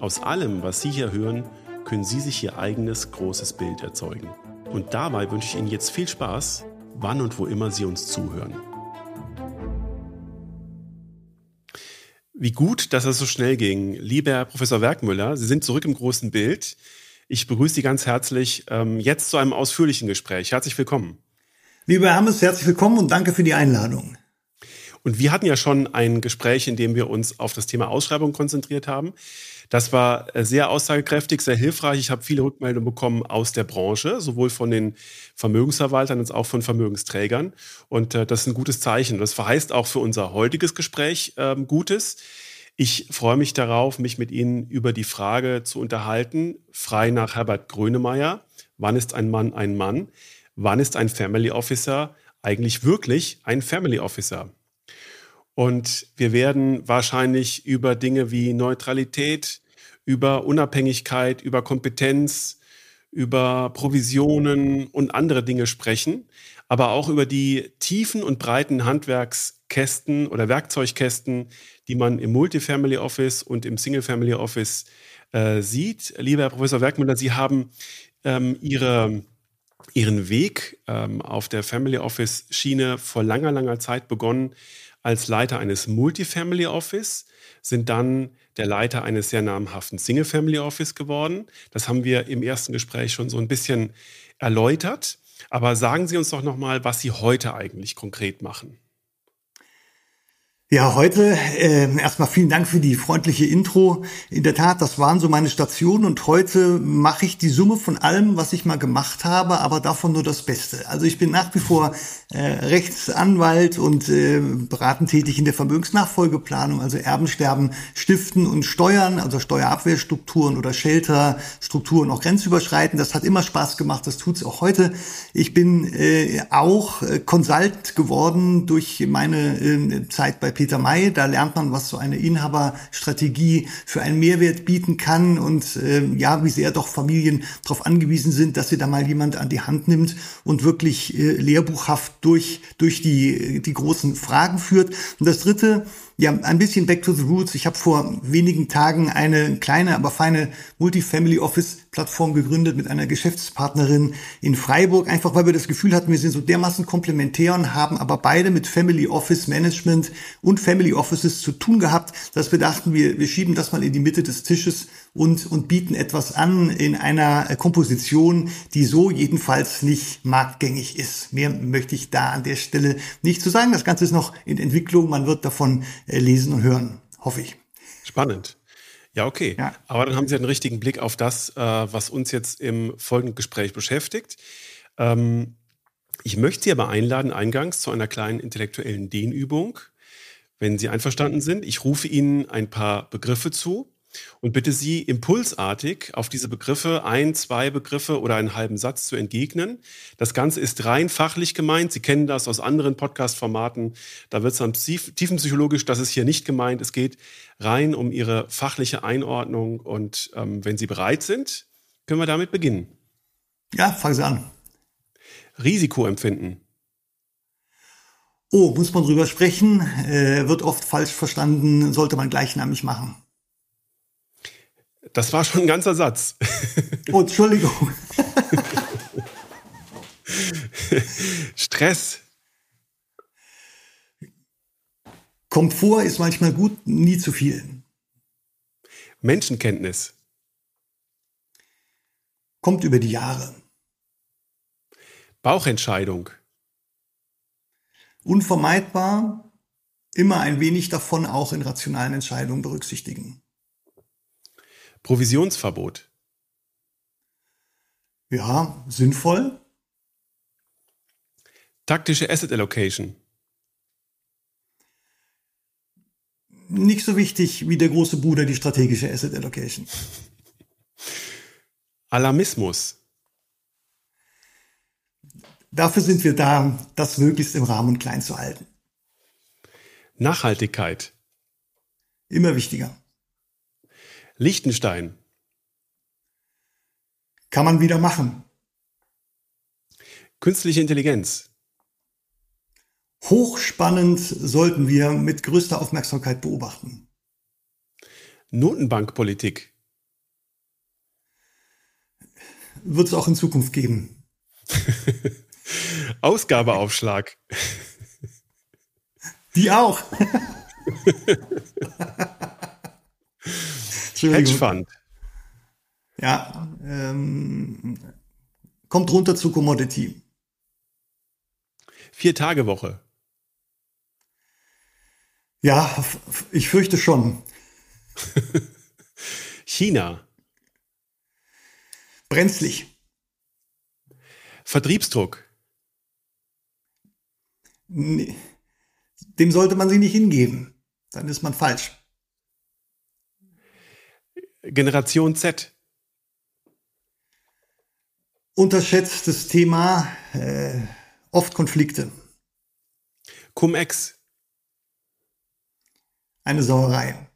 Aus allem, was Sie hier hören, können Sie sich Ihr eigenes großes Bild erzeugen. Und dabei wünsche ich Ihnen jetzt viel Spaß wann und wo immer Sie uns zuhören. Wie gut, dass es so schnell ging. Lieber Herr Professor Werkmüller, Sie sind zurück im großen Bild. Ich begrüße Sie ganz herzlich ähm, jetzt zu einem ausführlichen Gespräch. Herzlich willkommen. Lieber Hermes, herzlich willkommen und danke für die Einladung. Und wir hatten ja schon ein Gespräch, in dem wir uns auf das Thema Ausschreibung konzentriert haben. Das war äh, sehr aussagekräftig, sehr hilfreich. Ich habe viele Rückmeldungen bekommen aus der Branche, sowohl von den Vermögensverwaltern als auch von Vermögensträgern. Und äh, das ist ein gutes Zeichen. Das verheißt auch für unser heutiges Gespräch äh, Gutes. Ich freue mich darauf, mich mit Ihnen über die Frage zu unterhalten, frei nach Herbert Grönemeyer. Wann ist ein Mann ein Mann? Wann ist ein Family Officer eigentlich wirklich ein Family Officer? Und wir werden wahrscheinlich über Dinge wie Neutralität, über Unabhängigkeit, über Kompetenz, über Provisionen und andere Dinge sprechen, aber auch über die tiefen und breiten Handwerkskästen oder Werkzeugkästen, die man im Multifamily Office und im Single Family Office äh, sieht. Lieber Herr Professor Werkmüller, Sie haben ähm, Ihre, Ihren Weg ähm, auf der Family Office Schiene vor langer, langer Zeit begonnen als Leiter eines Multifamily Office, sind dann der Leiter eines sehr namhaften Single Family Office geworden. Das haben wir im ersten Gespräch schon so ein bisschen erläutert. Aber sagen Sie uns doch nochmal, was Sie heute eigentlich konkret machen. Ja, heute äh, erstmal vielen Dank für die freundliche Intro. In der Tat, das waren so meine Stationen und heute mache ich die Summe von allem, was ich mal gemacht habe, aber davon nur das Beste. Also ich bin nach wie vor äh, Rechtsanwalt und äh, beratend tätig in der Vermögensnachfolgeplanung, also Erbensterben, Stiften und Steuern, also Steuerabwehrstrukturen oder Shelterstrukturen auch grenzüberschreitend. Das hat immer Spaß gemacht, das tut's auch heute. Ich bin äh, auch äh, Consult geworden durch meine äh, Zeit bei Peter May. Da lernt man, was so eine Inhaberstrategie für einen Mehrwert bieten kann und äh, ja, wie sehr doch Familien darauf angewiesen sind, dass sie da mal jemand an die Hand nimmt und wirklich äh, lehrbuchhaft durch, durch die, die großen Fragen führt. Und das dritte, ja, ein bisschen back to the roots. Ich habe vor wenigen Tagen eine kleine, aber feine Multifamily Office Plattform gegründet mit einer Geschäftspartnerin in Freiburg, einfach weil wir das Gefühl hatten, wir sind so dermaßen komplementär und haben aber beide mit Family Office Management und Family Offices zu tun gehabt, dass wir dachten, wir, wir schieben das mal in die Mitte des Tisches und, und bieten etwas an in einer Komposition, die so jedenfalls nicht marktgängig ist. Mehr möchte ich da an der Stelle nicht zu sagen. Das Ganze ist noch in Entwicklung. Man wird davon äh, lesen und hören, hoffe ich. Spannend. Ja, okay. Ja. Aber dann haben Sie einen richtigen Blick auf das, äh, was uns jetzt im folgenden Gespräch beschäftigt. Ähm, ich möchte Sie aber einladen, eingangs zu einer kleinen intellektuellen Dehnübung. Wenn Sie einverstanden sind, ich rufe Ihnen ein paar Begriffe zu und bitte Sie impulsartig auf diese Begriffe ein, zwei Begriffe oder einen halben Satz zu entgegnen. Das Ganze ist rein fachlich gemeint. Sie kennen das aus anderen Podcast-Formaten. Da wird es dann tiefenpsychologisch. Das ist hier nicht gemeint. Es geht rein um Ihre fachliche Einordnung. Und ähm, wenn Sie bereit sind, können wir damit beginnen. Ja, fangen Sie an. Risikoempfinden. Oh, muss man drüber sprechen? Äh, wird oft falsch verstanden, sollte man gleichnamig machen. Das war schon ein ganzer Satz. Oh, Entschuldigung. Stress. Komfort ist manchmal gut, nie zu viel. Menschenkenntnis. Kommt über die Jahre. Bauchentscheidung. Unvermeidbar, immer ein wenig davon auch in rationalen Entscheidungen berücksichtigen. Provisionsverbot. Ja, sinnvoll. Taktische Asset Allocation. Nicht so wichtig wie der große Bruder die strategische Asset Allocation. Alarmismus. Dafür sind wir da, das möglichst im Rahmen und klein zu halten. Nachhaltigkeit. Immer wichtiger. Liechtenstein. Kann man wieder machen. Künstliche Intelligenz. Hochspannend sollten wir mit größter Aufmerksamkeit beobachten. Notenbankpolitik. Wird es auch in Zukunft geben. Ausgabeaufschlag. Die auch. Hedgefund. Ja, ähm, kommt runter zu Commodity. Vier Tage Woche. Ja, ich fürchte schon. China. Brenzlig. Vertriebsdruck. Nee. Dem sollte man sich nicht hingeben. Dann ist man falsch. Generation Z. Unterschätztes Thema, äh, oft Konflikte. Cum-Ex. Eine Sauerei.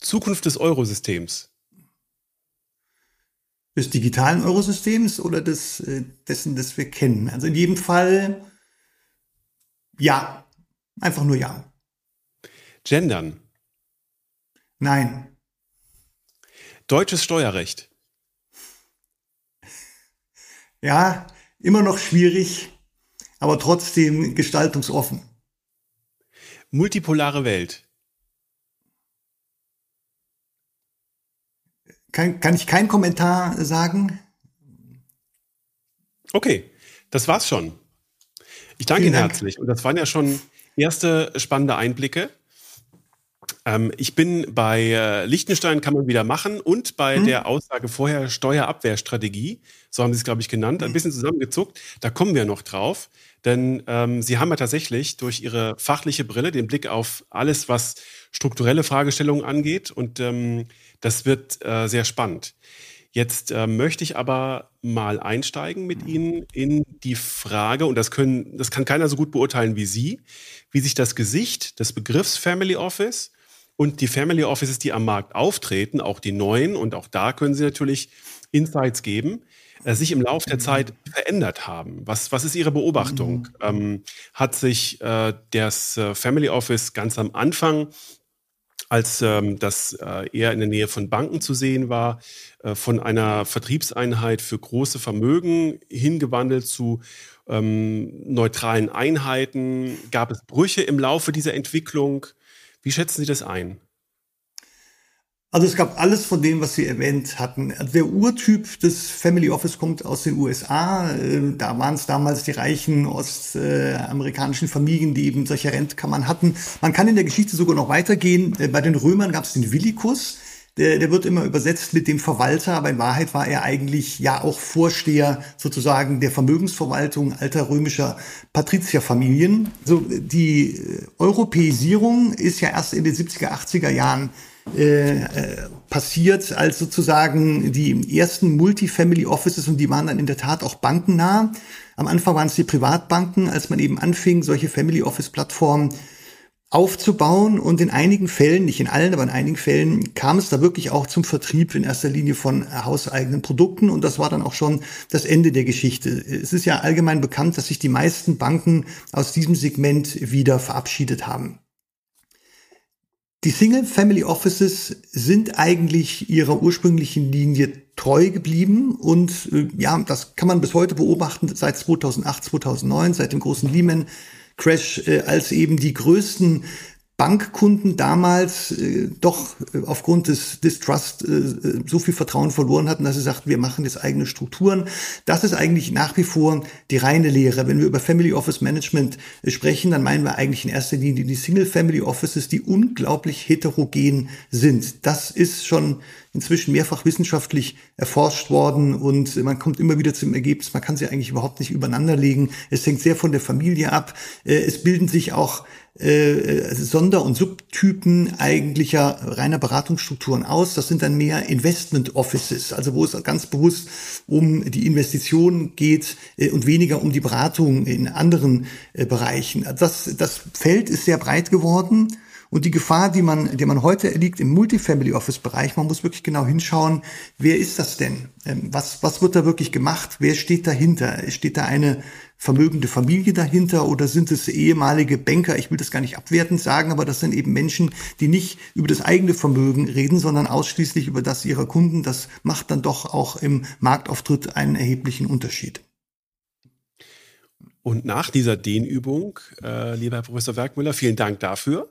Zukunft des Eurosystems. Des digitalen Eurosystems oder des, äh, dessen, das wir kennen? Also in jedem Fall ja. Einfach nur ja. Gendern. Nein. Deutsches Steuerrecht. Ja, immer noch schwierig, aber trotzdem gestaltungsoffen. Multipolare Welt. Kann, kann ich keinen Kommentar sagen? Okay, das war's schon. Ich danke Ihnen herzlich. Und das waren ja schon erste spannende Einblicke. Ähm, ich bin bei äh, Liechtenstein kann man wieder machen und bei hm. der Aussage vorher Steuerabwehrstrategie, so haben Sie es, glaube ich, genannt, ein hm. bisschen zusammengezuckt. Da kommen wir noch drauf. Denn ähm, Sie haben ja tatsächlich durch Ihre fachliche Brille den Blick auf alles, was strukturelle Fragestellungen angeht. Und ähm, das wird äh, sehr spannend. Jetzt äh, möchte ich aber mal einsteigen mit Ihnen in die Frage, und das können, das kann keiner so gut beurteilen wie Sie, wie sich das Gesicht des Begriffs Family Office und die Family Offices, die am Markt auftreten, auch die neuen, und auch da können Sie natürlich Insights geben, äh, sich im Laufe der Zeit verändert haben. Was, was ist Ihre Beobachtung? Mhm. Ähm, hat sich äh, das äh, Family Office ganz am Anfang als ähm, das äh, eher in der Nähe von Banken zu sehen war, äh, von einer Vertriebseinheit für große Vermögen hingewandelt zu ähm, neutralen Einheiten. Gab es Brüche im Laufe dieser Entwicklung? Wie schätzen Sie das ein? Also es gab alles von dem, was Sie erwähnt hatten. Also der Urtyp des Family Office kommt aus den USA. Äh, da waren es damals die reichen ostamerikanischen Familien, die eben solche Rentkammern hatten. Man kann in der Geschichte sogar noch weitergehen. Äh, bei den Römern gab es den Villicus. Der, der wird immer übersetzt mit dem Verwalter, aber in Wahrheit war er eigentlich ja auch Vorsteher sozusagen der Vermögensverwaltung alter römischer Patrizierfamilien. So, die Europäisierung ist ja erst in den 70er, 80er Jahren äh, äh, passiert, als sozusagen die ersten Multifamily Offices und die waren dann in der Tat auch bankennah. Am Anfang waren es die Privatbanken, als man eben anfing, solche Family Office Plattformen aufzubauen und in einigen Fällen, nicht in allen, aber in einigen Fällen kam es da wirklich auch zum Vertrieb in erster Linie von hauseigenen Produkten und das war dann auch schon das Ende der Geschichte. Es ist ja allgemein bekannt, dass sich die meisten Banken aus diesem Segment wieder verabschiedet haben. Die Single Family Offices sind eigentlich ihrer ursprünglichen Linie treu geblieben und äh, ja, das kann man bis heute beobachten seit 2008, 2009, seit dem großen Lehman Crash, äh, als eben die größten Bankkunden damals äh, doch äh, aufgrund des Distrust äh, so viel Vertrauen verloren hatten, dass sie sagten, wir machen jetzt eigene Strukturen. Das ist eigentlich nach wie vor die reine Lehre. Wenn wir über Family Office Management äh, sprechen, dann meinen wir eigentlich in erster Linie die Single Family Offices, die unglaublich heterogen sind. Das ist schon inzwischen mehrfach wissenschaftlich erforscht worden und man kommt immer wieder zum Ergebnis, man kann sie eigentlich überhaupt nicht übereinander legen. Es hängt sehr von der Familie ab. Es bilden sich auch äh, Sonder- und Subtypen eigentlicher reiner Beratungsstrukturen aus. Das sind dann mehr Investment Offices, also wo es ganz bewusst um die Investition geht äh, und weniger um die Beratung in anderen äh, Bereichen. Das, das Feld ist sehr breit geworden. Und die Gefahr, die man, die man heute erliegt im Multifamily Office Bereich, man muss wirklich genau hinschauen, wer ist das denn? Ähm, was, was wird da wirklich gemacht? Wer steht dahinter? Steht da eine vermögende Familie dahinter oder sind es ehemalige Banker? Ich will das gar nicht abwertend sagen, aber das sind eben Menschen, die nicht über das eigene Vermögen reden, sondern ausschließlich über das ihrer Kunden. Das macht dann doch auch im Marktauftritt einen erheblichen Unterschied. Und nach dieser Dehnübung, äh, lieber Herr Professor Werkmüller, vielen Dank dafür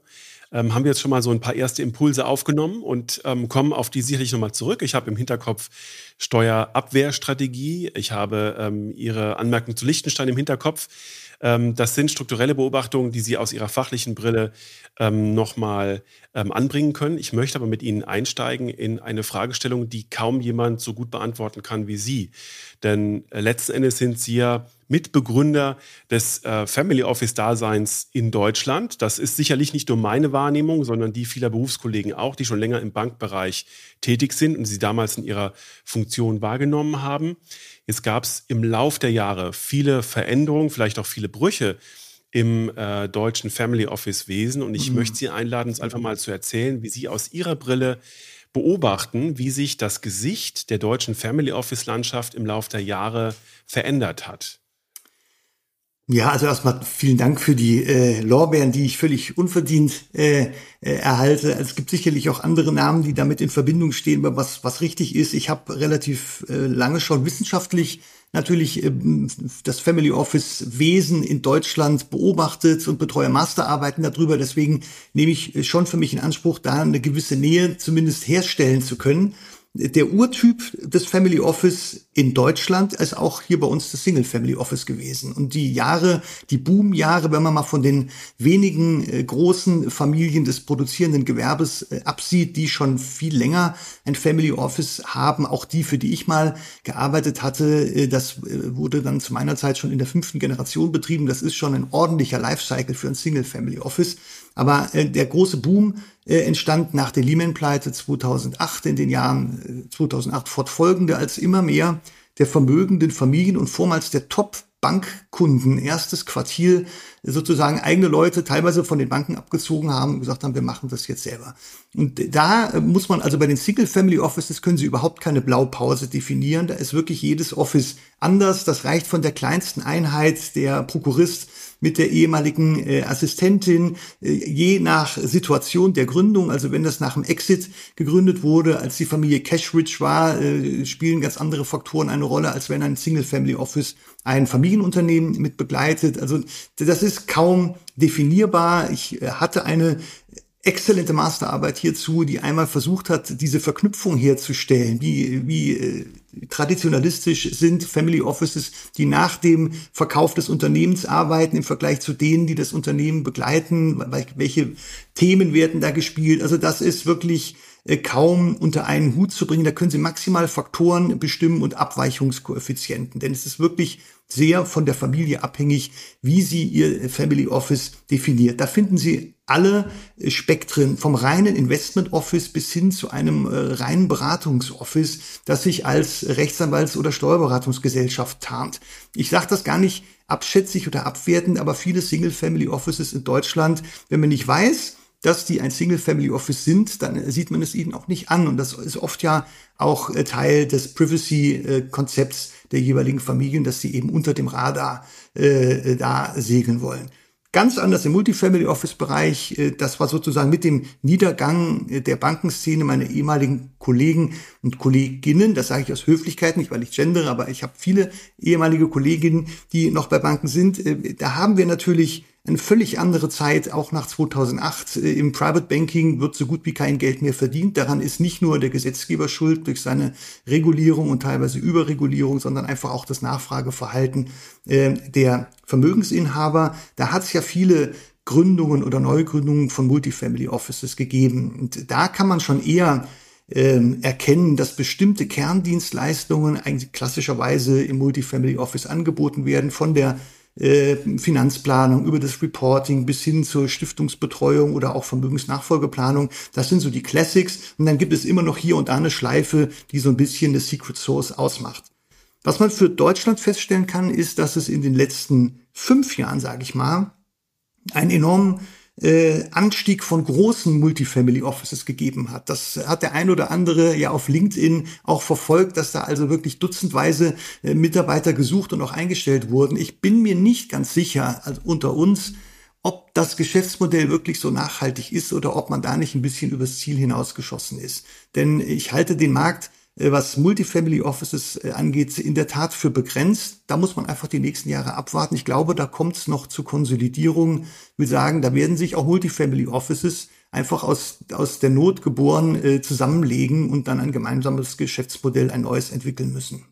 ähm, haben wir jetzt schon mal so ein paar erste Impulse aufgenommen und ähm, kommen auf die sicherlich nochmal zurück. Ich habe im Hinterkopf Steuerabwehrstrategie. Ich habe ähm, Ihre Anmerkung zu Liechtenstein im Hinterkopf. Ähm, das sind strukturelle Beobachtungen, die Sie aus Ihrer fachlichen Brille ähm, nochmal ähm, anbringen können. Ich möchte aber mit Ihnen einsteigen in eine Fragestellung, die kaum jemand so gut beantworten kann wie Sie. Denn äh, letzten Endes sind Sie ja Mitbegründer des äh, Family Office Daseins in Deutschland. Das ist sicherlich nicht nur meine Wahrnehmung, sondern die vieler Berufskollegen auch, die schon länger im Bankbereich tätig sind und sie damals in ihrer Funktion wahrgenommen haben. Jetzt gab es im Lauf der Jahre viele Veränderungen, vielleicht auch viele Brüche im äh, deutschen Family Office Wesen. Und ich mhm. möchte Sie einladen, uns einfach mal zu erzählen, wie Sie aus Ihrer Brille beobachten, wie sich das Gesicht der deutschen Family Office Landschaft im Lauf der Jahre verändert hat. Ja, also erstmal vielen Dank für die äh, Lorbeeren, die ich völlig unverdient äh, äh, erhalte. Also es gibt sicherlich auch andere Namen, die damit in Verbindung stehen, was, was richtig ist. Ich habe relativ äh, lange schon wissenschaftlich natürlich äh, das Family Office Wesen in Deutschland beobachtet und betreue Masterarbeiten darüber. Deswegen nehme ich schon für mich in Anspruch, da eine gewisse Nähe zumindest herstellen zu können der Urtyp des Family Office in Deutschland ist auch hier bei uns das Single Family Office gewesen. Und die Jahre, die Boomjahre, wenn man mal von den wenigen äh, großen Familien des produzierenden Gewerbes äh, absieht, die schon viel länger ein Family Office haben, auch die, für die ich mal gearbeitet hatte, äh, das äh, wurde dann zu meiner Zeit schon in der fünften Generation betrieben. Das ist schon ein ordentlicher Lifecycle für ein Single Family Office. Aber äh, der große Boom äh, entstand nach der Lehman-Pleite 2008, in den Jahren äh, 2008 fortfolgende, als immer mehr der vermögenden Familien und vormals der Top Bankkunden, erstes Quartil sozusagen eigene Leute teilweise von den Banken abgezogen haben und gesagt haben, wir machen das jetzt selber. Und da äh, muss man also bei den Single Family Offices können Sie überhaupt keine Blaupause definieren. Da ist wirklich jedes Office anders. Das reicht von der kleinsten Einheit, der Prokurist mit der ehemaligen äh, Assistentin, äh, je nach Situation der Gründung. Also wenn das nach dem Exit gegründet wurde, als die Familie Cashrich war, äh, spielen ganz andere Faktoren eine Rolle, als wenn ein Single Family Office ein Familienunternehmen mit begleitet. Also das ist kaum definierbar. Ich äh, hatte eine exzellente Masterarbeit hierzu, die einmal versucht hat, diese Verknüpfung herzustellen, wie, wie äh, traditionalistisch sind Family Offices, die nach dem Verkauf des Unternehmens arbeiten im Vergleich zu denen, die das Unternehmen begleiten, welche Themen werden da gespielt. Also das ist wirklich äh, kaum unter einen Hut zu bringen. Da können Sie maximal Faktoren bestimmen und Abweichungskoeffizienten, denn es ist wirklich sehr von der Familie abhängig, wie sie ihr Family Office definiert. Da finden Sie alle Spektren vom reinen Investment Office bis hin zu einem äh, reinen Beratungsoffice, das sich als Rechtsanwalts- oder Steuerberatungsgesellschaft tarnt. Ich sage das gar nicht abschätzig oder abwertend, aber viele Single Family Offices in Deutschland, wenn man nicht weiß, dass die ein Single Family Office sind, dann sieht man es ihnen auch nicht an. Und das ist oft ja auch äh, Teil des Privacy-Konzepts der jeweiligen Familien, dass sie eben unter dem Radar äh, da segeln wollen. Ganz anders im Multifamily Office Bereich. Äh, das war sozusagen mit dem Niedergang äh, der Bankenszene meine ehemaligen Kollegen und Kolleginnen. Das sage ich aus Höflichkeit, nicht weil ich gendere, aber ich habe viele ehemalige Kolleginnen, die noch bei Banken sind. Äh, da haben wir natürlich eine völlig andere Zeit, auch nach 2008. Äh, Im Private Banking wird so gut wie kein Geld mehr verdient. Daran ist nicht nur der Gesetzgeber schuld durch seine Regulierung und teilweise Überregulierung, sondern einfach auch das Nachfrageverhalten äh, der Vermögensinhaber. Da hat es ja viele Gründungen oder Neugründungen von Multifamily Offices gegeben. Und da kann man schon eher ähm, erkennen, dass bestimmte Kerndienstleistungen eigentlich klassischerweise im Multifamily Office angeboten werden, von der äh, Finanzplanung über das Reporting bis hin zur Stiftungsbetreuung oder auch Vermögensnachfolgeplanung. Das sind so die Classics. Und dann gibt es immer noch hier und da eine Schleife, die so ein bisschen das Secret Source ausmacht. Was man für Deutschland feststellen kann, ist, dass es in den letzten fünf Jahren, sage ich mal, einen enormen äh, Anstieg von großen Multifamily Offices gegeben hat. Das hat der ein oder andere ja auf LinkedIn auch verfolgt, dass da also wirklich dutzendweise äh, Mitarbeiter gesucht und auch eingestellt wurden. Ich bin mir nicht ganz sicher, also unter uns, ob das Geschäftsmodell wirklich so nachhaltig ist oder ob man da nicht ein bisschen übers Ziel hinausgeschossen ist. Denn ich halte den Markt was Multifamily Offices äh, angeht, in der Tat für begrenzt. Da muss man einfach die nächsten Jahre abwarten. Ich glaube, da kommt es noch zu Konsolidierung. Ich will sagen, da werden sich auch Multifamily Offices einfach aus, aus der Not geboren äh, zusammenlegen und dann ein gemeinsames Geschäftsmodell, ein neues entwickeln müssen.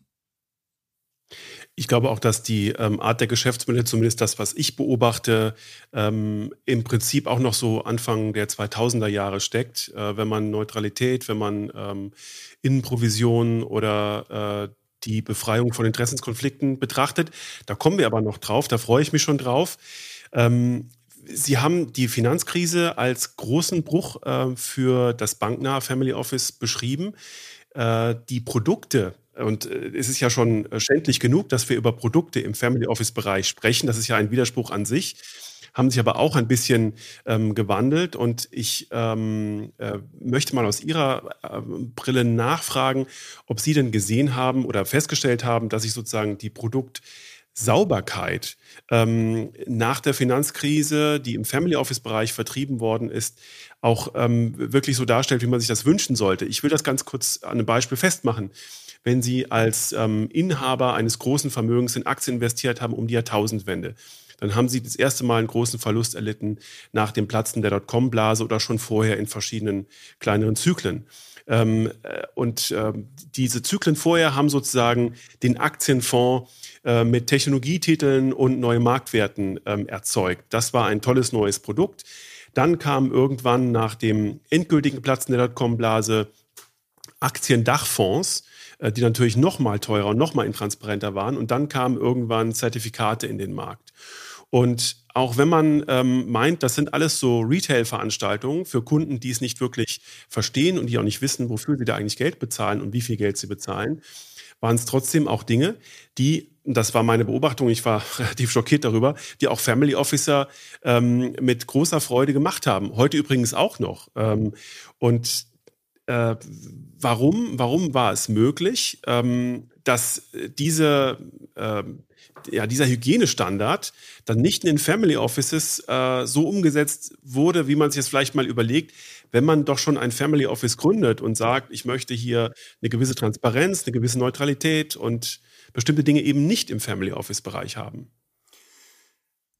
Ich glaube auch, dass die ähm, Art der Geschäftsmodelle, zumindest das, was ich beobachte, ähm, im Prinzip auch noch so Anfang der 2000er Jahre steckt. Äh, wenn man Neutralität, wenn man ähm, Innenprovisionen oder äh, die Befreiung von Interessenskonflikten betrachtet. Da kommen wir aber noch drauf, da freue ich mich schon drauf. Ähm, Sie haben die Finanzkrise als großen Bruch äh, für das banknahe Family Office beschrieben. Äh, die Produkte, und äh, es ist ja schon äh, schändlich genug, dass wir über Produkte im Family Office Bereich sprechen. Das ist ja ein Widerspruch an sich haben sich aber auch ein bisschen ähm, gewandelt. Und ich ähm, äh, möchte mal aus Ihrer äh, Brille nachfragen, ob Sie denn gesehen haben oder festgestellt haben, dass sich sozusagen die Produktsauberkeit ähm, nach der Finanzkrise, die im Family Office Bereich vertrieben worden ist, auch ähm, wirklich so darstellt, wie man sich das wünschen sollte. Ich will das ganz kurz an einem Beispiel festmachen wenn Sie als ähm, Inhaber eines großen Vermögens in Aktien investiert haben um die Jahrtausendwende. Dann haben Sie das erste Mal einen großen Verlust erlitten nach dem Platzen der Dotcom-Blase oder schon vorher in verschiedenen kleineren Zyklen. Ähm, äh, und äh, diese Zyklen vorher haben sozusagen den Aktienfonds äh, mit Technologietiteln und neuen Marktwerten ähm, erzeugt. Das war ein tolles neues Produkt. Dann kam irgendwann nach dem endgültigen Platzen der Dotcom-Blase Aktiendachfonds, äh, die natürlich noch mal teurer und noch mal intransparenter waren. Und dann kamen irgendwann Zertifikate in den Markt. Und auch wenn man ähm, meint, das sind alles so Retail-Veranstaltungen für Kunden, die es nicht wirklich verstehen und die auch nicht wissen, wofür sie da eigentlich Geld bezahlen und wie viel Geld sie bezahlen, waren es trotzdem auch Dinge, die, das war meine Beobachtung, ich war relativ schockiert darüber, die auch Family Officer ähm, mit großer Freude gemacht haben. Heute übrigens auch noch. Ähm, und äh, warum, warum war es möglich, ähm, dass diese, äh, ja, dieser Hygienestandard dann nicht in den Family Offices äh, so umgesetzt wurde, wie man sich jetzt vielleicht mal überlegt, wenn man doch schon ein Family Office gründet und sagt, ich möchte hier eine gewisse Transparenz, eine gewisse Neutralität und bestimmte Dinge eben nicht im Family Office Bereich haben.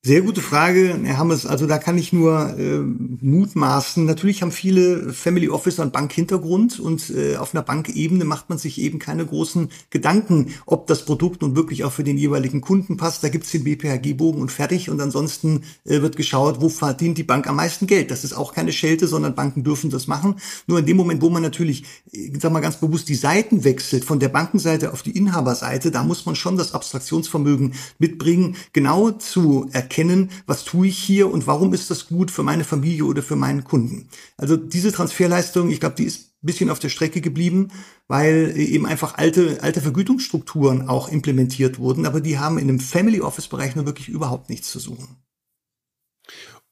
Sehr gute Frage, Herr Hammes. Also da kann ich nur äh, mutmaßen. Natürlich haben viele Family Officer einen Bankhintergrund und äh, auf einer Bankebene macht man sich eben keine großen Gedanken, ob das Produkt nun wirklich auch für den jeweiligen Kunden passt. Da gibt's den BPHG-Bogen und fertig. Und ansonsten äh, wird geschaut, wo verdient die Bank am meisten Geld. Das ist auch keine Schelte, sondern Banken dürfen das machen. Nur in dem Moment, wo man natürlich, ich äh, sag mal ganz bewusst, die Seiten wechselt von der Bankenseite auf die Inhaberseite, da muss man schon das Abstraktionsvermögen mitbringen, genau zu erkennen, erkennen, was tue ich hier und warum ist das gut für meine Familie oder für meinen Kunden. Also diese Transferleistung, ich glaube, die ist ein bisschen auf der Strecke geblieben, weil eben einfach alte, alte Vergütungsstrukturen auch implementiert wurden, aber die haben in dem Family Office Bereich nur wirklich überhaupt nichts zu suchen.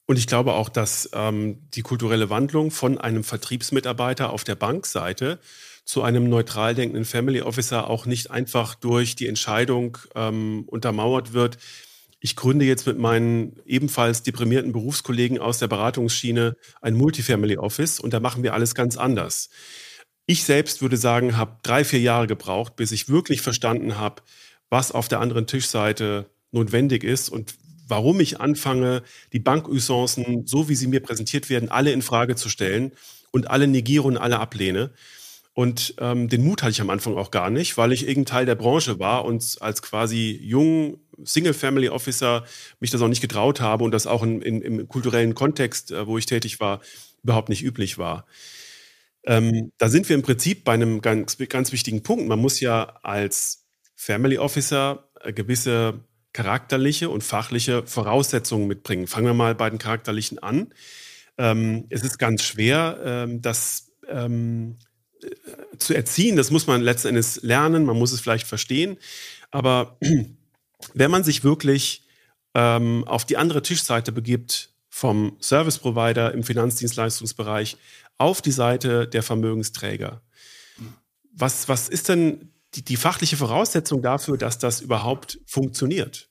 Und ich glaube auch, dass ähm, die kulturelle Wandlung von einem Vertriebsmitarbeiter auf der Bankseite zu einem neutral denkenden Family Officer auch nicht einfach durch die Entscheidung ähm, untermauert wird, ich gründe jetzt mit meinen ebenfalls deprimierten Berufskollegen aus der Beratungsschiene ein Multifamily Office und da machen wir alles ganz anders. Ich selbst würde sagen, habe drei, vier Jahre gebraucht, bis ich wirklich verstanden habe, was auf der anderen Tischseite notwendig ist und warum ich anfange, die Bankusancen, so wie sie mir präsentiert werden, alle in Frage zu stellen und alle negiere und alle ablehne. Und ähm, den Mut hatte ich am Anfang auch gar nicht, weil ich irgendein Teil der Branche war und als quasi jung Single-Family Officer mich das auch nicht getraut habe und das auch in, in, im kulturellen Kontext, äh, wo ich tätig war, überhaupt nicht üblich war. Ähm, da sind wir im Prinzip bei einem ganz, ganz wichtigen Punkt. Man muss ja als Family Officer äh, gewisse charakterliche und fachliche Voraussetzungen mitbringen. Fangen wir mal bei den charakterlichen an. Ähm, es ist ganz schwer, ähm, das ähm, äh, zu erziehen. Das muss man letzten Endes lernen, man muss es vielleicht verstehen. Aber wenn man sich wirklich ähm, auf die andere Tischseite begibt, vom Service Provider im Finanzdienstleistungsbereich auf die Seite der Vermögensträger. Was, was ist denn die, die fachliche Voraussetzung dafür, dass das überhaupt funktioniert?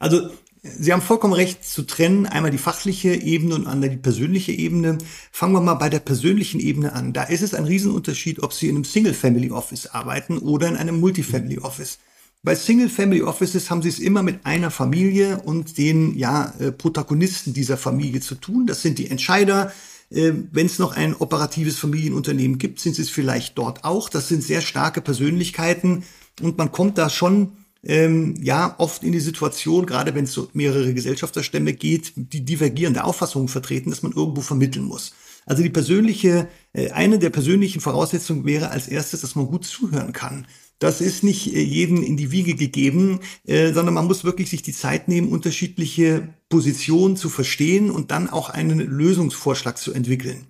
Also Sie haben vollkommen recht zu trennen, einmal die fachliche Ebene und einmal die persönliche Ebene. Fangen wir mal bei der persönlichen Ebene an. Da ist es ein Riesenunterschied, ob Sie in einem Single-Family-Office arbeiten oder in einem Multifamily-Office. Bei Single-Family-Offices haben Sie es immer mit einer Familie und den ja, äh, Protagonisten dieser Familie zu tun. Das sind die Entscheider, äh, Wenn es noch ein operatives Familienunternehmen gibt, sind es vielleicht dort auch. Das sind sehr starke Persönlichkeiten und man kommt da schon ähm, ja oft in die Situation, gerade wenn es so mehrere Gesellschafterstämme geht, die divergierende Auffassungen vertreten, dass man irgendwo vermitteln muss. Also die persönliche, äh, eine der persönlichen Voraussetzungen wäre als erstes, dass man gut zuhören kann. Das ist nicht äh, jedem in die Wiege gegeben, äh, sondern man muss wirklich sich die Zeit nehmen, unterschiedliche Positionen zu verstehen und dann auch einen Lösungsvorschlag zu entwickeln.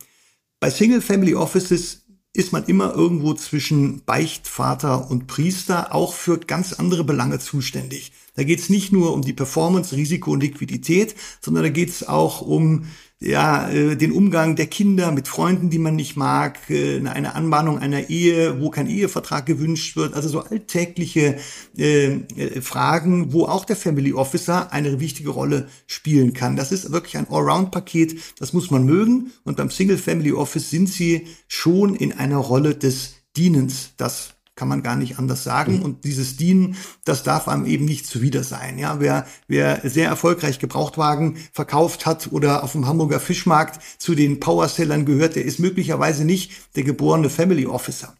Bei Single Family Offices ist man immer irgendwo zwischen Beichtvater und Priester auch für ganz andere Belange zuständig. Da geht es nicht nur um die Performance, Risiko und Liquidität, sondern da geht es auch um ja, äh, den Umgang der Kinder mit Freunden, die man nicht mag, äh, eine Anbahnung einer Ehe, wo kein Ehevertrag gewünscht wird, also so alltägliche äh, äh, Fragen, wo auch der Family Officer eine wichtige Rolle spielen kann. Das ist wirklich ein Allround-Paket, das muss man mögen und beim Single Family Office sind sie schon in einer Rolle des Dienens. Das kann man gar nicht anders sagen. Mhm. Und dieses Dienen, das darf einem eben nicht zuwider sein. Ja, wer, wer sehr erfolgreich Gebrauchtwagen verkauft hat oder auf dem Hamburger Fischmarkt zu den Powersellern gehört, der ist möglicherweise nicht der geborene Family Officer.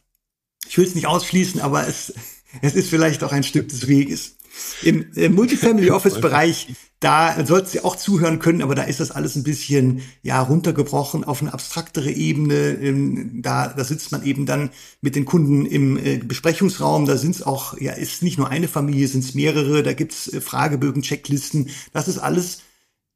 Ich will es nicht ausschließen, aber es, es ist vielleicht auch ein Stück des Weges. Im, im Multifamily Office Bereich, da sollst du auch zuhören können, aber da ist das alles ein bisschen ja runtergebrochen auf eine abstraktere Ebene. Ähm, da, da sitzt man eben dann mit den Kunden im äh, Besprechungsraum. Da sind es auch, ja, ist nicht nur eine Familie, sind es mehrere. Da gibt's äh, Fragebögen, Checklisten. Das ist alles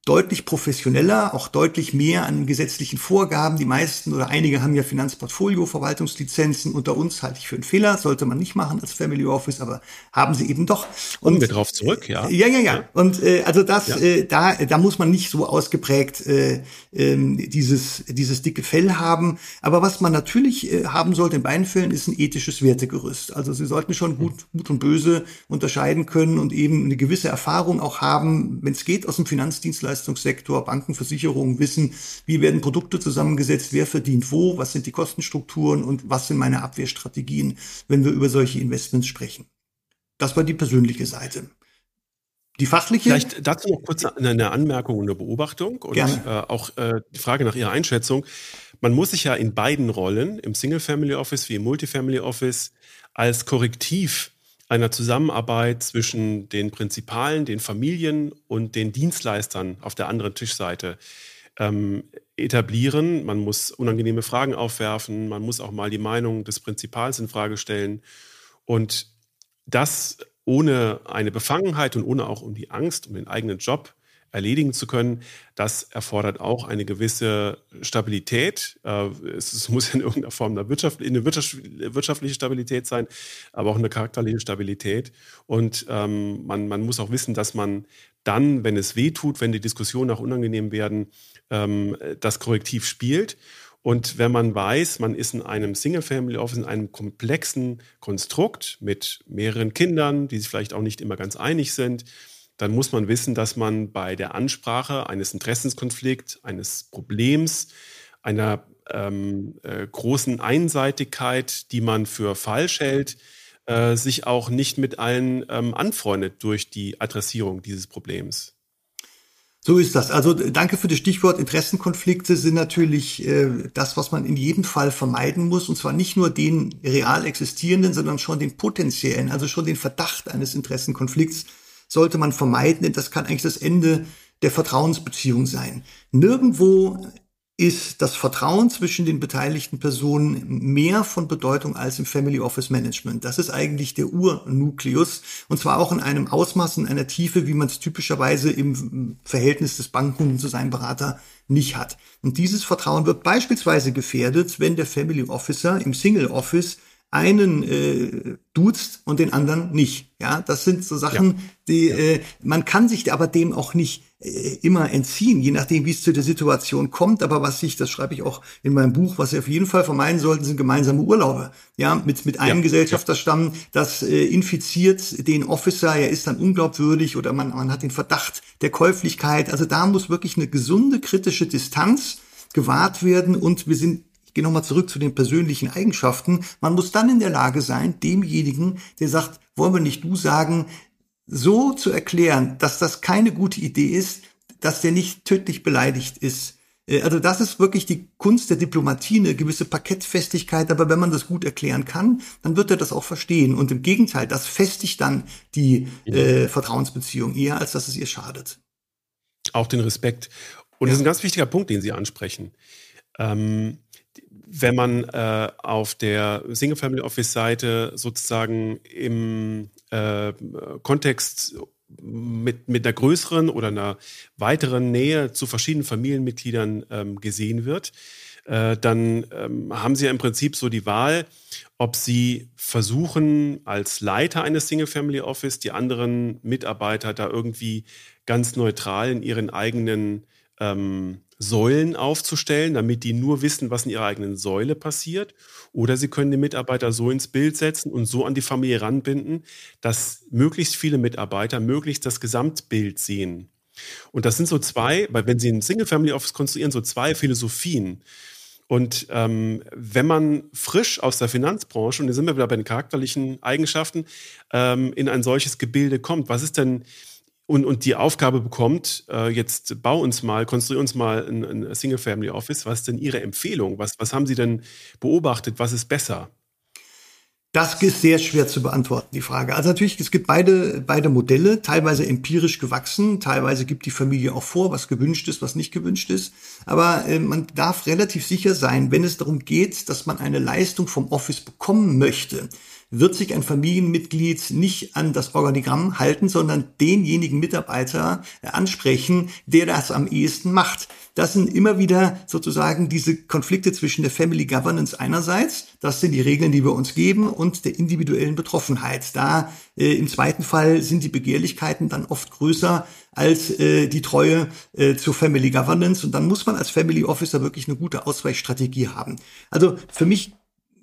deutlich professioneller, auch deutlich mehr an gesetzlichen Vorgaben. Die meisten oder einige haben ja Finanzportfolio-Verwaltungslizenzen. Unter uns halte ich für einen Fehler, sollte man nicht machen als Family Office, aber haben sie eben doch. Und Kommen wir drauf zurück, ja. Ja, ja, ja. ja. Und äh, also das, ja. äh, da, da muss man nicht so ausgeprägt äh, äh, dieses, dieses dicke Fell haben. Aber was man natürlich äh, haben sollte in beiden Fällen, ist ein ethisches Wertegerüst. Also sie sollten schon gut, gut und böse unterscheiden können und eben eine gewisse Erfahrung auch haben, wenn es geht, aus dem Finanzdienstleister Dienstleistungssektor, Banken, Versicherungen wissen, wie werden Produkte zusammengesetzt, wer verdient wo, was sind die Kostenstrukturen und was sind meine Abwehrstrategien, wenn wir über solche Investments sprechen. Das war die persönliche Seite. Die fachliche? Vielleicht dazu noch kurz eine Anmerkung und eine Beobachtung und äh, auch äh, die Frage nach Ihrer Einschätzung. Man muss sich ja in beiden Rollen, im Single Family Office wie im Multifamily Office, als Korrektiv einer Zusammenarbeit zwischen den Prinzipalen, den Familien und den Dienstleistern auf der anderen Tischseite ähm, etablieren. Man muss unangenehme Fragen aufwerfen, man muss auch mal die Meinung des Prinzipals in Frage stellen. Und das ohne eine Befangenheit und ohne auch um die Angst um den eigenen Job erledigen zu können, das erfordert auch eine gewisse Stabilität. Äh, es muss in irgendeiner Form eine, Wirtschaft, eine wirtschaftliche Stabilität sein, aber auch eine charakterliche Stabilität. Und ähm, man, man muss auch wissen, dass man dann, wenn es weh tut, wenn die Diskussionen auch unangenehm werden, ähm, das Korrektiv spielt. Und wenn man weiß, man ist in einem Single-Family-Office, in einem komplexen Konstrukt mit mehreren Kindern, die sich vielleicht auch nicht immer ganz einig sind, dann muss man wissen, dass man bei der Ansprache eines Interessenskonflikts, eines Problems, einer ähm, äh, großen Einseitigkeit, die man für falsch hält, äh, sich auch nicht mit allen ähm, anfreundet durch die Adressierung dieses Problems. So ist das. Also danke für das Stichwort. Interessenkonflikte sind natürlich äh, das, was man in jedem Fall vermeiden muss. Und zwar nicht nur den real existierenden, sondern schon den potenziellen, also schon den Verdacht eines Interessenkonflikts sollte man vermeiden, denn das kann eigentlich das Ende der Vertrauensbeziehung sein. Nirgendwo ist das Vertrauen zwischen den beteiligten Personen mehr von Bedeutung als im Family Office Management. Das ist eigentlich der Urnukleus und zwar auch in einem Ausmaß, in einer Tiefe, wie man es typischerweise im Verhältnis des Bankkunden zu seinem Berater nicht hat. Und dieses Vertrauen wird beispielsweise gefährdet, wenn der Family Officer im Single Office einen äh, duzt und den anderen nicht. Ja, das sind so Sachen, ja. die ja. Äh, man kann sich aber dem auch nicht äh, immer entziehen, je nachdem, wie es zu der Situation kommt. Aber was ich, das schreibe ich auch in meinem Buch, was Sie auf jeden Fall vermeiden sollten, sind gemeinsame Urlaube. Ja, mit mit einem ja. Gesellschafterstamm, das äh, infiziert den Officer, er ist dann unglaubwürdig oder man man hat den Verdacht der Käuflichkeit. Also da muss wirklich eine gesunde kritische Distanz gewahrt werden und wir sind ich gehe nochmal zurück zu den persönlichen Eigenschaften. Man muss dann in der Lage sein, demjenigen, der sagt, wollen wir nicht du sagen, so zu erklären, dass das keine gute Idee ist, dass der nicht tödlich beleidigt ist. Äh, also das ist wirklich die Kunst der Diplomatie, eine gewisse Parkettfestigkeit. Aber wenn man das gut erklären kann, dann wird er das auch verstehen. Und im Gegenteil, das festigt dann die äh, Vertrauensbeziehung eher, als dass es ihr schadet. Auch den Respekt. Und ja. das ist ein ganz wichtiger Punkt, den Sie ansprechen. Ähm, wenn man äh, auf der Single Family Office Seite sozusagen im äh, Kontext mit, mit einer größeren oder einer weiteren Nähe zu verschiedenen Familienmitgliedern ähm, gesehen wird, äh, dann ähm, haben Sie ja im Prinzip so die Wahl, ob Sie versuchen, als Leiter eines Single Family Office die anderen Mitarbeiter da irgendwie ganz neutral in ihren eigenen ähm, Säulen aufzustellen, damit die nur wissen, was in ihrer eigenen Säule passiert. Oder sie können den Mitarbeiter so ins Bild setzen und so an die Familie ranbinden, dass möglichst viele Mitarbeiter möglichst das Gesamtbild sehen. Und das sind so zwei, weil wenn Sie ein Single-Family-Office konstruieren, so zwei Philosophien. Und ähm, wenn man frisch aus der Finanzbranche, und da sind wir wieder bei den charakterlichen Eigenschaften, ähm, in ein solches Gebilde kommt, was ist denn und, und die Aufgabe bekommt, äh, jetzt bau uns mal, konstruier uns mal ein, ein Single-Family-Office. Was ist denn Ihre Empfehlung? Was, was haben Sie denn beobachtet? Was ist besser? Das ist sehr schwer zu beantworten, die Frage. Also natürlich, es gibt beide, beide Modelle, teilweise empirisch gewachsen, teilweise gibt die Familie auch vor, was gewünscht ist, was nicht gewünscht ist. Aber äh, man darf relativ sicher sein, wenn es darum geht, dass man eine Leistung vom Office bekommen möchte, wird sich ein Familienmitglied nicht an das Organigramm halten, sondern denjenigen Mitarbeiter ansprechen, der das am ehesten macht. Das sind immer wieder sozusagen diese Konflikte zwischen der Family Governance einerseits, das sind die Regeln, die wir uns geben, und der individuellen Betroffenheit. Da äh, im zweiten Fall sind die Begehrlichkeiten dann oft größer als äh, die Treue äh, zur Family Governance. Und dann muss man als Family Officer wirklich eine gute Ausweichstrategie haben. Also für mich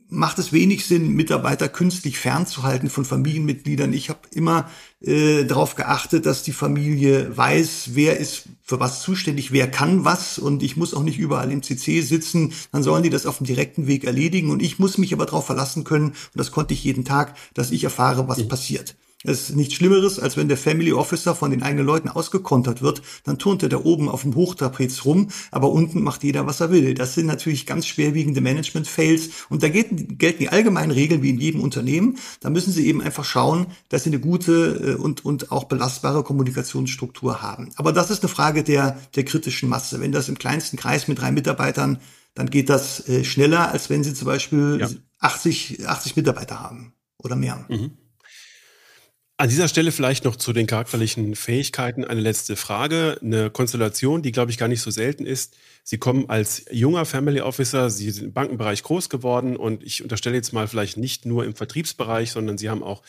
macht es wenig Sinn, Mitarbeiter künstlich fernzuhalten von Familienmitgliedern. Ich habe immer äh, darauf geachtet, dass die Familie weiß, wer ist für was zuständig, wer kann was und ich muss auch nicht überall im CC sitzen. Dann sollen die das auf dem direkten Weg erledigen und ich muss mich aber darauf verlassen können, und das konnte ich jeden Tag, dass ich erfahre, was passiert. Es ist nichts Schlimmeres, als wenn der Family Officer von den eigenen Leuten ausgekontert wird. Dann turnt er da oben auf dem Hochtrapez rum, aber unten macht jeder, was er will. Das sind natürlich ganz schwerwiegende Management-Fails. Und da gelten, gelten die allgemeinen Regeln wie in jedem Unternehmen. Da müssen Sie eben einfach schauen, dass Sie eine gute äh, und, und auch belastbare Kommunikationsstruktur haben. Aber das ist eine Frage der, der kritischen Masse. Wenn das im kleinsten Kreis mit drei Mitarbeitern, dann geht das äh, schneller, als wenn Sie zum Beispiel ja. 80, 80 Mitarbeiter haben oder mehr. Mhm. An dieser Stelle vielleicht noch zu den charakterlichen Fähigkeiten eine letzte Frage. Eine Konstellation, die, glaube ich, gar nicht so selten ist. Sie kommen als junger Family Officer, Sie sind im Bankenbereich groß geworden und ich unterstelle jetzt mal vielleicht nicht nur im Vertriebsbereich, sondern Sie haben auch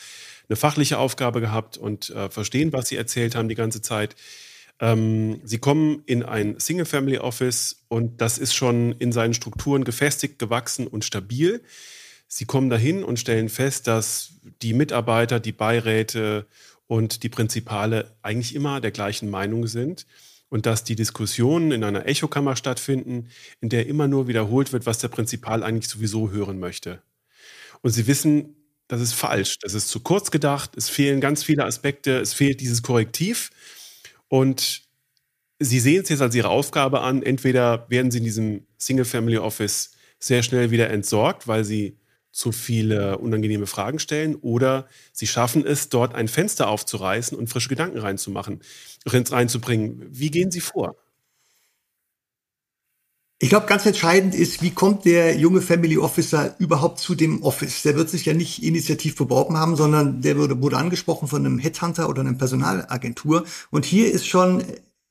eine fachliche Aufgabe gehabt und äh, verstehen, was Sie erzählt haben die ganze Zeit. Ähm, Sie kommen in ein Single Family Office und das ist schon in seinen Strukturen gefestigt, gewachsen und stabil. Sie kommen dahin und stellen fest, dass die Mitarbeiter, die Beiräte und die Prinzipale eigentlich immer der gleichen Meinung sind und dass die Diskussionen in einer Echokammer stattfinden, in der immer nur wiederholt wird, was der Prinzipal eigentlich sowieso hören möchte. Und sie wissen, das ist falsch, das ist zu kurz gedacht, es fehlen ganz viele Aspekte, es fehlt dieses Korrektiv und Sie sehen es jetzt als Ihre Aufgabe an. Entweder werden Sie in diesem Single-Family Office sehr schnell wieder entsorgt, weil Sie zu viele unangenehme Fragen stellen, oder Sie schaffen es, dort ein Fenster aufzureißen und frische Gedanken reinzumachen, reinzubringen. Wie gehen Sie vor? Ich glaube, ganz entscheidend ist, wie kommt der junge Family Officer überhaupt zu dem Office? Der wird sich ja nicht initiativ beworben haben, sondern der wurde, wurde angesprochen von einem Headhunter oder einer Personalagentur. Und hier ist schon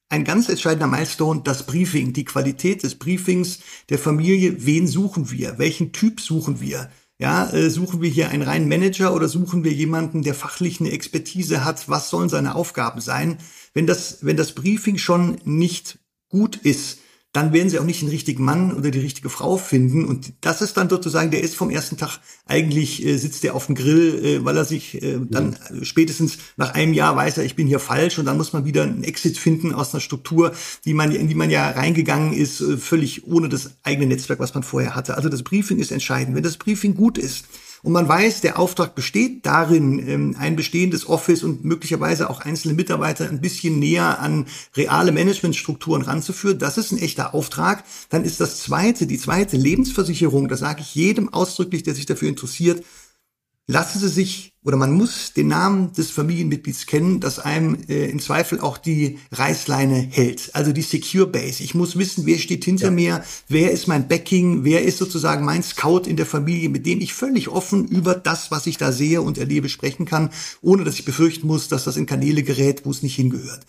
ein ganz entscheidender Milestone das Briefing, die Qualität des Briefings der Familie. Wen suchen wir? Welchen Typ suchen wir? Ja, äh, suchen wir hier einen reinen Manager oder suchen wir jemanden, der fachlich eine Expertise hat? Was sollen seine Aufgaben sein? Wenn das, wenn das Briefing schon nicht gut ist, dann werden sie auch nicht den richtigen Mann oder die richtige Frau finden. Und das ist dann sozusagen, der ist vom ersten Tag eigentlich, äh, sitzt der auf dem Grill, äh, weil er sich äh, dann mhm. spätestens nach einem Jahr weiß er, ich bin hier falsch und dann muss man wieder einen Exit finden aus einer Struktur, die man, in die man ja reingegangen ist, äh, völlig ohne das eigene Netzwerk, was man vorher hatte. Also das Briefing ist entscheidend. Wenn das Briefing gut ist, und man weiß, der Auftrag besteht darin, ähm, ein bestehendes Office und möglicherweise auch einzelne Mitarbeiter ein bisschen näher an reale Managementstrukturen ranzuführen. Das ist ein echter Auftrag. Dann ist das zweite, die zweite Lebensversicherung, das sage ich jedem ausdrücklich, der sich dafür interessiert, lassen Sie sich oder man muss den Namen des Familienmitglieds kennen, das einem äh, im Zweifel auch die Reißleine hält. Also die Secure Base. Ich muss wissen, wer steht hinter ja. mir, wer ist mein Backing, wer ist sozusagen mein Scout in der Familie, mit dem ich völlig offen über das, was ich da sehe und erlebe, sprechen kann, ohne dass ich befürchten muss, dass das in Kanäle gerät, wo es nicht hingehört.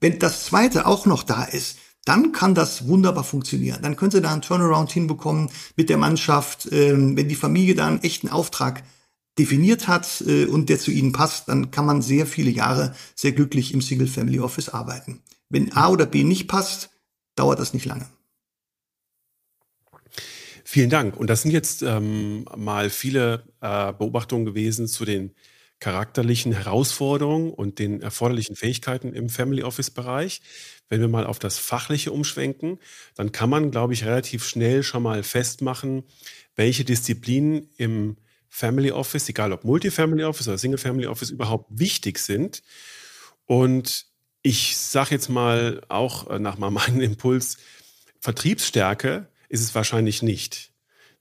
Wenn das zweite auch noch da ist, dann kann das wunderbar funktionieren. Dann können Sie da einen Turnaround hinbekommen mit der Mannschaft, ähm, wenn die Familie da einen echten Auftrag definiert hat äh, und der zu ihnen passt, dann kann man sehr viele Jahre sehr glücklich im Single Family Office arbeiten. Wenn A oder B nicht passt, dauert das nicht lange. Vielen Dank. Und das sind jetzt ähm, mal viele äh, Beobachtungen gewesen zu den charakterlichen Herausforderungen und den erforderlichen Fähigkeiten im Family Office Bereich. Wenn wir mal auf das Fachliche umschwenken, dann kann man, glaube ich, relativ schnell schon mal festmachen, welche Disziplinen im Family Office, egal ob Multifamily Office oder Single Family Office, überhaupt wichtig sind. Und ich sage jetzt mal auch äh, nach meinem Impuls, Vertriebsstärke ist es wahrscheinlich nicht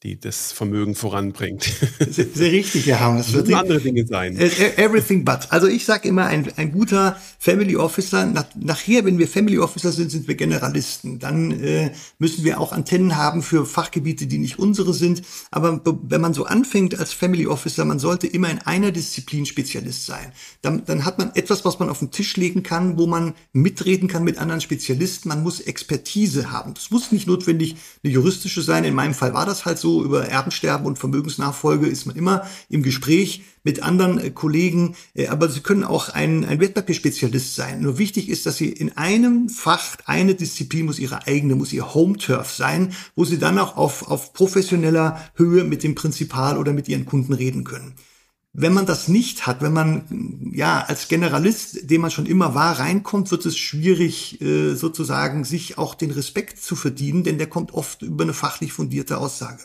die das Vermögen voranbringt. Sehr, sehr richtig, Herr Hammer. Das wird andere Dinge sein. Äh, äh, everything but. Also ich sage immer, ein, ein guter Family Officer, nach, nachher, wenn wir Family Officer sind, sind wir Generalisten. Dann äh, müssen wir auch Antennen haben für Fachgebiete, die nicht unsere sind. Aber wenn man so anfängt als Family Officer, man sollte immer in einer Disziplin Spezialist sein. Dann, dann hat man etwas, was man auf den Tisch legen kann, wo man mitreden kann mit anderen Spezialisten. Man muss Expertise haben. Das muss nicht notwendig eine juristische sein. In meinem Fall war das halt so so, über Erbensterben und Vermögensnachfolge ist man immer im Gespräch mit anderen äh, Kollegen, äh, aber Sie können auch ein, ein Wertpapierspezialist sein. Nur wichtig ist, dass Sie in einem Fach, eine Disziplin muss Ihre eigene, muss Ihr Home-Turf sein, wo Sie dann auch auf, auf professioneller Höhe mit dem Prinzipal oder mit Ihren Kunden reden können. Wenn man das nicht hat, wenn man ja als Generalist, dem man schon immer war, reinkommt, wird es schwierig, äh, sozusagen sich auch den Respekt zu verdienen, denn der kommt oft über eine fachlich fundierte Aussage.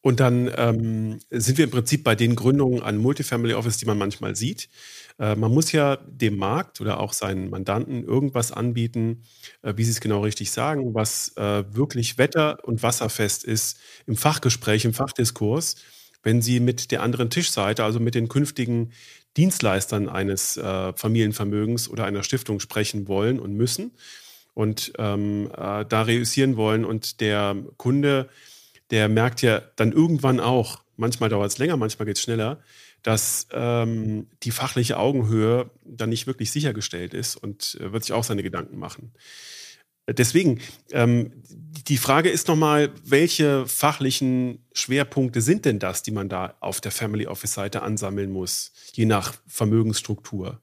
Und dann ähm, sind wir im Prinzip bei den Gründungen an Multifamily Office, die man manchmal sieht. Äh, man muss ja dem Markt oder auch seinen Mandanten irgendwas anbieten, äh, wie Sie es genau richtig sagen, was äh, wirklich wetter- und wasserfest ist im Fachgespräch, im Fachdiskurs, wenn Sie mit der anderen Tischseite, also mit den künftigen Dienstleistern eines äh, Familienvermögens oder einer Stiftung sprechen wollen und müssen und ähm, äh, da reüssieren wollen und der Kunde der merkt ja dann irgendwann auch, manchmal dauert es länger, manchmal geht es schneller, dass ähm, die fachliche Augenhöhe dann nicht wirklich sichergestellt ist und äh, wird sich auch seine Gedanken machen. Deswegen, ähm, die Frage ist nochmal, welche fachlichen Schwerpunkte sind denn das, die man da auf der Family Office Seite ansammeln muss, je nach Vermögensstruktur?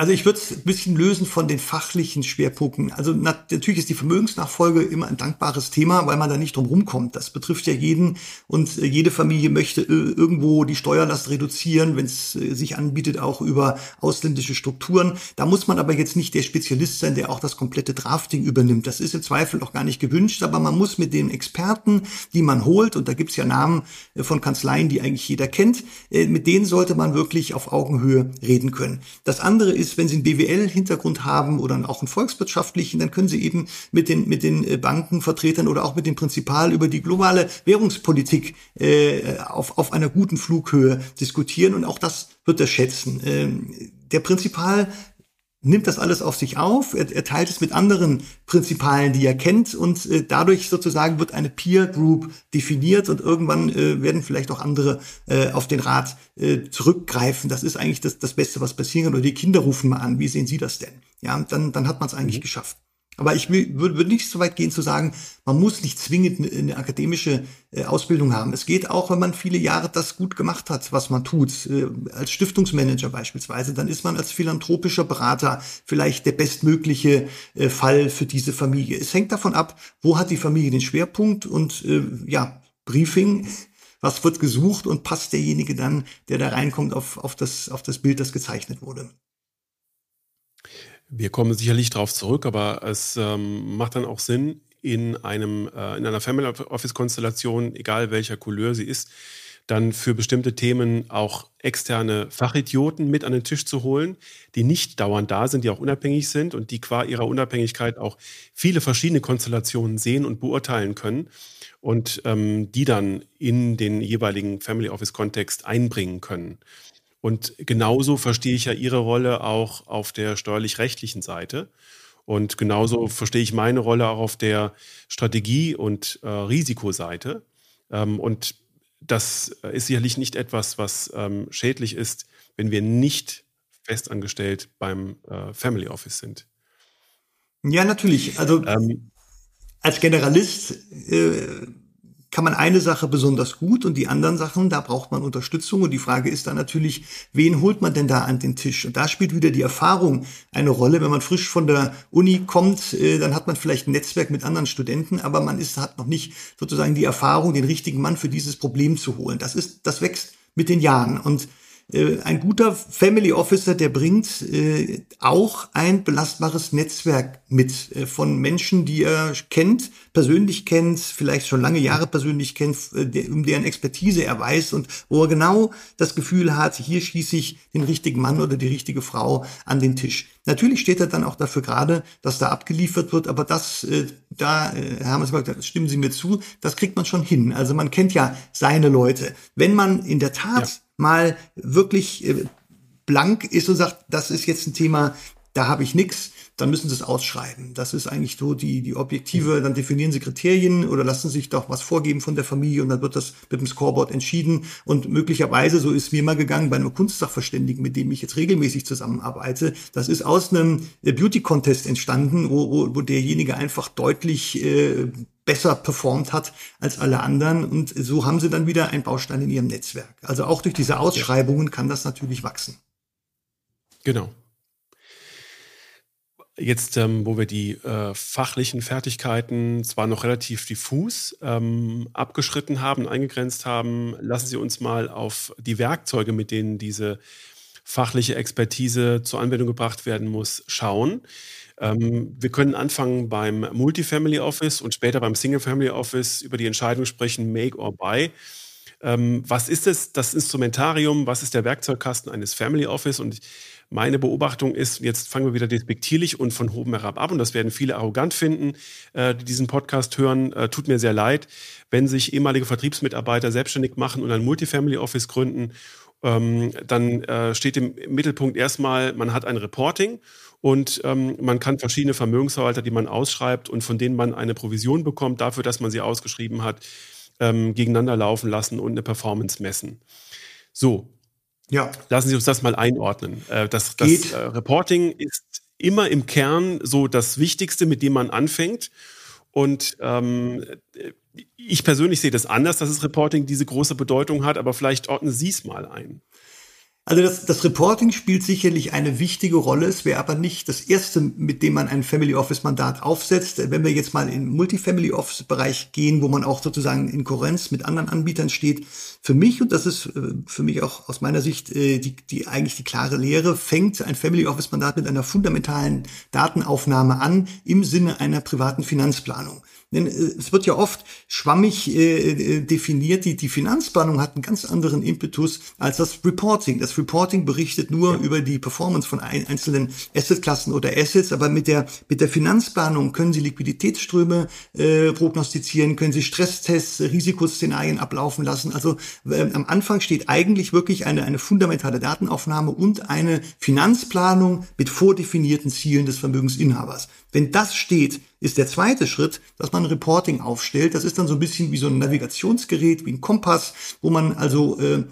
Also ich würde es ein bisschen lösen von den fachlichen Schwerpunkten. Also natürlich ist die Vermögensnachfolge immer ein dankbares Thema, weil man da nicht drum rumkommt. Das betrifft ja jeden und äh, jede Familie möchte äh, irgendwo die Steuerlast reduzieren, wenn es äh, sich anbietet, auch über ausländische Strukturen. Da muss man aber jetzt nicht der Spezialist sein, der auch das komplette Drafting übernimmt. Das ist im Zweifel auch gar nicht gewünscht, aber man muss mit den Experten, die man holt, und da gibt's ja Namen von Kanzleien, die eigentlich jeder kennt, mit denen sollte man wirklich auf Augenhöhe reden können. Das andere ist, ist, wenn Sie einen BWL-Hintergrund haben oder auch einen volkswirtschaftlichen, dann können Sie eben mit den, mit den äh, Bankenvertretern oder auch mit dem Prinzipal über die globale Währungspolitik äh, auf, auf einer guten Flughöhe diskutieren und auch das wird er schätzen. Ähm, der Prinzipal nimmt das alles auf sich auf, er, er teilt es mit anderen Prinzipalen, die er kennt und äh, dadurch sozusagen wird eine Peer Group definiert und irgendwann äh, werden vielleicht auch andere äh, auf den Rat äh, zurückgreifen. Das ist eigentlich das, das Beste, was passieren kann. Oder die Kinder rufen mal an, wie sehen Sie das denn? Ja, und dann, dann hat man es eigentlich mhm. geschafft. Aber ich würde würd nicht so weit gehen zu sagen, man muss nicht zwingend eine, eine akademische äh, Ausbildung haben. Es geht auch, wenn man viele Jahre das gut gemacht hat, was man tut. Äh, als Stiftungsmanager beispielsweise, dann ist man als philanthropischer Berater vielleicht der bestmögliche äh, Fall für diese Familie. Es hängt davon ab, wo hat die Familie den Schwerpunkt und äh, ja, Briefing was wird gesucht und passt derjenige dann, der da reinkommt, auf, auf, das, auf das Bild, das gezeichnet wurde. Wir kommen sicherlich darauf zurück, aber es ähm, macht dann auch Sinn, in einem äh, in einer Family Office Konstellation, egal welcher Couleur sie ist, dann für bestimmte Themen auch externe Fachidioten mit an den Tisch zu holen, die nicht dauernd da sind, die auch unabhängig sind und die qua ihrer Unabhängigkeit auch viele verschiedene Konstellationen sehen und beurteilen können und ähm, die dann in den jeweiligen Family Office Kontext einbringen können. Und genauso verstehe ich ja Ihre Rolle auch auf der steuerlich-rechtlichen Seite. Und genauso verstehe ich meine Rolle auch auf der Strategie- und äh, Risikoseite. Ähm, und das ist sicherlich nicht etwas, was ähm, schädlich ist, wenn wir nicht festangestellt beim äh, Family Office sind. Ja, natürlich. Also ähm, als Generalist äh, kann man eine Sache besonders gut und die anderen Sachen, da braucht man Unterstützung. Und die Frage ist dann natürlich, wen holt man denn da an den Tisch? Und da spielt wieder die Erfahrung eine Rolle. Wenn man frisch von der Uni kommt, äh, dann hat man vielleicht ein Netzwerk mit anderen Studenten, aber man ist, hat noch nicht sozusagen die Erfahrung, den richtigen Mann für dieses Problem zu holen. Das ist, das wächst mit den Jahren. Und ein guter Family Officer, der bringt äh, auch ein belastbares Netzwerk mit äh, von Menschen, die er kennt, persönlich kennt, vielleicht schon lange Jahre persönlich kennt, äh, der, um deren Expertise er weiß und wo er genau das Gefühl hat, hier schließe ich den richtigen Mann oder die richtige Frau an den Tisch. Natürlich steht er dann auch dafür gerade, dass da abgeliefert wird, aber das, äh, da, äh, Herr Hammersberg, stimmen Sie mir zu, das kriegt man schon hin. Also man kennt ja seine Leute. Wenn man in der Tat ja mal wirklich äh, blank ist und sagt, das ist jetzt ein Thema, da habe ich nichts, dann müssen sie es ausschreiben. Das ist eigentlich so die, die objektive, dann definieren sie Kriterien oder lassen sich doch was vorgeben von der Familie und dann wird das mit dem Scoreboard entschieden. Und möglicherweise, so ist mir mal gegangen bei einem Kunstsachverständigen, mit dem ich jetzt regelmäßig zusammenarbeite, das ist aus einem Beauty-Contest entstanden, wo, wo, wo derjenige einfach deutlich äh, besser performt hat als alle anderen. Und so haben sie dann wieder einen Baustein in ihrem Netzwerk. Also auch durch diese Ausschreibungen kann das natürlich wachsen. Genau. Jetzt, ähm, wo wir die äh, fachlichen Fertigkeiten zwar noch relativ diffus ähm, abgeschritten haben, eingegrenzt haben, lassen Sie uns mal auf die Werkzeuge, mit denen diese fachliche Expertise zur Anwendung gebracht werden muss, schauen. Ähm, wir können anfangen beim Multifamily Office und später beim Single Family Office über die Entscheidung sprechen, make or buy. Ähm, was ist es, das Instrumentarium? Was ist der Werkzeugkasten eines Family Office? Und meine Beobachtung ist, jetzt fangen wir wieder despektierlich und von oben herab ab, und das werden viele arrogant finden, äh, die diesen Podcast hören. Äh, tut mir sehr leid, wenn sich ehemalige Vertriebsmitarbeiter selbstständig machen und ein Multifamily Office gründen. Ähm, dann äh, steht im Mittelpunkt erstmal, man hat ein Reporting und ähm, man kann verschiedene Vermögensverwalter, die man ausschreibt und von denen man eine Provision bekommt, dafür, dass man sie ausgeschrieben hat, ähm, gegeneinander laufen lassen und eine Performance messen. So. Ja. Lassen Sie uns das mal einordnen. Äh, das das äh, Reporting ist immer im Kern so das Wichtigste, mit dem man anfängt. Und ähm, ich persönlich sehe das anders, dass das Reporting diese große Bedeutung hat, aber vielleicht ordnen Sie es mal ein. Also das, das Reporting spielt sicherlich eine wichtige Rolle. Es wäre aber nicht das erste, mit dem man ein Family Office Mandat aufsetzt. Wenn wir jetzt mal in Multifamily Office Bereich gehen, wo man auch sozusagen in Kohärenz mit anderen Anbietern steht, für mich, und das ist äh, für mich auch aus meiner Sicht äh, die, die eigentlich die klare Lehre, fängt ein Family Office Mandat mit einer fundamentalen Datenaufnahme an im Sinne einer privaten Finanzplanung. Denn äh, es wird ja oft schwammig äh, äh, definiert, die, die Finanzplanung hat einen ganz anderen Impetus als das Reporting. Das Reporting berichtet nur ja. über die Performance von ein, einzelnen Assetklassen oder Assets, aber mit der, mit der Finanzplanung können Sie Liquiditätsströme äh, prognostizieren, können Sie Stresstests, Risikoszenarien ablaufen lassen. Also äh, am Anfang steht eigentlich wirklich eine, eine fundamentale Datenaufnahme und eine Finanzplanung mit vordefinierten Zielen des Vermögensinhabers. Wenn das steht, ist der zweite Schritt, dass man ein Reporting aufstellt. Das ist dann so ein bisschen wie so ein Navigationsgerät, wie ein Kompass, wo man also äh,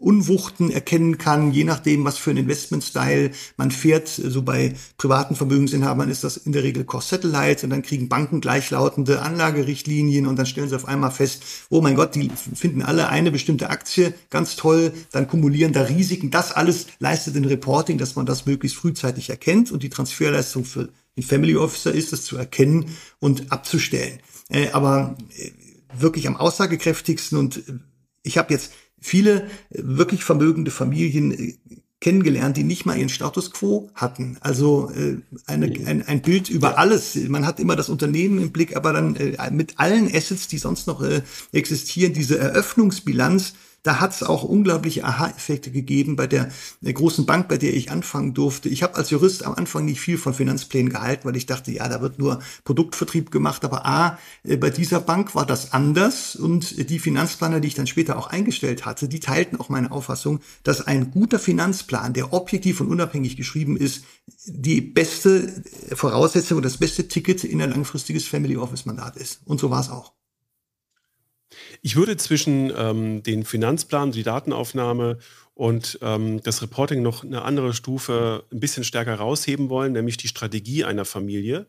Unwuchten erkennen kann, je nachdem, was für ein Investment-Style man fährt. So bei privaten Vermögensinhabern ist das in der Regel Cost Satellite und dann kriegen Banken gleichlautende Anlagerichtlinien und dann stellen sie auf einmal fest, oh mein Gott, die finden alle eine bestimmte Aktie, ganz toll, dann kumulieren da Risiken. Das alles leistet ein Reporting, dass man das möglichst frühzeitig erkennt und die Transferleistung für den Family Officer ist, das zu erkennen und abzustellen. Äh, aber äh, wirklich am aussagekräftigsten und äh, ich habe jetzt viele äh, wirklich vermögende Familien kennengelernt, die nicht mal ihren Status quo hatten. Also äh, eine, ein, ein Bild über alles. Man hat immer das Unternehmen im Blick, aber dann äh, mit allen Assets, die sonst noch äh, existieren, diese Eröffnungsbilanz da hat es auch unglaubliche Aha-Effekte gegeben bei der, der, großen Bank, bei der ich anfangen durfte. Ich habe als Jurist am Anfang nicht viel von Finanzplänen gehalten, weil ich dachte, ja, da wird nur Produktvertrieb gemacht. Aber A, äh, bei dieser Bank war das anders und die Finanzplaner, die ich dann später auch eingestellt hatte, die teilten auch meine Auffassung, dass ein guter Finanzplan, der objektiv und unabhängig geschrieben ist, die beste Voraussetzung und das beste Ticket in ein langfristiges Family Office Mandat ist. Und so war es auch. Ich würde zwischen ähm, den Finanzplan, die Datenaufnahme und ähm, das Reporting noch eine andere Stufe ein bisschen stärker rausheben wollen, nämlich die Strategie einer Familie,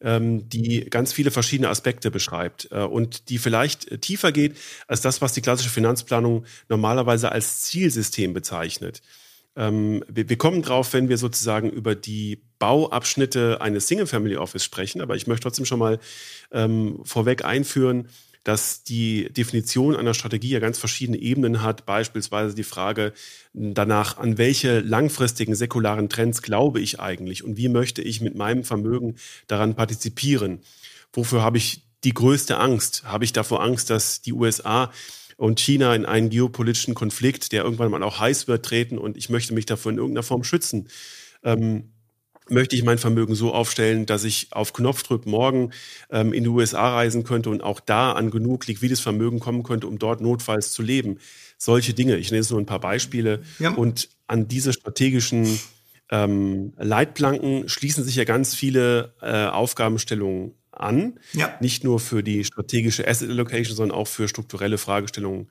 ähm, die ganz viele verschiedene Aspekte beschreibt äh, und die vielleicht tiefer geht als das, was die klassische Finanzplanung normalerweise als Zielsystem bezeichnet. Ähm, wir, wir, kommen drauf, wenn wir sozusagen über die Bauabschnitte eines Single Family Office sprechen, aber ich möchte trotzdem schon mal ähm, vorweg einführen, dass die Definition einer Strategie ja ganz verschiedene Ebenen hat. Beispielsweise die Frage danach, an welche langfristigen säkularen Trends glaube ich eigentlich und wie möchte ich mit meinem Vermögen daran partizipieren? Wofür habe ich die größte Angst? Habe ich davor Angst, dass die USA und China in einen geopolitischen Konflikt, der irgendwann mal auch heiß wird, treten und ich möchte mich davor in irgendeiner Form schützen? Ähm, möchte ich mein Vermögen so aufstellen, dass ich auf Knopfdruck morgen ähm, in die USA reisen könnte und auch da an genug liquides Vermögen kommen könnte, um dort notfalls zu leben. Solche Dinge. Ich nenne jetzt nur ein paar Beispiele. Ja. Und an diese strategischen ähm, Leitplanken schließen sich ja ganz viele äh, Aufgabenstellungen an. Ja. Nicht nur für die strategische Asset Allocation, sondern auch für strukturelle Fragestellungen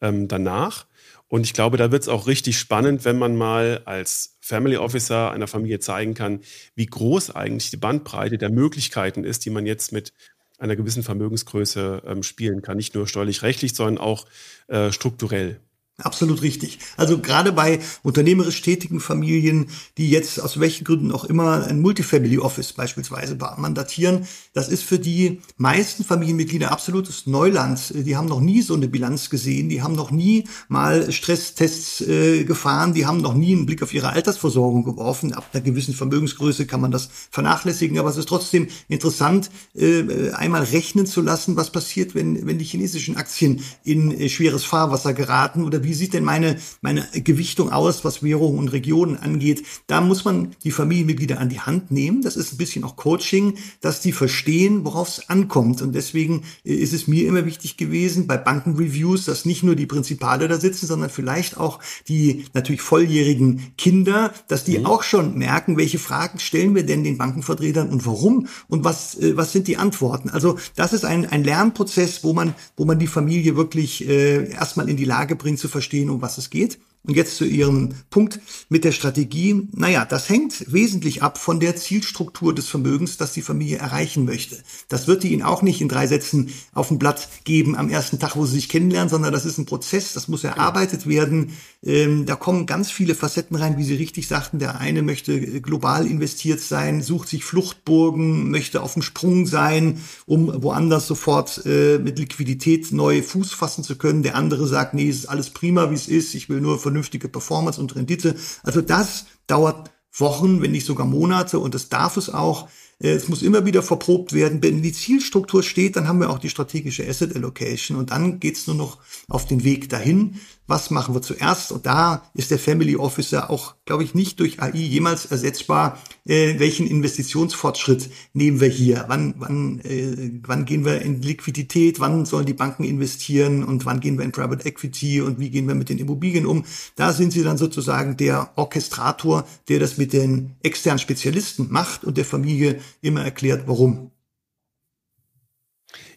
ähm, danach. Und ich glaube, da wird es auch richtig spannend, wenn man mal als Family Officer einer Familie zeigen kann, wie groß eigentlich die Bandbreite der Möglichkeiten ist, die man jetzt mit einer gewissen Vermögensgröße ähm, spielen kann. Nicht nur steuerlich-rechtlich, sondern auch äh, strukturell. Absolut richtig. Also gerade bei unternehmerisch tätigen Familien, die jetzt aus welchen Gründen auch immer ein Multifamily Office beispielsweise mandatieren, das ist für die meisten Familienmitglieder absolutes Neuland. Die haben noch nie so eine Bilanz gesehen, die haben noch nie mal Stresstests äh, gefahren, die haben noch nie einen Blick auf ihre Altersversorgung geworfen. Ab einer gewissen Vermögensgröße kann man das vernachlässigen, aber es ist trotzdem interessant, äh, einmal rechnen zu lassen, was passiert, wenn, wenn die chinesischen Aktien in äh, schweres Fahrwasser geraten oder wie wie sieht denn meine, meine Gewichtung aus, was Währungen und Regionen angeht. Da muss man die Familienmitglieder an die Hand nehmen. Das ist ein bisschen auch Coaching, dass die verstehen, worauf es ankommt. Und deswegen äh, ist es mir immer wichtig gewesen, bei Bankenreviews, dass nicht nur die Prinzipale da sitzen, sondern vielleicht auch die natürlich volljährigen Kinder, dass die mhm. auch schon merken, welche Fragen stellen wir denn den Bankenvertretern und warum und was, äh, was sind die Antworten. Also das ist ein, ein Lernprozess, wo man, wo man die Familie wirklich äh, erstmal in die Lage bringt zu verstehen, verstehen, um was es geht. Und jetzt zu Ihrem Punkt mit der Strategie. Naja, das hängt wesentlich ab von der Zielstruktur des Vermögens, das die Familie erreichen möchte. Das wird die Ihnen auch nicht in drei Sätzen auf dem Blatt geben am ersten Tag, wo Sie sich kennenlernen, sondern das ist ein Prozess, das muss erarbeitet werden. Ähm, da kommen ganz viele Facetten rein, wie Sie richtig sagten. Der eine möchte global investiert sein, sucht sich Fluchtburgen, möchte auf dem Sprung sein, um woanders sofort äh, mit Liquidität neu Fuß fassen zu können. Der andere sagt, nee, es ist alles prima, wie es ist. Ich will nur vernünftige Performance und Rendite. Also das dauert Wochen, wenn nicht sogar Monate und das darf es auch. Äh, es muss immer wieder verprobt werden. Wenn die Zielstruktur steht, dann haben wir auch die strategische Asset Allocation und dann geht's nur noch auf den Weg dahin was machen wir zuerst? Und da ist der Family Officer auch, glaube ich, nicht durch AI jemals ersetzbar. Äh, welchen Investitionsfortschritt nehmen wir hier? Wann, wann, äh, wann gehen wir in Liquidität? Wann sollen die Banken investieren? Und wann gehen wir in Private Equity? Und wie gehen wir mit den Immobilien um? Da sind sie dann sozusagen der Orchestrator, der das mit den externen Spezialisten macht und der Familie immer erklärt, warum.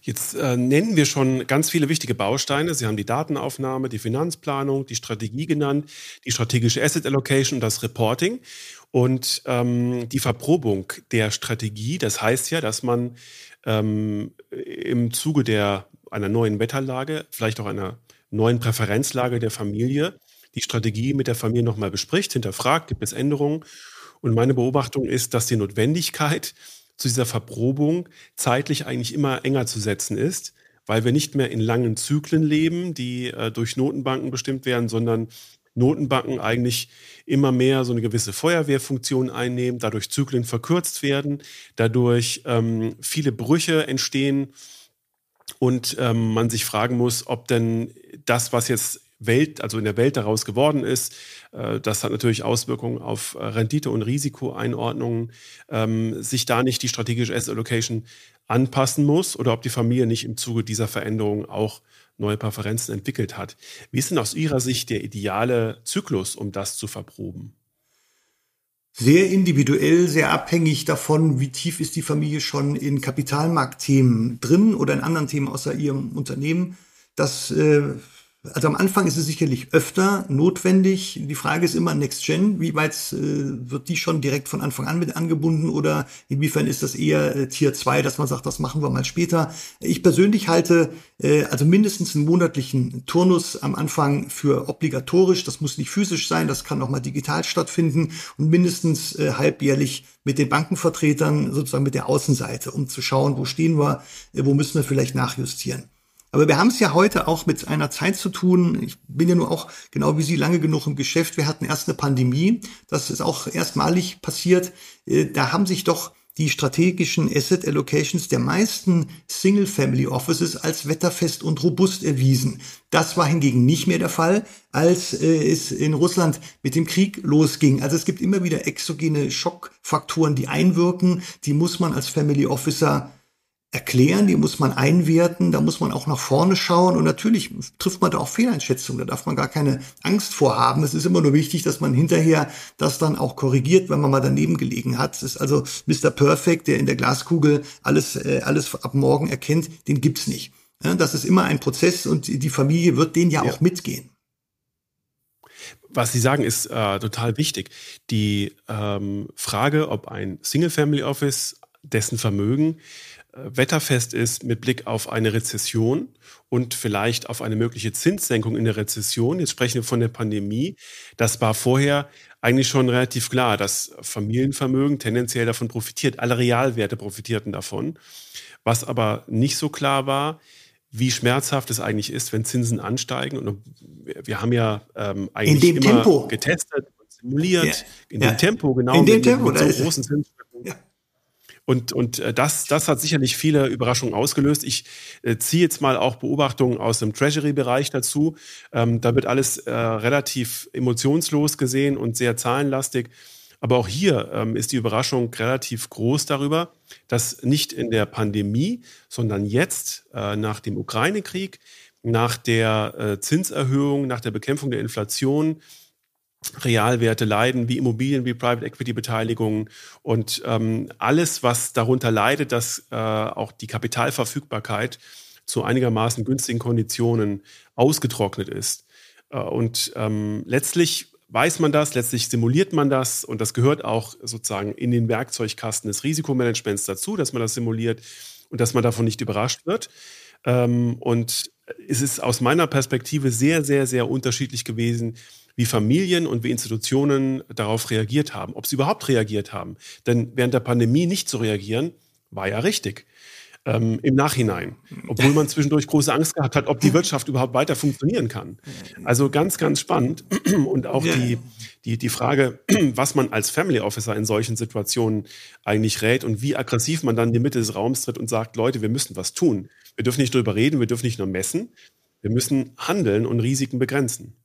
Jetzt äh, nennen wir schon ganz viele wichtige Bausteine. Sie haben die Datenaufnahme, die Finanzplanung, die Strategie genannt, die strategische Asset Allocation und das Reporting. Und ähm, die Verprobung der Strategie, das heißt ja, dass man ähm, im Zuge der, einer neuen Wetterlage, vielleicht auch einer neuen Präferenzlage der Familie, die Strategie mit der Familie nochmal bespricht, hinterfragt, gibt es Änderungen. Und meine Beobachtung ist, dass die Notwendigkeit zu dieser Verprobung zeitlich eigentlich immer enger zu setzen ist, weil wir nicht mehr in langen Zyklen leben, die äh, durch Notenbanken bestimmt werden, sondern Notenbanken eigentlich immer mehr so eine gewisse Feuerwehrfunktion einnehmen, dadurch Zyklen verkürzt werden, dadurch ähm, viele Brüche entstehen und ähm, man sich fragen muss, ob denn das, was jetzt Welt, also in der Welt daraus geworden ist. Äh, das hat natürlich Auswirkungen auf äh, Rendite- und Risikoeinordnungen. Ähm, sich da nicht die strategische Asset Allocation anpassen muss oder ob die Familie nicht im Zuge dieser Veränderung auch neue Präferenzen entwickelt hat. Wie ist denn aus Ihrer Sicht der ideale Zyklus, um das zu verproben? Sehr individuell, sehr abhängig davon, wie tief ist die Familie schon in Kapitalmarktthemen drin oder in anderen Themen außer ihrem Unternehmen. Das äh, also am Anfang ist es sicherlich öfter notwendig. Die Frage ist immer Next Gen. Wie weit äh, wird die schon direkt von Anfang an mit angebunden oder inwiefern ist das eher äh, Tier 2, dass man sagt, das machen wir mal später? Ich persönlich halte äh, also mindestens einen monatlichen Turnus am Anfang für obligatorisch. Das muss nicht physisch sein, das kann auch mal digital stattfinden und mindestens äh, halbjährlich mit den Bankenvertretern, sozusagen mit der Außenseite, um zu schauen, wo stehen wir, äh, wo müssen wir vielleicht nachjustieren. Aber wir haben es ja heute auch mit einer Zeit zu tun. Ich bin ja nur auch genau wie Sie lange genug im Geschäft. Wir hatten erst eine Pandemie. Das ist auch erstmalig passiert. Äh, da haben sich doch die strategischen Asset Allocations der meisten Single-Family Offices als wetterfest und robust erwiesen. Das war hingegen nicht mehr der Fall, als äh, es in Russland mit dem Krieg losging. Also es gibt immer wieder exogene Schockfaktoren, die einwirken. Die muss man als Family Officer erklären, die muss man einwerten, da muss man auch nach vorne schauen und natürlich trifft man da auch Fehleinschätzungen, da darf man gar keine Angst vor haben. Es ist immer nur wichtig, dass man hinterher das dann auch korrigiert, wenn man mal daneben gelegen hat. Es ist also Mr. Perfect, der in der Glaskugel alles, äh, alles ab morgen erkennt, den gibt's nicht. Ja, das ist immer ein Prozess und die Familie wird den ja, ja. auch mitgehen. Was Sie sagen, ist äh, total wichtig. Die ähm, Frage, ob ein Single-Family-Office, dessen Vermögen wetterfest ist mit Blick auf eine Rezession und vielleicht auf eine mögliche Zinssenkung in der Rezession. Jetzt sprechen wir von der Pandemie. Das war vorher eigentlich schon relativ klar, dass Familienvermögen tendenziell davon profitiert. Alle Realwerte profitierten davon. Was aber nicht so klar war, wie schmerzhaft es eigentlich ist, wenn Zinsen ansteigen. Und wir haben ja ähm, eigentlich immer Tempo. getestet und simuliert. Ja. In ja. dem Tempo, genau. In dem Tempo. Mit so großen Zinsschritten. Ja. Und, und äh, das, das hat sicherlich viele Überraschungen ausgelöst. Ich äh, ziehe jetzt mal auch Beobachtungen aus dem Treasury-Bereich dazu. Ähm, da wird alles äh, relativ emotionslos gesehen und sehr zahlenlastig. Aber auch hier ähm, ist die Überraschung relativ groß darüber, dass nicht in der Pandemie, sondern jetzt äh, nach dem Ukraine-Krieg, nach der äh, Zinserhöhung, nach der Bekämpfung der Inflation, Realwerte leiden, wie Immobilien, wie Private Equity Beteiligungen und ähm, alles, was darunter leidet, dass äh, auch die Kapitalverfügbarkeit zu einigermaßen günstigen Konditionen ausgetrocknet ist. Äh, und ähm, letztlich weiß man das, letztlich simuliert man das und das gehört auch sozusagen in den Werkzeugkasten des Risikomanagements dazu, dass man das simuliert und dass man davon nicht überrascht wird. Ähm, und es ist aus meiner Perspektive sehr, sehr, sehr unterschiedlich gewesen, wie Familien und wie Institutionen darauf reagiert haben, ob sie überhaupt reagiert haben. Denn während der Pandemie nicht zu reagieren, war ja richtig. ähm, im Nachhinein, obwohl man zwischendurch große Angst gehabt hat, ob die Wirtschaft überhaupt weiter funktionieren kann. Also ganz, ganz spannend. Und auch die, die, die Frage, was man als Family Officer in solchen Situationen eigentlich rät und wie aggressiv man dann in die Mitte des Raums tritt und sagt, Leute, wir müssen was tun. Wir dürfen nicht drüber reden, wir dürfen nicht nur messen, wir müssen handeln und Risiken begrenzen.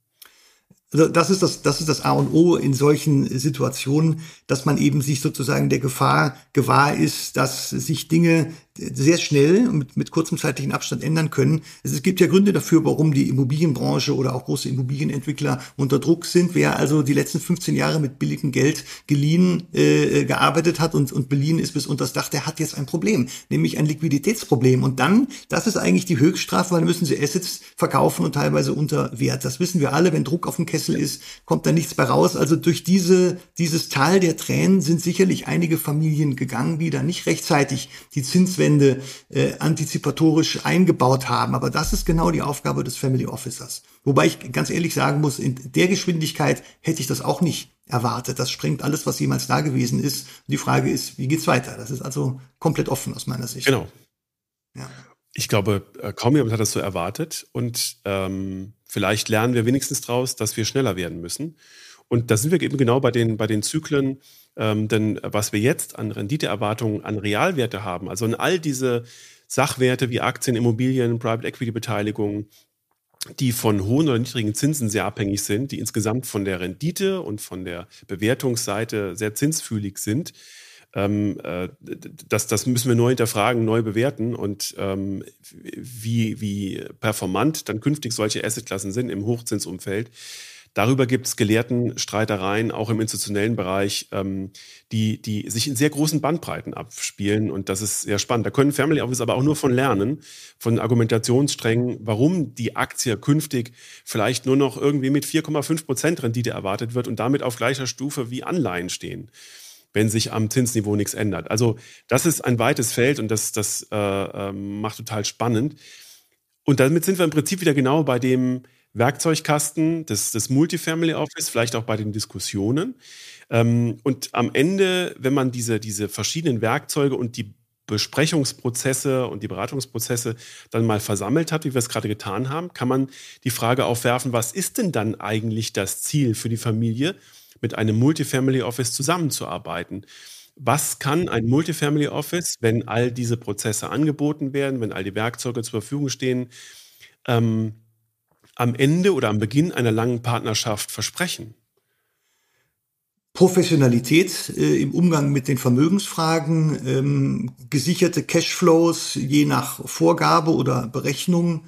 Also das ist das, das ist das A und O in solchen Situationen, dass man eben sich sozusagen der Gefahr gewahr ist, dass sich Dinge sehr schnell mit, mit kurzem zeitlichen Abstand ändern können. Es gibt ja Gründe dafür, warum die Immobilienbranche oder auch große Immobilienentwickler unter Druck sind. Wer also die letzten 15 Jahre mit billigem Geld geliehen äh, gearbeitet hat und, und beliehen ist bis unter das Dach, der hat jetzt ein Problem, nämlich ein Liquiditätsproblem. Und dann, das ist eigentlich die Höchststrafe, weil müssen sie Assets verkaufen und teilweise unter Wert. Das wissen wir alle, wenn Druck auf dem Kessel ist, kommt da nichts mehr raus. Also durch diese, dieses Tal der Tränen sind sicherlich einige Familien gegangen, die da nicht rechtzeitig die Zinswende Umstände äh, antizipatorisch eingebaut haben. Aber das ist genau die Aufgabe des Family Officers. Wobei ich ganz ehrlich sagen muss, in der Geschwindigkeit hätte ich das auch nicht erwartet. Das sprengt alles, was jemals da gewesen ist. Und die Frage ist, wie geht's weiter? Das ist also komplett offen aus meiner Sicht. Genau. Ja. Ich glaube, äh, kaum jemand hat das so erwartet. Und ähm, vielleicht lernen wir wenigstens daraus, dass wir schneller werden müssen. Und da sind wir eben genau bei den, bei den Zyklen ähm, denn was wir jetzt an Renditeerwartungen, an Realwerte haben, also in all diese Sachwerte wie Aktien, Immobilien, Private Equity Beteiligungen, die von hohen oder niedrigen Zinsen sehr abhängig sind, die insgesamt von der Rendite und von der Bewertungsseite sehr zinsfühlig sind, ähm, äh, das, das müssen wir neu hinterfragen, neu bewerten und ähm, wie, wie performant dann künftig solche Assetklassen sind im Hochzinsumfeld. Darüber gibt es Gelehrtenstreitereien, auch im institutionellen Bereich, ähm, die, die sich in sehr großen Bandbreiten abspielen. Und das ist sehr spannend. Da können Family Office aber auch nur von lernen, von Argumentationssträngen, warum die Aktie künftig vielleicht nur noch irgendwie mit 4,5 Prozent Rendite erwartet wird und damit auf gleicher Stufe wie Anleihen stehen wenn sich am Zinsniveau nichts ändert. Also das ist ein weites Feld und das, das äh, äh, macht total spannend. Und damit sind wir im Prinzip wieder genau bei dem, Werkzeugkasten des, des Multifamily Office, vielleicht auch bei den Diskussionen. Ähm, und am Ende, wenn man diese, diese verschiedenen Werkzeuge und die Besprechungsprozesse und die Beratungsprozesse dann mal versammelt hat, wie wir es gerade getan haben, kann man die Frage aufwerfen, was ist denn dann eigentlich das Ziel für die Familie, mit einem Multifamily Office zusammenzuarbeiten? Was kann ein Multifamily Office, wenn all diese Prozesse angeboten werden, wenn all die Werkzeuge zur Verfügung stehen, ähm, am Ende oder am Beginn einer langen Partnerschaft versprechen? Professionalität äh, im Umgang mit den Vermögensfragen, ähm, gesicherte Cashflows je nach Vorgabe oder Berechnung,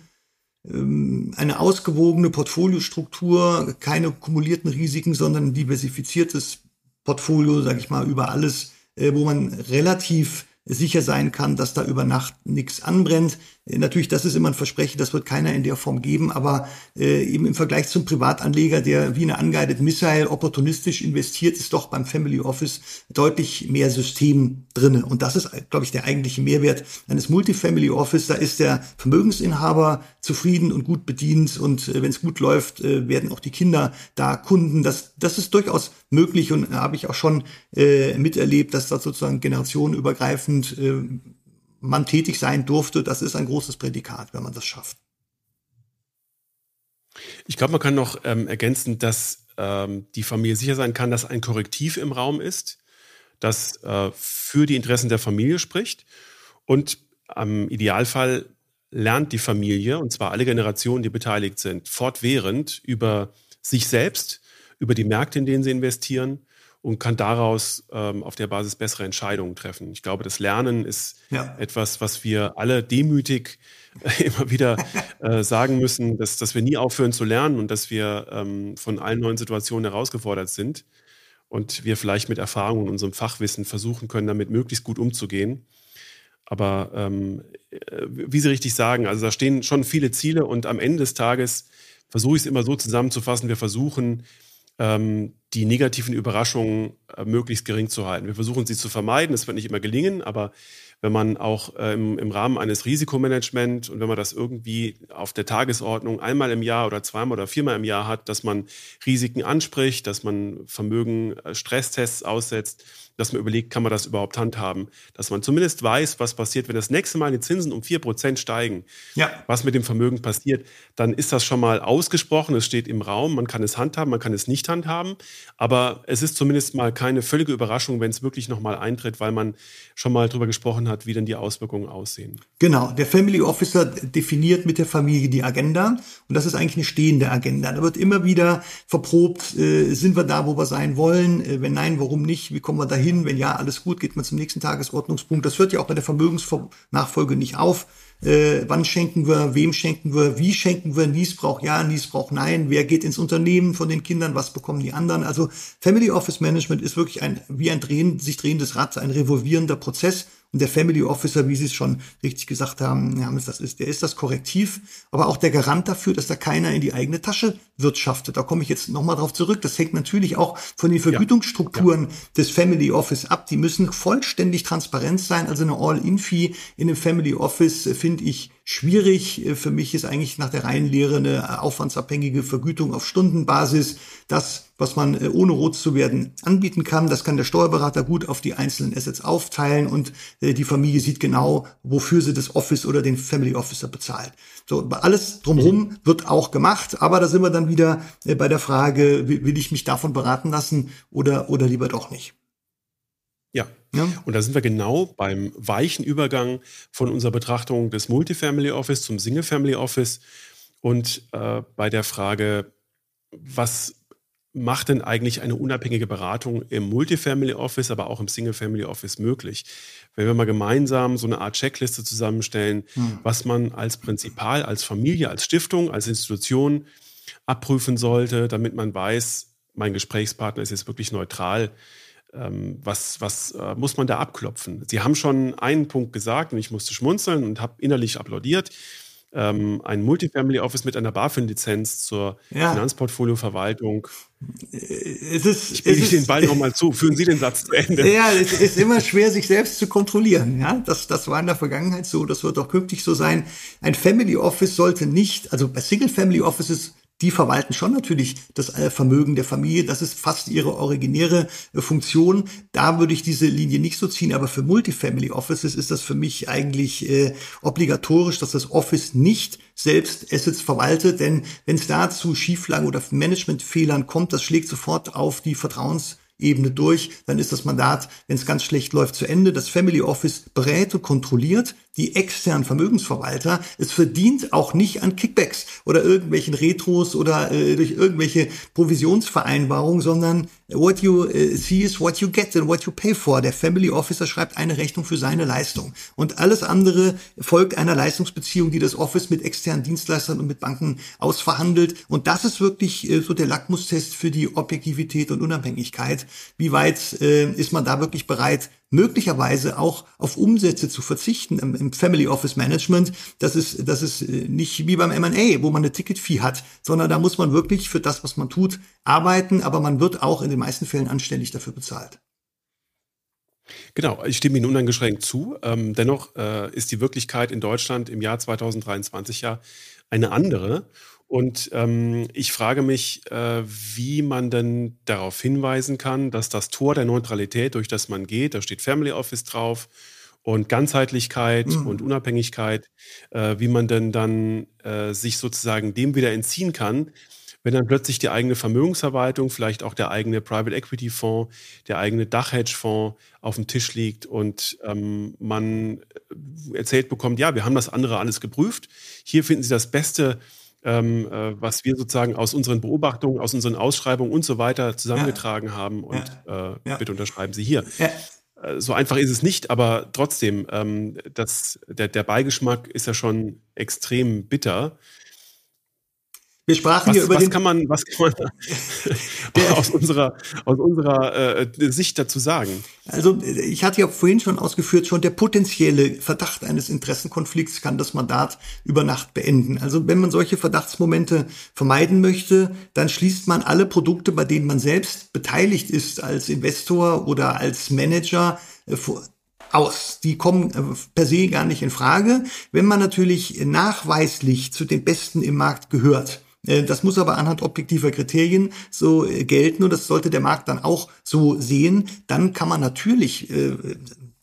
ähm, eine ausgewogene Portfoliostruktur, keine kumulierten Risiken, sondern ein diversifiziertes Portfolio, sage ich mal, über alles, äh, wo man relativ sicher sein kann, dass da über Nacht nichts anbrennt. Äh, natürlich, das ist immer ein Versprechen, das wird keiner in der Form geben, aber äh, eben im Vergleich zum Privatanleger, der wie eine unguided Missile opportunistisch investiert, ist doch beim Family Office deutlich mehr System drinne. Und das ist, glaube ich, der eigentliche Mehrwert eines Multifamily Office. Da ist der Vermögensinhaber zufrieden und gut bedient und äh, wenn es gut läuft, äh, werden auch die Kinder da Kunden. Das, das ist durchaus möglich und habe ich auch schon äh, miterlebt, dass das sozusagen generationenübergreifend äh, man tätig sein durfte, das ist ein großes Prädikat, wenn man das schafft. Ich glaube, man kann noch ähm, ergänzen, dass ähm, die Familie sicher sein kann, dass ein Korrektiv im Raum ist, das äh, für die Interessen der Familie spricht. Und am Idealfall lernt die Familie, und zwar alle Generationen, die beteiligt sind, fortwährend über sich selbst, über die Märkte, in denen sie investieren und kann daraus ähm, auf der Basis bessere Entscheidungen treffen. Ich glaube, das Lernen ist ja. etwas, was wir alle demütig äh, immer wieder äh, sagen müssen, dass, dass wir nie aufhören zu lernen und dass wir ähm, von allen neuen Situationen herausgefordert sind und wir vielleicht mit Erfahrung und unserem Fachwissen versuchen können, damit möglichst gut umzugehen. Aber ähm, äh, wie Sie richtig sagen, also da stehen schon viele Ziele und am Ende des Tages versuche ich es immer so zusammenzufassen, wir versuchen, ähm, die negativen Überraschungen äh, möglichst gering zu halten. Wir versuchen sie zu vermeiden. Das wird nicht immer gelingen, aber wenn man auch äh, im, im Rahmen eines Risikomanagement und wenn man das irgendwie auf der Tagesordnung einmal im Jahr oder zweimal oder viermal im Jahr hat, dass man Risiken anspricht, dass man Vermögen äh, Stresstests aussetzt, dass man überlegt, kann man das überhaupt handhaben, dass man zumindest weiß, was passiert, wenn das nächste Mal die Zinsen um vier Prozent steigen, ja. was mit dem Vermögen passiert, dann ist das schon mal ausgesprochen, es steht im Raum, man kann es handhaben, man kann es nicht handhaben, aber es ist zumindest mal keine völlige Überraschung, wenn es wirklich nochmal eintritt, weil man schon mal darüber gesprochen hat, wie denn die Auswirkungen aussehen. Genau, der Family Officer definiert mit der Familie die Agenda und das ist eigentlich eine stehende Agenda. Da wird immer wieder verprobt, äh, sind wir da, wo wir sein wollen, äh, wenn nein, warum nicht, wie kommen wir dahin, hin. Wenn ja, alles gut, geht man zum nächsten Tagesordnungspunkt. Das hört ja auch bei der Vermögensnachfolge nicht auf. Äh, wann schenken wir, wem schenken wir, wie schenken wir, Niesbrauch ja, Niesbrauch nein, wer geht ins Unternehmen von den Kindern, was bekommen die anderen. Also Family Office Management ist wirklich ein, wie ein drehen, sich drehendes Rad, ein revolvierender Prozess und der Family Officer, wie Sie es schon richtig gesagt haben, ja, das ist, der ist das Korrektiv, aber auch der Garant dafür, dass da keiner in die eigene Tasche wirtschaftet. Da komme ich jetzt nochmal drauf zurück. Das hängt natürlich auch von den Vergütungsstrukturen ja. Ja. des Family Office ab. Die müssen vollständig transparent sein. Also eine All-In-Fee in einem Family Office finde ich schwierig. Für mich ist eigentlich nach der Reihenlehre eine äh, aufwandsabhängige Vergütung auf Stundenbasis. Das, was man äh, ohne rot zu werden anbieten kann, das kann der Steuerberater gut auf die einzelnen Assets aufteilen und die Familie sieht genau, wofür sie das Office oder den Family Officer bezahlt. So, alles drumherum wird auch gemacht, aber da sind wir dann wieder bei der Frage, will ich mich davon beraten lassen oder, oder lieber doch nicht. Ja. ja. Und da sind wir genau beim weichen Übergang von unserer Betrachtung des Multifamily Office zum Single Family Office und äh, bei der Frage, was macht denn eigentlich eine unabhängige Beratung im Multifamily Office, aber auch im Single Family Office möglich? Wenn wir mal gemeinsam so eine Art Checkliste zusammenstellen, hm. was man als Prinzipal, als Familie, als Stiftung, als Institution abprüfen sollte, damit man weiß, mein Gesprächspartner ist jetzt wirklich neutral ähm, was, was äh, muss man da abklopfen? Sie haben schon einen Punkt gesagt und ich musste schmunzeln und habe innerlich applaudiert. Ähm, ein Multifamily Office mit einer BaFin-Lizenz zur ja. Finanzportfolioverwaltung. Äh, es ist, ich spiele den Ball nochmal zu. Führen Sie den Satz zu Ende. Ja, es ist immer schwer, sich selbst zu kontrollieren. Ja, das, das war in der Vergangenheit so. Das wird auch künftig so sein. Ein Family Office sollte nicht, also bei Single Family Offices die verwalten schon natürlich das äh, Vermögen der Familie. Das ist fast ihre originäre äh, Funktion. Da würde ich diese Linie nicht so ziehen. Aber für Multifamily Offices ist das für mich eigentlich äh, obligatorisch, dass das Office nicht selbst Assets verwaltet. Denn wenn es da zu Schieflagen oder Managementfehlern kommt, das schlägt sofort auf die Vertrauens Ebene durch, dann ist das Mandat, wenn es ganz schlecht läuft, zu Ende. Das Family Office berät und kontrolliert die externen Vermögensverwalter. Es verdient auch nicht an Kickbacks oder irgendwelchen Retros oder äh, durch irgendwelche Provisionsvereinbarungen, sondern what you uh, see is what you get and what you pay for. Der Family Officer schreibt eine Rechnung für seine Leistung. Und alles andere folgt einer Leistungsbeziehung, die das Office mit externen Dienstleistern und mit Banken ausverhandelt. Und das ist wirklich äh, so der Lackmustest für die Objektivität und Unabhängigkeit. Wie weit äh, ist man da wirklich bereit, möglicherweise auch auf Umsätze zu verzichten im, im, Family Office Management. Das ist, das ist äh, nicht wie beim M&A, wo man eine Ticket-Fee hat, sondern da muss man wirklich für das, was man tut, arbeiten, aber man wird auch in den meisten Fällen anständig dafür bezahlt. Genau, ich stimme Ihnen uneingeschränkt zu. Ähm, dennoch äh, ist die Wirklichkeit in Deutschland im Jahr 2023 ja eine andere. Und ähm, ich frage mich, äh, wie man denn darauf hinweisen kann, dass das Tor der Neutralität, durch das man geht, da steht Family Office drauf und Ganzheitlichkeit mhm. und Unabhängigkeit, äh, wie man denn dann äh, sich sozusagen dem wieder entziehen kann, wenn dann plötzlich die eigene Vermögensverwaltung, vielleicht auch der eigene Private Equity Fonds, der eigene Dachhedge-Fonds auf dem Tisch liegt und ähm, man erzählt bekommt, ja, wir haben das andere alles geprüft. Hier finden Sie das beste ähm, äh, was wir sozusagen aus unseren Beobachtungen, aus unseren Ausschreibungen und so weiter zusammengetragen ja. haben. Und ja. Äh, ja. bitte unterschreiben Sie hier. Äh, so einfach ist es nicht, aber trotzdem, ähm, das, der, der Beigeschmack ist ja schon extrem bitter. Wir sprachen was, ja über was den kann man, was kann man aus unserer, aus unserer äh, Sicht dazu sagen? Also ich hatte ja vorhin schon ausgeführt, schon der potenzielle Verdacht eines Interessenkonflikts kann das Mandat über Nacht beenden. Also wenn man solche Verdachtsmomente vermeiden möchte, dann schließt man alle Produkte, bei denen man selbst beteiligt ist als Investor oder als Manager, äh, aus. Die kommen äh, per se gar nicht in Frage, wenn man natürlich nachweislich zu den Besten im Markt gehört. Äh, das muss aber anhand objektiver Kriterien so äh, gelten und das sollte der Markt dann auch so sehen. Dann kann man natürlich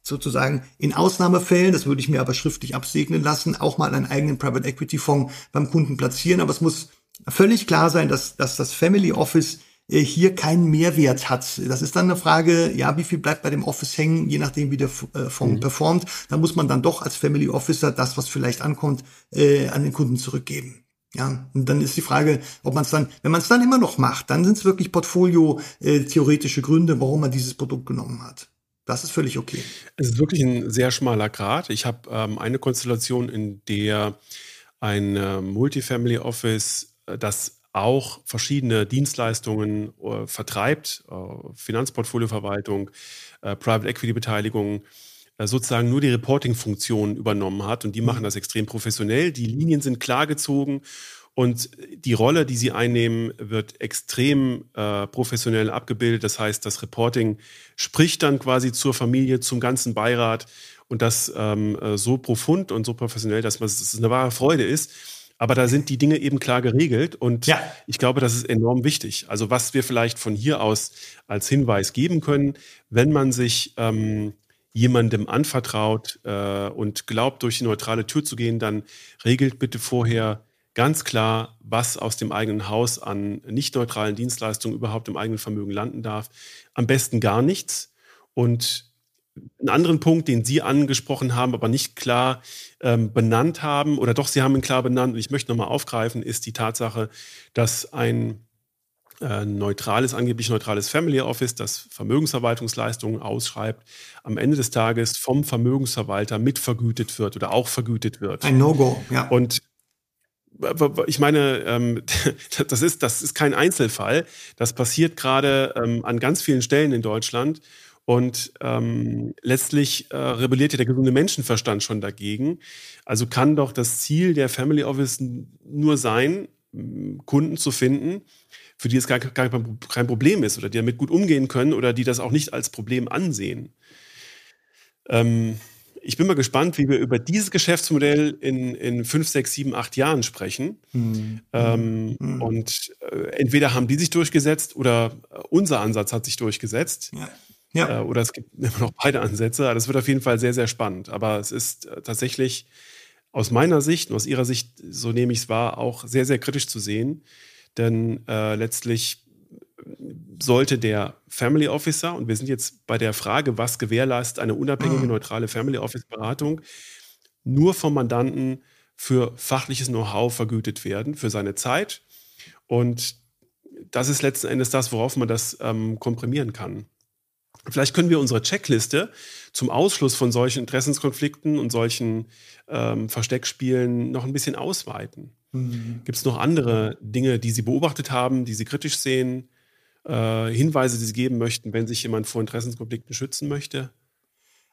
sozusagen in Ausnahmefällen, das würde ich mir aber schriftlich absegnen lassen, auch mal einen eigenen Private Equity Fonds beim Kunden platzieren. Aber es muss völlig klar sein, dass, dass das Family Office äh, hier keinen Mehrwert hat. Das ist dann eine Frage, ja, wie viel bleibt bei dem Office hängen, je nachdem, wie der äh, Fonds mhm. performt. Da muss man dann doch als Family Officer das, was vielleicht ankommt, äh, an den Kunden zurückgeben. Ja, und dann ist die Frage, ob man es dann, wenn man es dann immer noch macht, dann sind es wirklich Portfolio-theoretische äh, Gründe, warum man dieses Produkt genommen hat. Das ist völlig okay. Es ist wirklich ein sehr schmaler Grad. Ich habe ähm, eine Konstellation, in der ein äh, Multifamily Office äh, das auch verschiedene Dienstleistungen äh, vertreibt, äh, Finanzportfolioverwaltung, äh, Private Equity Beteiligung, sozusagen nur die Reporting-Funktion übernommen hat und die machen mhm. das extrem professionell. Die Linien sind klar gezogen und die Rolle, die sie einnehmen, wird extrem äh, professionell abgebildet. Das heißt, das Reporting spricht dann quasi zur Familie, zum ganzen Beirat und das ähm, äh, so profund und so professionell, dass es eine wahre Freude ist. Aber da sind die Dinge eben klar geregelt und ja. ich glaube, das ist enorm wichtig. Also was wir vielleicht von hier aus als Hinweis geben können, wenn man sich ähm, jemandem anvertraut äh, und glaubt, durch die neutrale Tür zu gehen, dann regelt bitte vorher ganz klar, was aus dem eigenen Haus an nicht neutralen Dienstleistungen überhaupt im eigenen Vermögen landen darf. Am besten gar nichts. Und einen anderen Punkt, den Sie angesprochen haben, aber nicht klar ähm, benannt haben, oder doch, Sie haben ihn klar benannt, und ich möchte nochmal aufgreifen, ist die Tatsache, dass ein äh, neutrales, angeblich neutrales Family Office, das Vermögensverwaltungsleistungen ausschreibt, am Ende des Tages vom Vermögensverwalter mitvergütet wird oder auch vergütet wird. Ein No-Go, ja. Und ich meine, ähm, das ist, das ist kein Einzelfall. Das passiert gerade ähm, an ganz vielen Stellen in Deutschland. Und ähm, letztlich äh, rebelliert ja der gesunde Menschenverstand schon dagegen. Also kann doch das Ziel der Family Office nur sein, Kunden zu finden, für die es gar, gar kein Problem ist oder die damit gut umgehen können oder die das auch nicht als Problem ansehen. Ähm, ich bin mal gespannt, wie wir über dieses Geschäftsmodell in, in fünf, sechs, sieben, acht Jahren sprechen. Mhm. Ähm, mhm. Und äh, entweder haben die sich durchgesetzt oder äh, unser Ansatz hat sich durchgesetzt. Ja. Ja. Äh, oder es gibt immer noch beide Ansätze. Das wird auf jeden Fall sehr, sehr spannend. Aber es ist äh, tatsächlich aus meiner Sicht und aus Ihrer Sicht, so nehme ich es wahr, auch sehr, sehr kritisch zu sehen. Denn äh, letztlich sollte der Family Officer, und wir sind jetzt bei der Frage, was gewährleistet eine unabhängige, mhm. neutrale Family Office Beratung, nur vom Mandanten für fachliches Know-how vergütet werden, für seine Zeit. Und das ist letzten Endes das, worauf man das ähm, komprimieren kann. Vielleicht können wir unsere Checkliste zum Ausschluss von solchen Interessenskonflikten und solchen ähm, Versteckspielen noch ein bisschen ausweiten. Mhm. Gibt es noch andere Dinge, die Sie beobachtet haben, die Sie kritisch sehen, äh, Hinweise, die Sie geben möchten, wenn sich jemand vor Interessenskonflikten schützen möchte?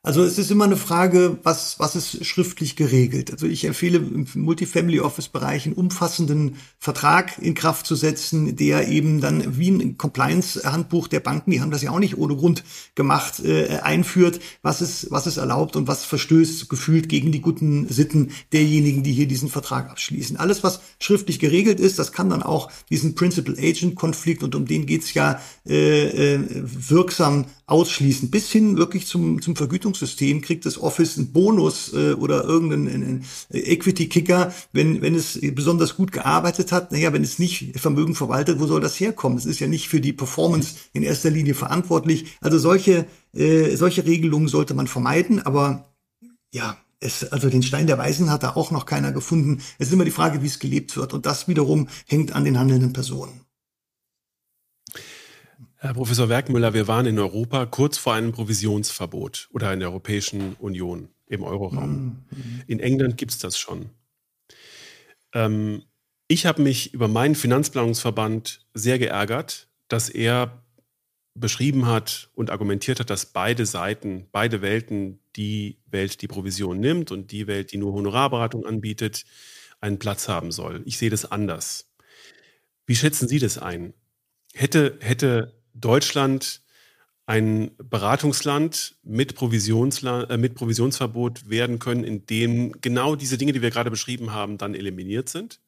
Also es ist immer eine Frage, was, was ist schriftlich geregelt. Also ich empfehle im Multifamily Office Bereich einen umfassenden Vertrag in Kraft zu setzen, der eben dann wie ein Compliance-Handbuch der Banken, die haben das ja auch nicht ohne Grund gemacht, äh, einführt, was ist, was ist erlaubt und was verstößt gefühlt gegen die guten Sitten derjenigen, die hier diesen Vertrag abschließen. Alles, was schriftlich geregelt ist, das kann dann auch diesen Principal-Agent-Konflikt, und um den geht's ja äh, äh, wirksam ausschließen, bis hin wirklich zum, zum Vergütungssystem kriegt das Office einen Bonus äh, oder irgendeinen Equity-Kicker, wenn, wenn es besonders gut gearbeitet hat. Naja, wenn es nicht Vermögen verwaltet, wo soll das herkommen? Es ist ja nicht für die Performance in erster Linie verantwortlich. Also solche, äh, solche Regelungen sollte man vermeiden, aber ja, es, also den Stein der Weisen hat da auch noch keiner gefunden. Es ist immer die Frage, wie es gelebt wird. Und das wiederum hängt an den handelnden Personen. Herr Professor Werkmüller, wir waren in Europa kurz vor einem Provisionsverbot oder in der Europäischen Union, im Euroraum. Mhm. In England gibt es das schon. Ähm, Ich habe mich über meinen Finanzplanungsverband sehr geärgert, dass er beschrieben hat und argumentiert hat, dass beide Seiten, beide Welten, die Welt, die Provision nimmt und die Welt, die nur Honorarberatung anbietet, einen Platz haben soll. Ich sehe das anders. Wie schätzen Sie das ein? Hätte, hätte Deutschland ein Beratungsland mit, Provisionsla äh, mit Provisionsverbot werden können, in dem genau diese Dinge, die wir gerade beschrieben haben, dann eliminiert sind?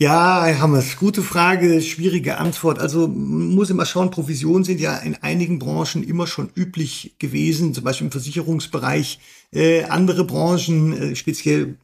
Ja, Herr Hammers, gute Frage, schwierige Antwort. Also man muss immer schauen, Provisionen sind ja in einigen Branchen immer schon üblich gewesen, zum Beispiel im Versicherungsbereich. Äh, andere Branchen, äh, speziell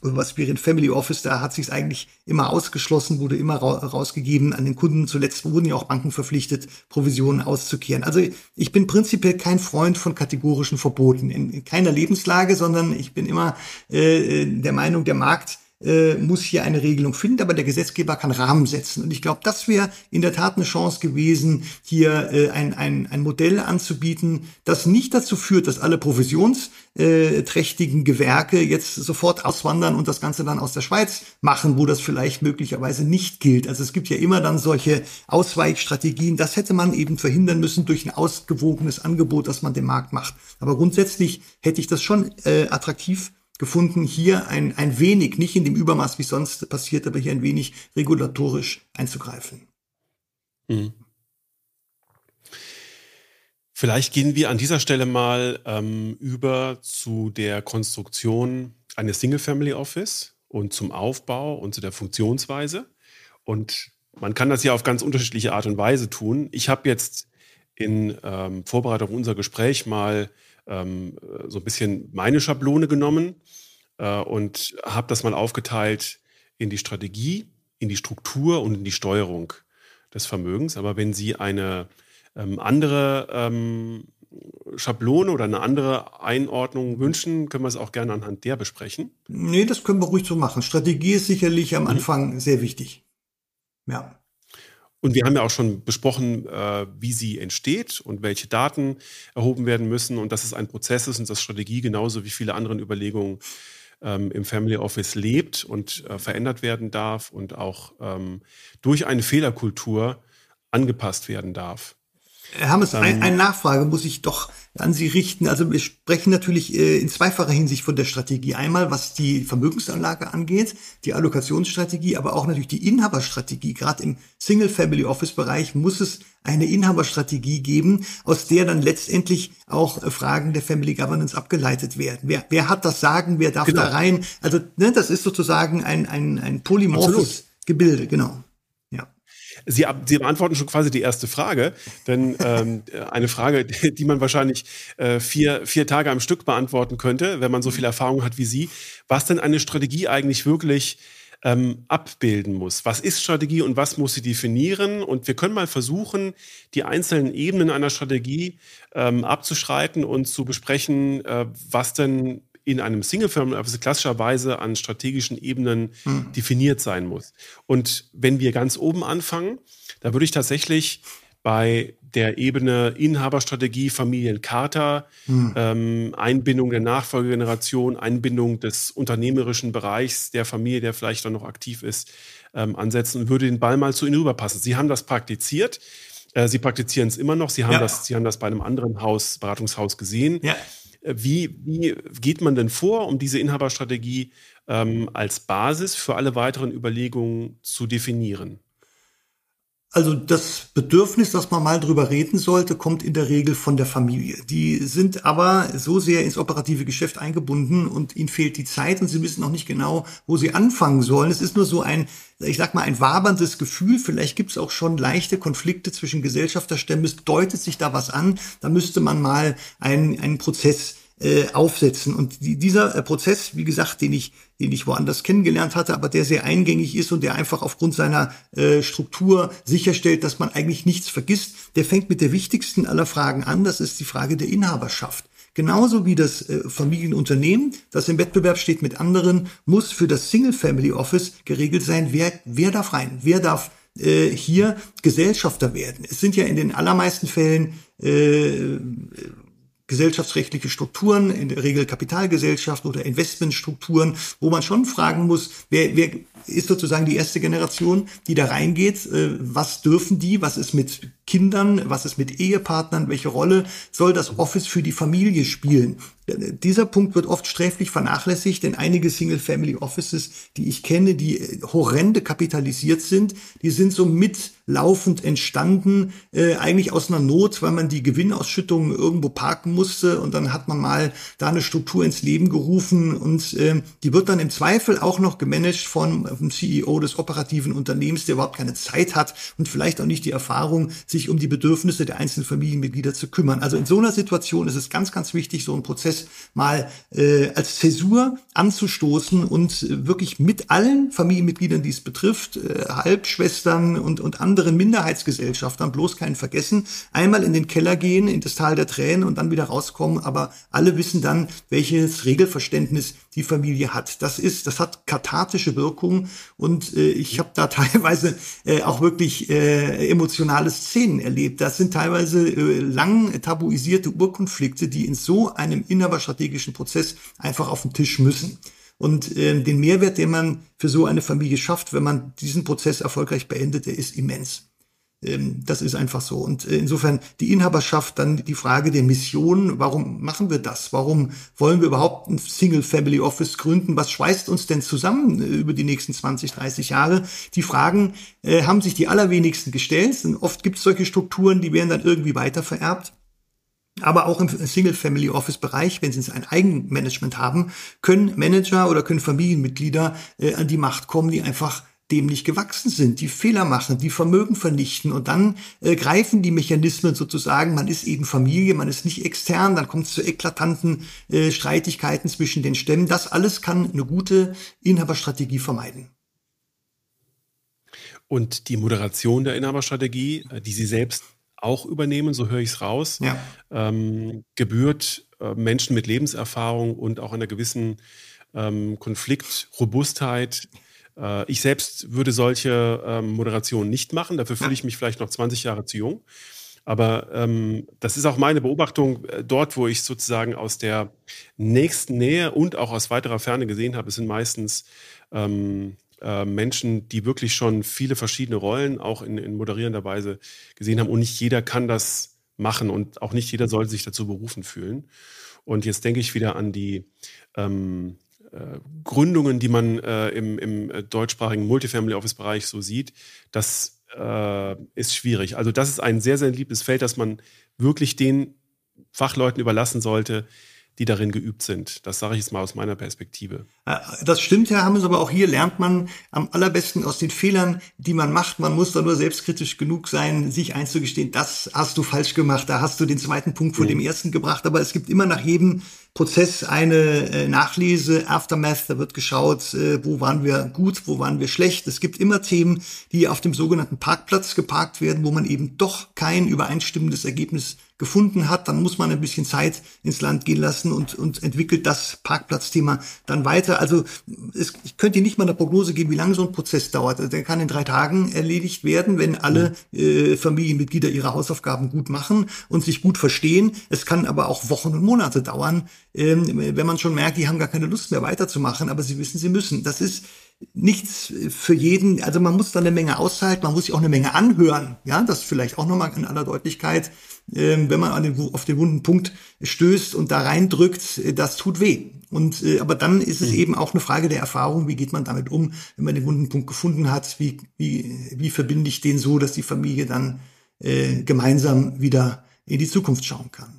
was wir in Family Office, da hat sich eigentlich immer ausgeschlossen, wurde immer ra rausgegeben an den Kunden. Zuletzt wurden ja auch Banken verpflichtet, Provisionen auszukehren. Also ich bin prinzipiell kein Freund von kategorischen Verboten in, in keiner Lebenslage, sondern ich bin immer äh, der Meinung, der Markt äh, muss hier eine Regelung finden, aber der Gesetzgeber kann Rahmen setzen. Und ich glaube, das wäre in der Tat eine Chance gewesen, hier äh, ein, ein, ein Modell anzubieten, das nicht dazu führt, dass alle provisionsträchtigen Gewerke jetzt sofort auswandern und das Ganze dann aus der Schweiz machen, wo das vielleicht möglicherweise nicht gilt. Also es gibt ja immer dann solche Ausweichstrategien. Das hätte man eben verhindern müssen durch ein ausgewogenes Angebot, das man dem Markt macht. Aber grundsätzlich hätte ich das schon äh, attraktiv gefunden, hier ein, ein wenig, nicht in dem Übermaß, wie sonst passiert, aber hier ein wenig regulatorisch einzugreifen. Mhm. Vielleicht gehen wir an dieser Stelle mal ähm, über zu der Konstruktion eines Single-Family Office und zum Aufbau und zu der Funktionsweise. Und man kann das ja auf ganz unterschiedliche Art und Weise tun. Ich habe jetzt in ähm, Vorbereitung unser Gespräch mal ähm, so ein bisschen meine Schablone genommen äh, und habe das mal aufgeteilt in die Strategie, in die Struktur und in die Steuerung des Vermögens. Aber wenn Sie eine ähm, andere ähm, Schablone oder eine andere Einordnung wünschen, können wir es auch gerne anhand der besprechen. Nee, das können wir ruhig so machen. Strategie ist sicherlich am mhm. Anfang sehr wichtig. Ja. Und wir haben ja auch schon besprochen, äh, wie sie entsteht und welche Daten erhoben werden müssen und dass es ein Prozess ist und dass Strategie genauso wie viele andere Überlegungen ähm, im Family Office lebt und äh, verändert werden darf und auch ähm, durch eine Fehlerkultur angepasst werden darf. Herr Hammes, ähm, ein, eine Nachfrage muss ich doch an Sie richten. Also wir sprechen natürlich äh, in zweifacher Hinsicht von der Strategie. Einmal, was die Vermögensanlage angeht, die Allokationsstrategie, aber auch natürlich die Inhaberstrategie. Gerade im Single-Family-Office-Bereich muss es eine Inhaberstrategie geben, aus der dann letztendlich auch äh, Fragen der Family Governance abgeleitet werden. Wer, wer hat das Sagen, wer darf genau. da rein? Also ne, das ist sozusagen ein, ein, ein polymorphes Absolut. Gebilde, genau. Sie, Sie beantworten schon quasi die erste Frage, denn ähm, eine Frage, die man wahrscheinlich äh, vier, vier Tage am Stück beantworten könnte, wenn man so viel Erfahrung hat wie Sie, was denn eine Strategie eigentlich wirklich ähm, abbilden muss. Was ist Strategie und was muss sie definieren? Und wir können mal versuchen, die einzelnen Ebenen einer Strategie ähm, abzuschreiten und zu besprechen, äh, was denn in einem Single-Family-Office klassischerweise an strategischen Ebenen hm. definiert sein muss. Und wenn wir ganz oben anfangen, da würde ich tatsächlich bei der Ebene Inhaberstrategie, Familiencharta, hm. ähm, Einbindung der Nachfolgegeneration, Einbindung des unternehmerischen Bereichs der Familie, der vielleicht dann noch aktiv ist, ähm, ansetzen und würde den Ball mal zu Ihnen rüberpassen. Sie haben das praktiziert. Äh, Sie praktizieren es immer noch. Sie haben, ja. das, Sie haben das bei einem anderen Haus, Beratungshaus gesehen. Ja. Wie, wie geht man denn vor, um diese Inhaberstrategie ähm, als Basis für alle weiteren Überlegungen zu definieren? Also das Bedürfnis, dass man mal drüber reden sollte, kommt in der Regel von der Familie. Die sind aber so sehr ins operative Geschäft eingebunden und ihnen fehlt die Zeit und sie wissen auch nicht genau, wo sie anfangen sollen. Es ist nur so ein, ich sag mal, ein waberndes Gefühl. Vielleicht gibt es auch schon leichte Konflikte zwischen Gesellschafterstämmen. Es deutet sich da was an. Da müsste man mal einen, einen Prozess äh, aufsetzen. Und die, dieser äh, Prozess, wie gesagt, den ich, den ich woanders kennengelernt hatte, aber der sehr eingängig ist und der einfach aufgrund seiner äh, Struktur sicherstellt, dass man eigentlich nichts vergisst, der fängt mit der wichtigsten aller Fragen an. Das ist die Frage der Inhaberschaft. Genauso wie das äh, Familienunternehmen, das im Wettbewerb steht mit anderen, muss für das Single Family Office geregelt sein, wer, wer darf rein, wer darf äh, hier Gesellschafter werden. Es sind ja in den allermeisten Fällen äh, gesellschaftsrechtliche Strukturen, in der Regel Kapitalgesellschaften oder Investmentstrukturen, wo man schon fragen muss, wer, wer ist sozusagen die erste Generation, die da reingeht. Äh, was dürfen die? Was ist mit Kindern? Was ist mit Ehepartnern? Welche Rolle soll das Office für die Familie spielen? Dieser Punkt wird oft sträflich vernachlässigt, denn einige Single-Family-Offices, die ich kenne, die äh, horrende kapitalisiert sind, die sind so mitlaufend entstanden, äh, eigentlich aus einer Not, weil man die Gewinnausschüttungen irgendwo parken musste und dann hat man mal da eine Struktur ins Leben gerufen und äh, die wird dann im Zweifel auch noch gemanagt von einem CEO des operativen Unternehmens, der überhaupt keine Zeit hat und vielleicht auch nicht die Erfahrung, sich um die Bedürfnisse der einzelnen Familienmitglieder zu kümmern. Also in so einer Situation ist es ganz, ganz wichtig, so einen Prozess Prozess mal äh, als Zäsur anzustoßen und äh, wirklich mit allen Familienmitgliedern, die es betrifft, äh, Halbschwestern und, und anderen Minderheitsgesellschaftern, bloß keinen vergessen, einmal in den Keller gehen, in das Tal der Tränen und dann wieder rauskommen, aber alle wissen dann, welches Regelverständnis die Familie hat. Das ist, das hat kathartische Wirkung und äh, ich habe da teilweise äh, auch wirklich äh, emotionale Szenen erlebt. Das sind teilweise äh, lang tabuisierte Urkonflikte, die in so einem inhaberstrategischen Prozess einfach auf den Tisch müssen. Und äh, den Mehrwert, den man für so eine Familie schafft, wenn man diesen Prozess erfolgreich beendet, der ist immens. Ähm, das ist einfach so. Und äh, insofern die Inhaberschaft, dann die Frage der Mission, warum machen wir das? Warum wollen wir überhaupt ein Single-Family Office gründen? Was schweißt uns denn zusammen äh, über die nächsten 20, 30 Jahre? Die Fragen äh, haben sich die allerwenigsten gestellt. Und oft gibt es solche Strukturen, die werden dann irgendwie weiter vererbt. Aber auch im Single-Family-Office-Bereich, wenn sie ein Eigenmanagement haben, können Manager oder können Familienmitglieder äh, an die Macht kommen, die einfach dem nicht gewachsen sind, die Fehler machen, die Vermögen vernichten und dann äh, greifen die Mechanismen sozusagen, man ist eben Familie, man ist nicht extern, dann kommt es zu eklatanten äh, Streitigkeiten zwischen den Stämmen. Das alles kann eine gute Inhaberstrategie vermeiden. Und die Moderation der Inhaberstrategie, äh, die Sie selbst auch übernehmen, so höre ich es raus, ja. ähm, gebührt äh, Menschen mit Lebenserfahrung und auch einer gewissen ähm, Konfliktrobustheit äh, ich selbst würde solche ähm, Moderationen nicht machen. Dafür fühle ich mich vielleicht noch 20 Jahre zu jung. Aber ähm, das ist auch meine Beobachtung äh, dort, wo ich sozusagen aus der nächsten Nähe und auch aus weiterer Ferne gesehen habe. Es sind meistens ähm, äh, Menschen, die wirklich schon viele verschiedene Rollen auch in, in moderierender Weise gesehen haben. Und nicht jeder kann das machen und auch nicht jeder sollte sich dazu berufen fühlen. Und jetzt denke ich wieder an die ähm, äh, Gründungen, die man äh, im, im äh, deutschsprachigen Multifamily Office Bereich so sieht, das äh, ist schwierig. Also das ist ein sehr, sehr liebes Feld, das man wirklich den Fachleuten überlassen sollte, die darin geübt sind. Das sage ich jetzt mal aus meiner Perspektive. Äh, das stimmt, Herr Hammes, aber auch hier lernt man am allerbesten aus den Fehlern, die man macht. Man muss da nur selbstkritisch genug sein, sich einzugestehen, das hast du falsch gemacht, da hast du den zweiten Punkt vor mhm. dem ersten gebracht. Aber es gibt immer nach jedem Prozess eine äh, Nachlese, Aftermath, da wird geschaut, äh, wo waren wir gut, wo waren wir schlecht. Es gibt immer Themen, die auf dem sogenannten Parkplatz geparkt werden, wo man eben doch kein übereinstimmendes Ergebnis gefunden hat, dann muss man ein bisschen Zeit ins Land gehen lassen und, und entwickelt das Parkplatzthema dann weiter. Also es, ich könnte nicht mal eine Prognose geben, wie lange so ein Prozess dauert. Also der kann in drei Tagen erledigt werden, wenn alle äh, Familienmitglieder ihre Hausaufgaben gut machen und sich gut verstehen. Es kann aber auch Wochen und Monate dauern, ähm, wenn man schon merkt, die haben gar keine Lust mehr weiterzumachen, aber sie wissen, sie müssen. Das ist nichts für jeden, also man muss da eine Menge aushalten, man muss sich auch eine Menge anhören, ja, das vielleicht auch nochmal in aller Deutlichkeit, ähm, wenn man an den, auf den wunden Punkt stößt und da reindrückt, äh, das tut weh. Und äh, aber dann ist es mhm. eben auch eine Frage der Erfahrung, wie geht man damit um, wenn man den wunden Punkt gefunden hat, wie, wie, wie verbinde ich den so, dass die Familie dann äh, gemeinsam wieder in die Zukunft schauen kann.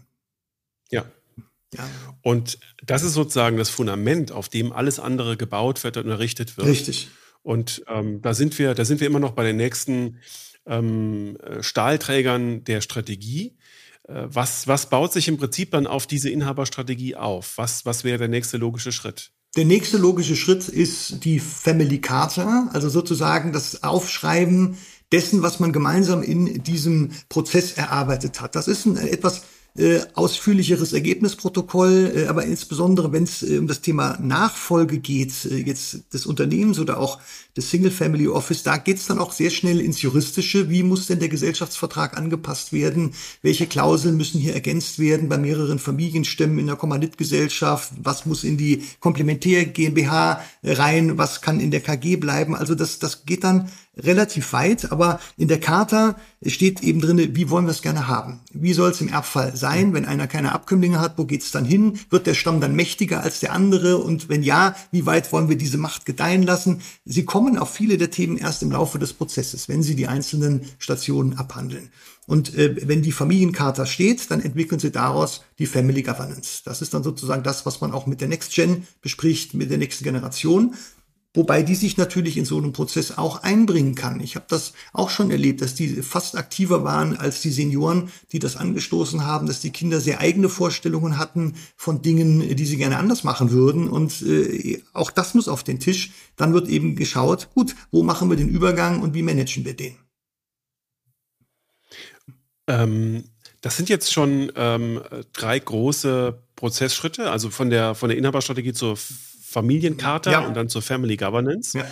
Ja. Und das ist sozusagen das Fundament, auf dem alles andere gebaut wird und errichtet wird. Richtig. Und ähm, da sind wir, da sind wir immer noch bei den nächsten ähm, äh, Stahlträgern der Strategie. Äh, was, was baut sich im Prinzip dann auf diese Inhaberstrategie auf? Was, was wäre der nächste logische Schritt? Der nächste logische Schritt ist die Family Charta, also sozusagen das Aufschreiben dessen, was man gemeinsam in diesem Prozess erarbeitet hat. Das ist ein, etwas äh, ausführlicheres Ergebnisprotokoll, äh, aber insbesondere wenn es äh, um das Thema Nachfolge geht, äh, jetzt des Unternehmens oder auch des Single Family Office, da geht es dann auch sehr schnell ins Juristische. Wie muss denn der Gesellschaftsvertrag angepasst werden? Welche Klauseln müssen hier ergänzt werden bei mehreren Familienstämmen in der Kommanditgesellschaft? Was muss in die Komplementär GmbH rein? Was kann in der KG bleiben? Also das, das geht dann relativ weit, aber in der Charta steht eben drinne, wie wollen wir es gerne haben? Wie soll es im Erbfall sein, wenn einer keine Abkömmlinge hat? Wo geht's dann hin? Wird der Stamm dann mächtiger als der andere? Und wenn ja, wie weit wollen wir diese Macht gedeihen lassen? Sie kommen auf viele der Themen erst im Laufe des Prozesses, wenn Sie die einzelnen Stationen abhandeln. Und äh, wenn die Familiencharta steht, dann entwickeln Sie daraus die Family Governance. Das ist dann sozusagen das, was man auch mit der Next Gen bespricht, mit der nächsten Generation wobei die sich natürlich in so einem Prozess auch einbringen kann. Ich habe das auch schon erlebt, dass die fast aktiver waren als die Senioren, die das angestoßen haben, dass die Kinder sehr eigene Vorstellungen hatten von Dingen, die sie gerne anders machen würden. Und äh, auch das muss auf den Tisch. Dann wird eben geschaut, gut, wo machen wir den Übergang und wie managen wir den? Ähm, das sind jetzt schon ähm, drei große Prozessschritte, also von der, von der Inhaberstrategie zur Familiencharta ja. und dann zur Family Governance. Ja.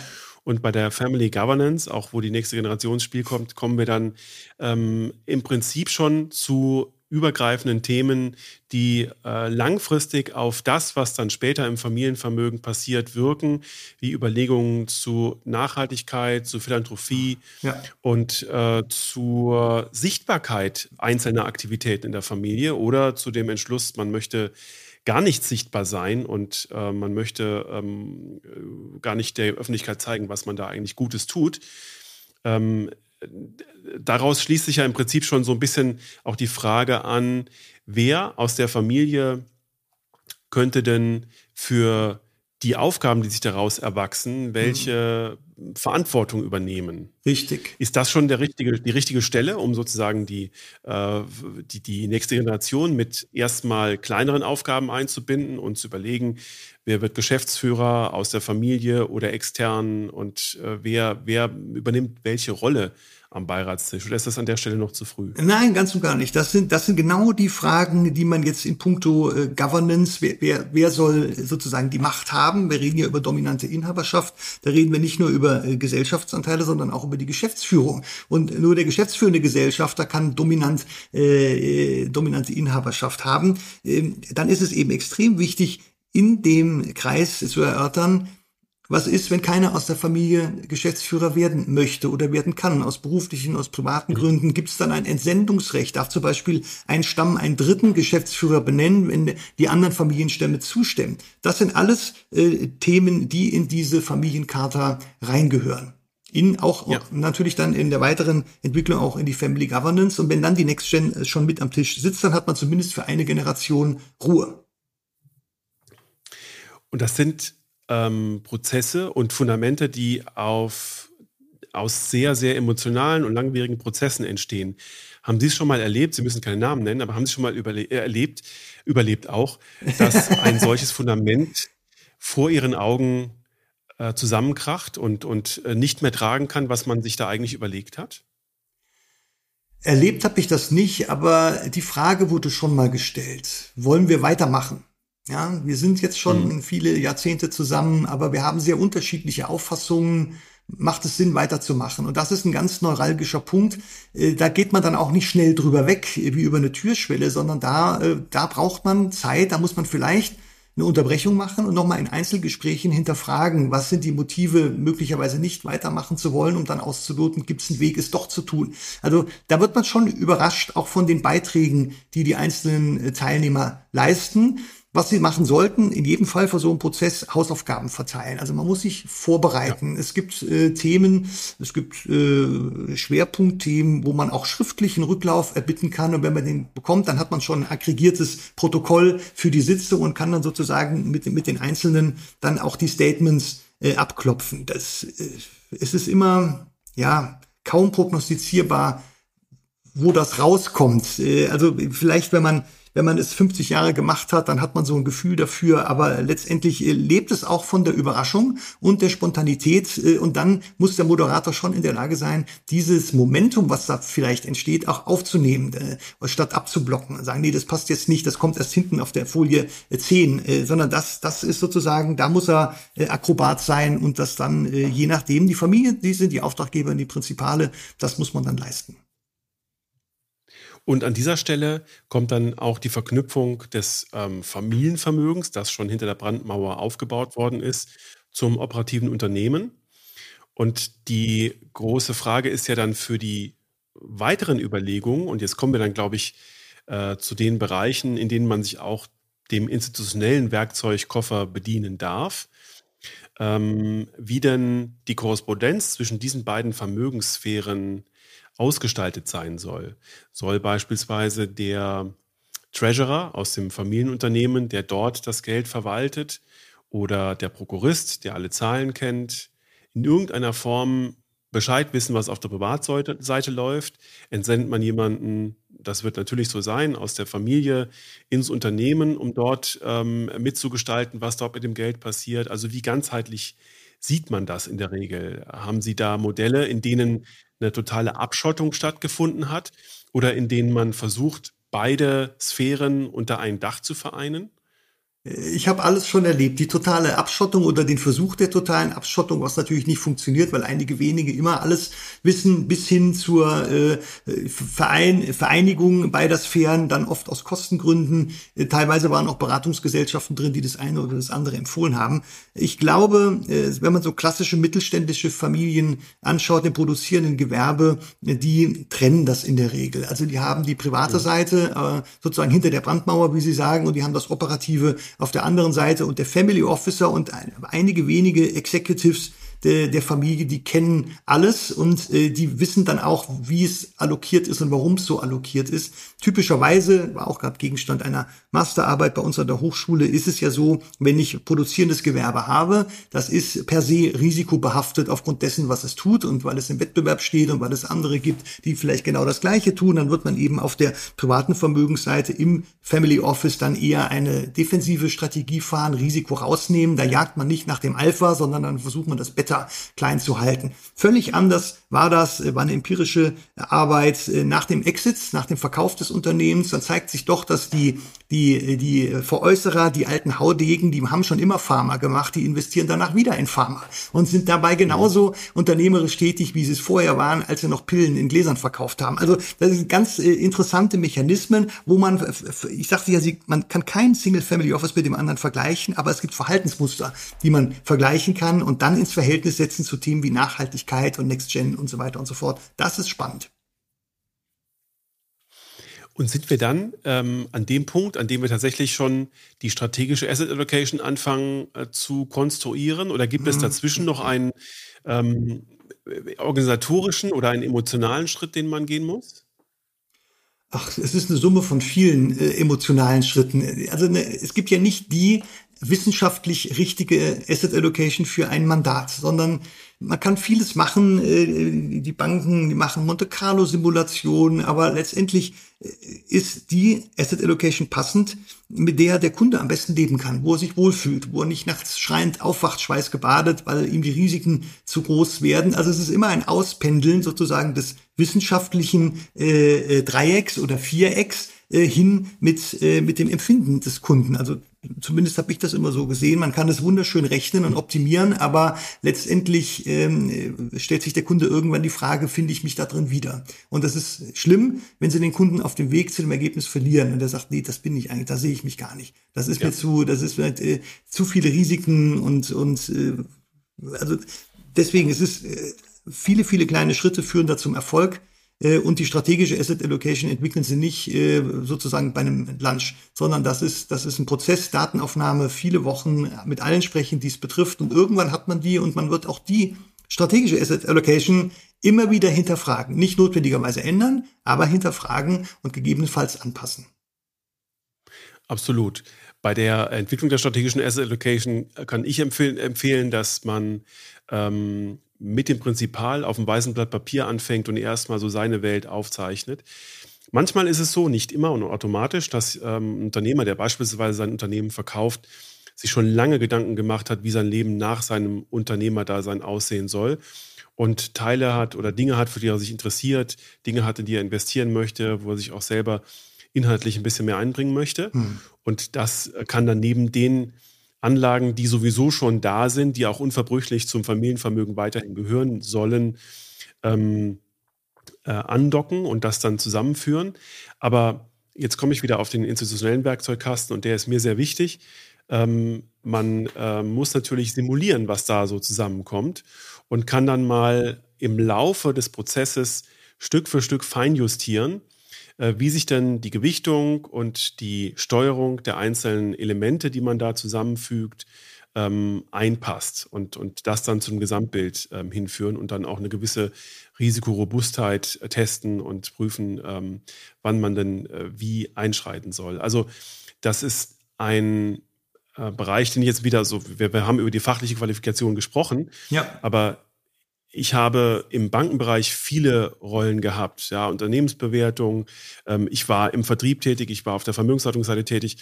Und bei der Family Governance, auch wo die nächste Generation ins Spiel kommt, kommen wir dann ähm, im Prinzip schon zu übergreifenden Themen, die äh, langfristig auf das, was dann später im Familienvermögen passiert, wirken, wie Überlegungen zu Nachhaltigkeit, zu Philanthropie ja. und äh, zur Sichtbarkeit einzelner Aktivitäten in der Familie oder zu dem Entschluss, man möchte gar nicht sichtbar sein und äh, man möchte ähm, äh, gar nicht der Öffentlichkeit zeigen, was man da eigentlich Gutes tut. Ähm, daraus schließt sich ja im Prinzip schon so ein bisschen auch die Frage an, wer aus der Familie könnte denn für die Aufgaben, die sich daraus erwachsen, welche mhm. Verantwortung übernehmen. Richtig. Ist das schon der richtige, die richtige Stelle, um sozusagen die, äh, die, die nächste Generation mit erstmal kleineren Aufgaben einzubinden und zu überlegen, wer wird Geschäftsführer aus der Familie oder extern und äh, wer, wer übernimmt welche Rolle am Beiratstisch? Oder ist das an der Stelle noch zu früh? Nein, ganz und gar nicht. Das sind, das sind genau die Fragen, die man jetzt in puncto äh, Governance, wer, wer, wer soll sozusagen die Macht haben? Wir reden ja über dominante Inhaberschaft. Da reden wir nicht nur über äh, Gesellschaftsanteile, sondern auch über die Geschäftsführung. Und nur der geschäftsführende Gesellschafter kann dominant, äh, äh dominante Inhaberschaft haben. Ähm, dann ist es eben extrem wichtig, in dem Kreis zu erörtern, was ist, wenn keiner aus der Familie Geschäftsführer werden möchte oder werden kann? Aus beruflichen, aus privaten. Gründen gibt es dann ein Entsendungsrecht. Darf zum Beispiel ein Stamm einen dritten Geschäftsführer benennen, wenn die anderen Familienstämme zustimmen. Das sind alles äh, Themen, die in diese Familiencharta reingehören. In auch, ja. natürlich dann in der weiteren Entwicklung auch in die Family Governance. Und wenn dann die Next Gen äh, schon mit am Tisch sitzt, dann hat man zumindest für eine Generation Ruhe. Und das sind ähm, Prozesse und Fundamente, die auf, aus sehr, sehr emotionalen und langwierigen Prozessen entstehen. Haben Sie es schon mal erlebt? Sie müssen keine Namen nennen, aber haben Sie schon mal überle äh, erlebt, überlebt auch, dass ein solches Fundament vor Ihren Augen äh, zusammenkracht und, und äh, nicht mehr tragen kann, was man sich da eigentlich überlegt hat? Erlebt habe ich das nicht, aber die Frage wurde schon mal gestellt. Wollen wir weitermachen? Ja, wir sind jetzt schon mhm. viele Jahrzehnte zusammen, aber wir haben sehr unterschiedliche Auffassungen. Macht es Sinn, weiterzumachen? Und das ist ein ganz neuralgischer Punkt. Äh, da geht man dann auch nicht schnell drüber weg, wie über eine Türschwelle, sondern da, äh, da braucht man Zeit, da muss man vielleicht eine Unterbrechung machen und nochmal in Einzelgesprächen hinterfragen, was sind die Motive, möglicherweise nicht weitermachen zu wollen, um dann auszuloten, gibt es einen Weg, es doch zu tun. Also da wird man schon überrascht, auch von den Beiträgen, die die einzelnen äh, Teilnehmer leisten. Was Sie machen sollten, in jedem Fall für so einen Prozess Hausaufgaben verteilen. Also man muss sich vorbereiten. Ja. Es gibt äh, Themen, es gibt äh, Schwerpunktthemen, wo man auch schriftlichen Rücklauf erbitten kann. Und wenn man den bekommt, dann hat man schon ein aggregiertes Protokoll für die Sitzung und kann dann sozusagen mit, mit den Einzelnen dann auch die Statements äh, abklopfen. Das, äh, es ist immer, ja, kaum prognostizierbar, wo das rauskommt. Äh, also vielleicht, wenn man wenn man es 50 Jahre gemacht hat, dann hat man so ein Gefühl dafür, aber letztendlich äh, lebt es auch von der Überraschung und der Spontanität äh, und dann muss der Moderator schon in der Lage sein, dieses Momentum, was da vielleicht entsteht, auch aufzunehmen, äh, statt abzublocken. Sagen, nee, das passt jetzt nicht, das kommt erst hinten auf der Folie 10, sondern das, das ist sozusagen, da muss er Akrobat sein und das dann je nachdem, die Familie, die sind die Auftraggeber die Prinzipale, das muss man dann leisten. Und an dieser Stelle kommt dann auch die Verknüpfung des ähm, Familienvermögens, das schon hinter der Brandmauer aufgebaut worden ist, zum operativen Unternehmen. Und die große Frage ist ja dann für die weiteren Überlegungen, und jetzt kommen wir dann, glaube ich, äh, zu den Bereichen, in denen man sich auch dem institutionellen Werkzeugkoffer bedienen darf, ähm, wie denn die Korrespondenz zwischen diesen beiden Vermögenssphären ausgestaltet sein soll. Soll beispielsweise der Treasurer aus dem Familienunternehmen, der dort das Geld verwaltet, oder der Prokurist, der alle Zahlen kennt, in irgendeiner Form Bescheid wissen, was auf der Privatseite läuft, entsendet man jemanden, das wird natürlich so sein, aus der Familie ins Unternehmen, um dort ähm, mitzugestalten, was dort mit dem Geld passiert. Also wie ganzheitlich sieht man das in der Regel? Haben Sie da Modelle, in denen eine totale Abschottung stattgefunden hat oder in denen man versucht, beide Sphären unter ein Dach zu vereinen? Ich habe alles schon erlebt. Die totale Abschottung oder den Versuch der totalen Abschottung, was natürlich nicht funktioniert, weil einige wenige immer alles wissen, bis hin zur äh, Verein, Vereinigung beider Sphären, dann oft aus Kostengründen. Äh, teilweise waren auch Beratungsgesellschaften drin, die das eine oder das andere empfohlen haben. Ich glaube, äh, wenn man so klassische mittelständische Familien anschaut, im produzierenden Gewerbe, äh, die trennen das in der Regel. Also die haben die private Seite äh, sozusagen hinter der Brandmauer, wie Sie sagen, und die haben das operative auf der anderen Seite und der Family Officer und einige wenige Executives der, der Familie, die kennen alles und äh, die wissen dann auch, wie es allokiert ist und warum es so allokiert ist. Typischerweise, war auch gerade Gegenstand einer Masterarbeit bei uns an der Hochschule, ist es ja so, wenn ich produzierendes Gewerbe habe, das ist per se risikobehaftet aufgrund dessen, was es tut und weil es im Wettbewerb steht und weil es andere gibt, die vielleicht genau das Gleiche tun, dann wird man eben auf der privaten Vermögensseite im Family Office dann eher eine defensive Strategie fahren, Risiko rausnehmen. Da jagt man nicht nach dem Alpha, sondern dann versucht man das Beta klein zu halten. Völlig anders war das, äh, war eine empirische Arbeit äh, nach dem Exit, nach dem Verkauf des Unternehmens. Dann zeigt sich doch, dass die, die, die Veräußerer, die alten Haudegen, die haben schon immer Pharma gemacht, die investieren danach wieder in Pharma und sind dabei genauso unternehmerisch tätig, wie sie es vorher waren, als sie noch Pillen in Gläsern verkauft haben. Also das sind ganz äh, interessante Mechanismen, wo man, ich sagte ja, man kann kein Single Family Office mit dem anderen vergleichen, aber es gibt Verhaltensmuster, die man vergleichen kann und dann ins Verhältnis setzen zu Themen wie Nachhaltigkeit und Next Gen und so weiter und so fort. Das ist spannend. Und sind wir dann ähm, an dem Punkt, an dem wir tatsächlich schon die strategische Asset Allocation anfangen äh, zu konstruieren? Oder gibt es mhm. dazwischen noch einen ähm, organisatorischen oder einen emotionalen Schritt, den man gehen muss? Ach, es ist eine Summe von vielen äh, emotionalen Schritten. Also ne, es gibt ja nicht die wissenschaftlich richtige Asset Allocation für ein Mandat, sondern man kann vieles machen. Äh, die Banken, die machen Monte Carlo Simulationen, aber letztendlich äh, ist die Asset Allocation passend, mit der der Kunde am besten leben kann, wo er sich wohlfühlt, wo er nicht nachts schreiend aufwacht, schweißgebadet, weil ihm die Risiken zu groß werden. Also es ist immer ein Auspendeln sozusagen des wissenschaftlichen äh, Dreiecks oder Vierecks äh, hin mit, äh, mit dem Empfinden des Kunden. Also zumindest habe ich das immer so gesehen. Man kann es wunderschön rechnen und optimieren, aber letztendlich ähm, stellt sich der Kunde irgendwann die Frage, finde ich mich da drin wieder? Und das ist schlimm, wenn Sie den Kunden auf dem Weg zu dem Ergebnis verlieren und er sagt, nee, das bin ich eigentlich, da sehe ich mich gar nicht. Das ist ja. mir zu, das ist mir äh, zu viele Risiken und und äh, also deswegen es ist äh, viele viele kleine Schritte führen da zum Erfolg. Äh, und die strategische Asset Allocation entwickeln sie nicht äh, sozusagen bei einem Lunch, sondern das ist, das ist ein Prozess, Datenaufnahme, viele Wochen mit allen sprechen, die es betrifft. Und irgendwann hat man die und man wird auch die strategische Asset Allocation immer wieder hinterfragen. Nicht notwendigerweise ändern, aber hinterfragen und gegebenenfalls anpassen. Absolut. Bei der Entwicklung der strategischen Asset Allocation kann ich empfehlen, empfehlen dass man ähm, mit dem Prinzipal auf dem weißen Blatt Papier anfängt und erstmal so seine Welt aufzeichnet. Manchmal ist es so, nicht immer und automatisch, dass ähm, ein Unternehmer, der beispielsweise sein Unternehmen verkauft, sich schon lange Gedanken gemacht hat, wie sein Leben nach seinem Unternehmerdasein aussehen soll und Teile hat oder Dinge hat, für die er sich interessiert, Dinge hat, in die er investieren möchte, wo er sich auch selber inhaltlich ein bisschen mehr einbringen möchte. Hm. Und das kann dann neben den Anlagen, die sowieso schon da sind, die auch unverbrüchlich zum Familienvermögen weiterhin gehören sollen, ähm, äh, andocken und das dann zusammenführen. Aber jetzt komme ich wieder auf den institutionellen Werkzeugkasten und der ist mir sehr wichtig. Ähm, man äh, muss natürlich simulieren, was da so zusammenkommt und kann dann mal im Laufe des Prozesses Stück für Stück feinjustieren, wie sich denn die Gewichtung und die Steuerung der einzelnen Elemente, die man da zusammenfügt, ähm, einpasst und, und das dann zum Gesamtbild ähm, hinführen und dann auch eine gewisse Risikorobustheit äh, testen und prüfen, ähm, wann man denn äh, wie einschreiten soll. Also das ist ein äh, Bereich, den jetzt wieder so, wir, wir haben über die fachliche Qualifikation gesprochen, ja. aber ich habe im Bankenbereich viele Rollen gehabt, ja, Unternehmensbewertung. Ähm, ich war im Vertrieb tätig, ich war auf der Vermögenshaltungsseite tätig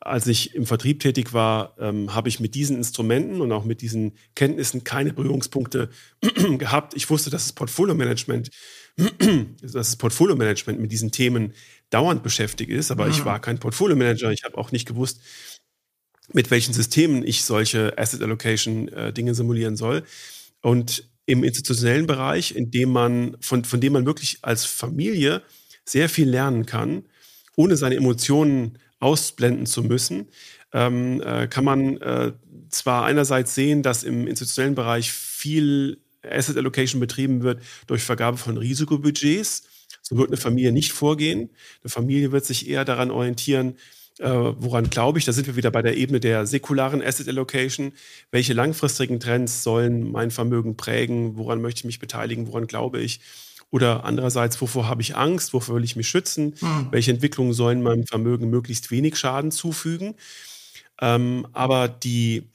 als ich im Vertrieb tätig war, ähm, habe ich mit diesen Instrumenten und auch mit diesen Kenntnissen keine Berührungspunkte gehabt. Ich wusste, dass das Portfolio-Management, dass das Portfolio-Management mit diesen Themen dauernd beschäftigt ist, aber mhm. ich war kein Portfolio-Manager. Ich habe auch nicht gewusst, mit welchen Systemen ich solche Asset Allocation äh, Dinge simulieren soll. Und im institutionellen Bereich, in dem man, von, von dem man wirklich als Familie sehr viel lernen kann, ohne seine Emotionen ausblenden zu müssen, ähm, äh, kann man äh, zwar einerseits sehen, dass im institutionellen Bereich viel Asset Allocation betrieben wird durch Vergabe von Risikobudgets. So wird eine Familie nicht vorgehen. Eine Familie wird sich eher daran orientieren, äh, woran glaube ich? Da sind wir wieder bei der Ebene der säkularen Asset Allocation. Welche langfristigen Trends sollen mein Vermögen prägen? Woran möchte ich mich beteiligen? Woran glaube ich? Oder andererseits, wovor habe ich Angst? Wovor will ich mich schützen? Mhm. Welche Entwicklungen sollen meinem Vermögen möglichst wenig Schaden zufügen? Ähm, aber die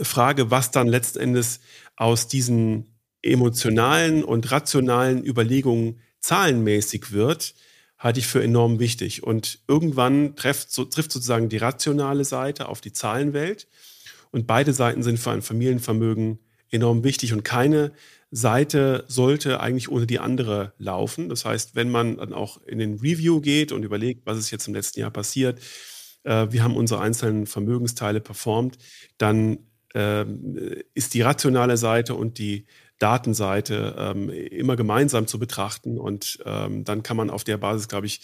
Frage, was dann letzten Endes aus diesen emotionalen und rationalen Überlegungen zahlenmäßig wird, halte ich für enorm wichtig. Und irgendwann trifft, so, trifft sozusagen die rationale Seite auf die Zahlenwelt. Und beide Seiten sind für ein Familienvermögen enorm wichtig. Und keine Seite sollte eigentlich ohne die andere laufen. Das heißt, wenn man dann auch in den Review geht und überlegt, was ist jetzt im letzten Jahr passiert, äh, wie haben unsere einzelnen Vermögensteile performt, dann äh, ist die rationale Seite und die Datenseite ähm, immer gemeinsam zu betrachten. Und ähm, dann kann man auf der Basis, glaube ich,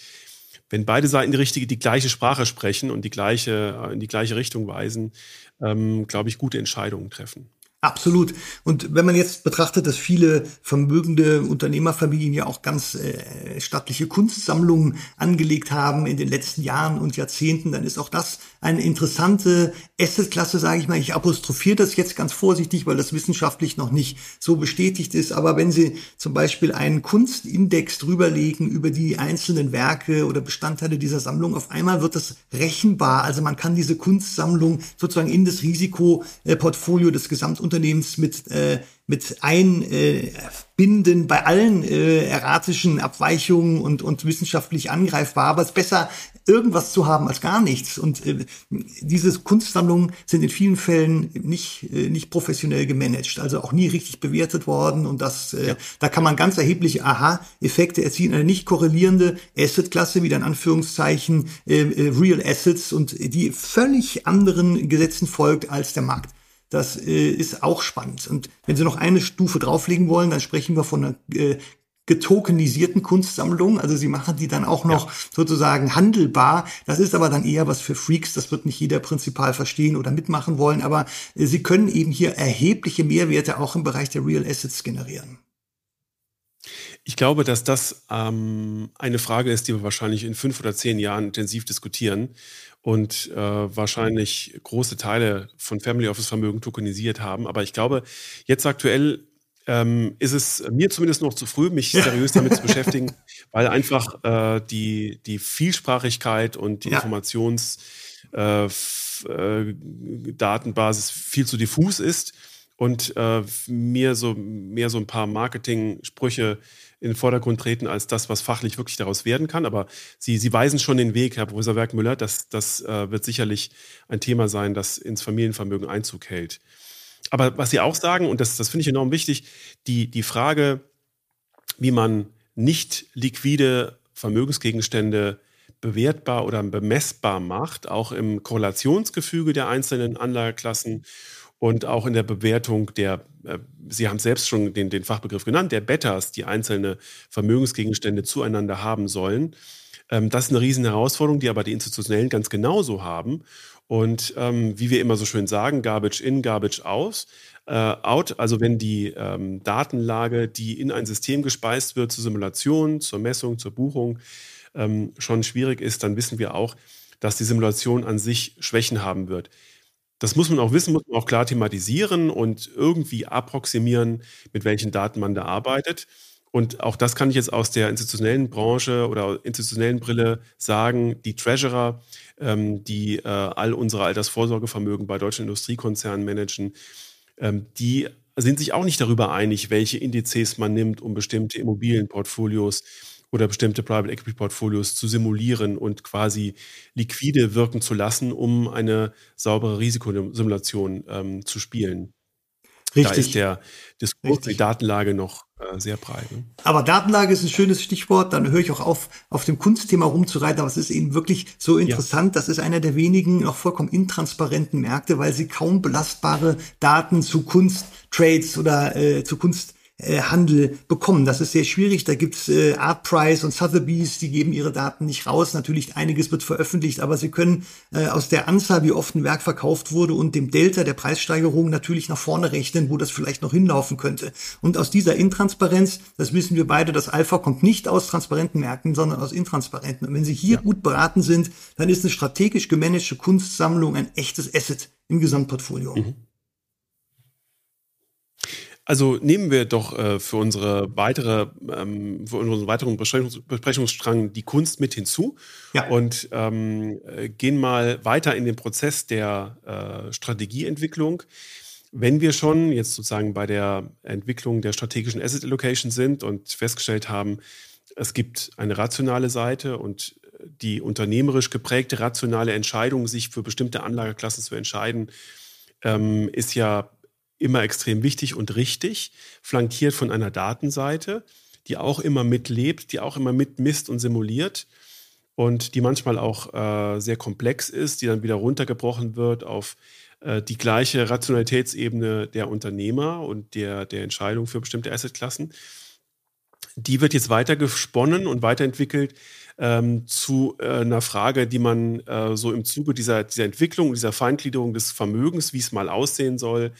wenn beide Seiten die richtige, die gleiche Sprache sprechen und die gleiche, äh, in die gleiche Richtung weisen, ähm, glaube ich, gute Entscheidungen treffen. Absolut. Und wenn man jetzt betrachtet, dass viele vermögende Unternehmerfamilien ja auch ganz äh, stattliche Kunstsammlungen angelegt haben in den letzten Jahren und Jahrzehnten, dann ist auch das eine interessante Assetklasse, sage ich mal. Ich apostrophiere das jetzt ganz vorsichtig, weil das wissenschaftlich noch nicht so bestätigt ist. Aber wenn Sie zum Beispiel einen Kunstindex drüberlegen über die einzelnen Werke oder Bestandteile dieser Sammlung, auf einmal wird das rechenbar. Also man kann diese Kunstsammlung sozusagen in das Risikoportfolio des Gesamtunternehmens mit äh, mit einbinden bei allen äh, erratischen Abweichungen und, und wissenschaftlich angreifbar. Aber es besser, irgendwas zu haben als gar nichts. Und äh, diese Kunstsammlungen sind in vielen Fällen nicht, äh, nicht professionell gemanagt, also auch nie richtig bewertet worden. Und das, äh, ja. da kann man ganz erhebliche Aha-Effekte erzielen. Eine nicht korrelierende Asset-Klasse, wieder in Anführungszeichen äh, äh, Real Assets und die völlig anderen Gesetzen folgt als der Markt. Das äh, ist auch spannend. Und wenn Sie noch eine Stufe drauflegen wollen, dann sprechen wir von einer äh, getokenisierten Kunstsammlung. Also sie machen die dann auch noch ja. sozusagen handelbar. Das ist aber dann eher was für Freaks. Das wird nicht jeder Prinzipal verstehen oder mitmachen wollen. Aber äh, sie können eben hier erhebliche Mehrwerte auch im Bereich der Real Assets generieren. Ich glaube, dass das ähm, eine Frage ist, die wir wahrscheinlich in fünf oder zehn Jahren intensiv diskutieren und äh, wahrscheinlich große Teile von Family Office Vermögen tokenisiert haben. Aber ich glaube, jetzt aktuell ähm, ist es mir zumindest noch zu früh, mich seriös damit zu beschäftigen, weil einfach äh, die, die Vielsprachigkeit und die ja. Informationsdatenbasis äh, äh viel zu diffus ist und äh, mir so mehr so ein paar Marketing-Sprüche in den Vordergrund treten als das, was fachlich wirklich daraus werden kann. Aber Sie, Sie weisen schon den Weg, Herr Professor Werkmüller. Das, das äh, wird sicherlich ein Thema sein, das ins Familienvermögen Einzug hält. Aber was Sie auch sagen, und das, das finde ich enorm wichtig, die, die Frage, wie man nicht liquide Vermögensgegenstände bewertbar oder bemessbar macht, auch im Korrelationsgefüge der einzelnen Anlageklassen und auch in der Bewertung der, äh, Sie haben selbst schon den, den Fachbegriff genannt, der Betters, die einzelne Vermögensgegenstände zueinander haben sollen. Ähm, das ist eine riesen Herausforderung, die aber die Institutionellen ganz genauso haben. Und ähm, wie wir immer so schön sagen, Garbage in, Garbage aus, äh, out. Also wenn die ähm, Datenlage, die in ein System gespeist wird zur Simulation, zur Messung, zur Buchung, ähm, schon schwierig ist, dann wissen wir auch, dass die Simulation an sich Schwächen haben wird. Das muss man auch wissen, muss man auch klar thematisieren und irgendwie approximieren, mit welchen Daten man da arbeitet. Und auch das kann ich jetzt aus der institutionellen Branche oder institutionellen Brille sagen. Die Treasurer, ähm, die äh, all unsere Altersvorsorgevermögen bei deutschen Industriekonzernen managen, ähm, die sind sich auch nicht darüber einig, welche Indizes man nimmt, um bestimmte Immobilienportfolios oder bestimmte Private Equity Portfolios zu simulieren und quasi liquide wirken zu lassen, um eine saubere Risikosimulation ähm, zu spielen. Richtig. Da ist der Diskurs, die Datenlage noch äh, sehr breit. Ne? Aber Datenlage ist ein schönes Stichwort. Dann höre ich auch auf, auf dem Kunstthema rumzureiten. Aber es ist eben wirklich so interessant. Ja. Das ist einer der wenigen noch vollkommen intransparenten Märkte, weil sie kaum belastbare Daten zu Kunsttrades oder äh, zu Kunst äh, Handel bekommen. Das ist sehr schwierig. Da gibt's äh, Artprice und Sotheby's, die geben ihre Daten nicht raus. Natürlich einiges wird veröffentlicht, aber sie können äh, aus der Anzahl, wie oft ein Werk verkauft wurde und dem Delta der Preissteigerung natürlich nach vorne rechnen, wo das vielleicht noch hinlaufen könnte. Und aus dieser Intransparenz, das wissen wir beide, das Alpha kommt nicht aus transparenten Märkten, sondern aus intransparenten. Und wenn Sie hier ja. gut beraten sind, dann ist eine strategisch gemanagte Kunstsammlung ein echtes Asset im Gesamtportfolio. Mhm. Also nehmen wir doch äh, für unsere weitere, ähm, für unseren weiteren Besprechungs Besprechungsstrang die Kunst mit hinzu ja. und ähm, äh, gehen mal weiter in den Prozess der äh, Strategieentwicklung. Wenn wir schon jetzt sozusagen bei der Entwicklung der strategischen Asset Allocation sind und festgestellt haben, es gibt eine rationale Seite und die unternehmerisch geprägte rationale Entscheidung, sich für bestimmte Anlageklassen zu entscheiden, ähm, ist ja immer extrem wichtig und richtig, flankiert von einer Datenseite, die auch immer mitlebt, die auch immer mitmisst und simuliert und die manchmal auch äh, sehr komplex ist, die dann wieder runtergebrochen wird auf äh, die gleiche Rationalitätsebene der Unternehmer und der, der Entscheidung für bestimmte Assetklassen. Die wird jetzt weiter gesponnen und weiterentwickelt ähm, zu äh, einer Frage, die man äh, so im Zuge dieser, dieser Entwicklung, dieser Feingliederung des Vermögens, wie es mal aussehen soll,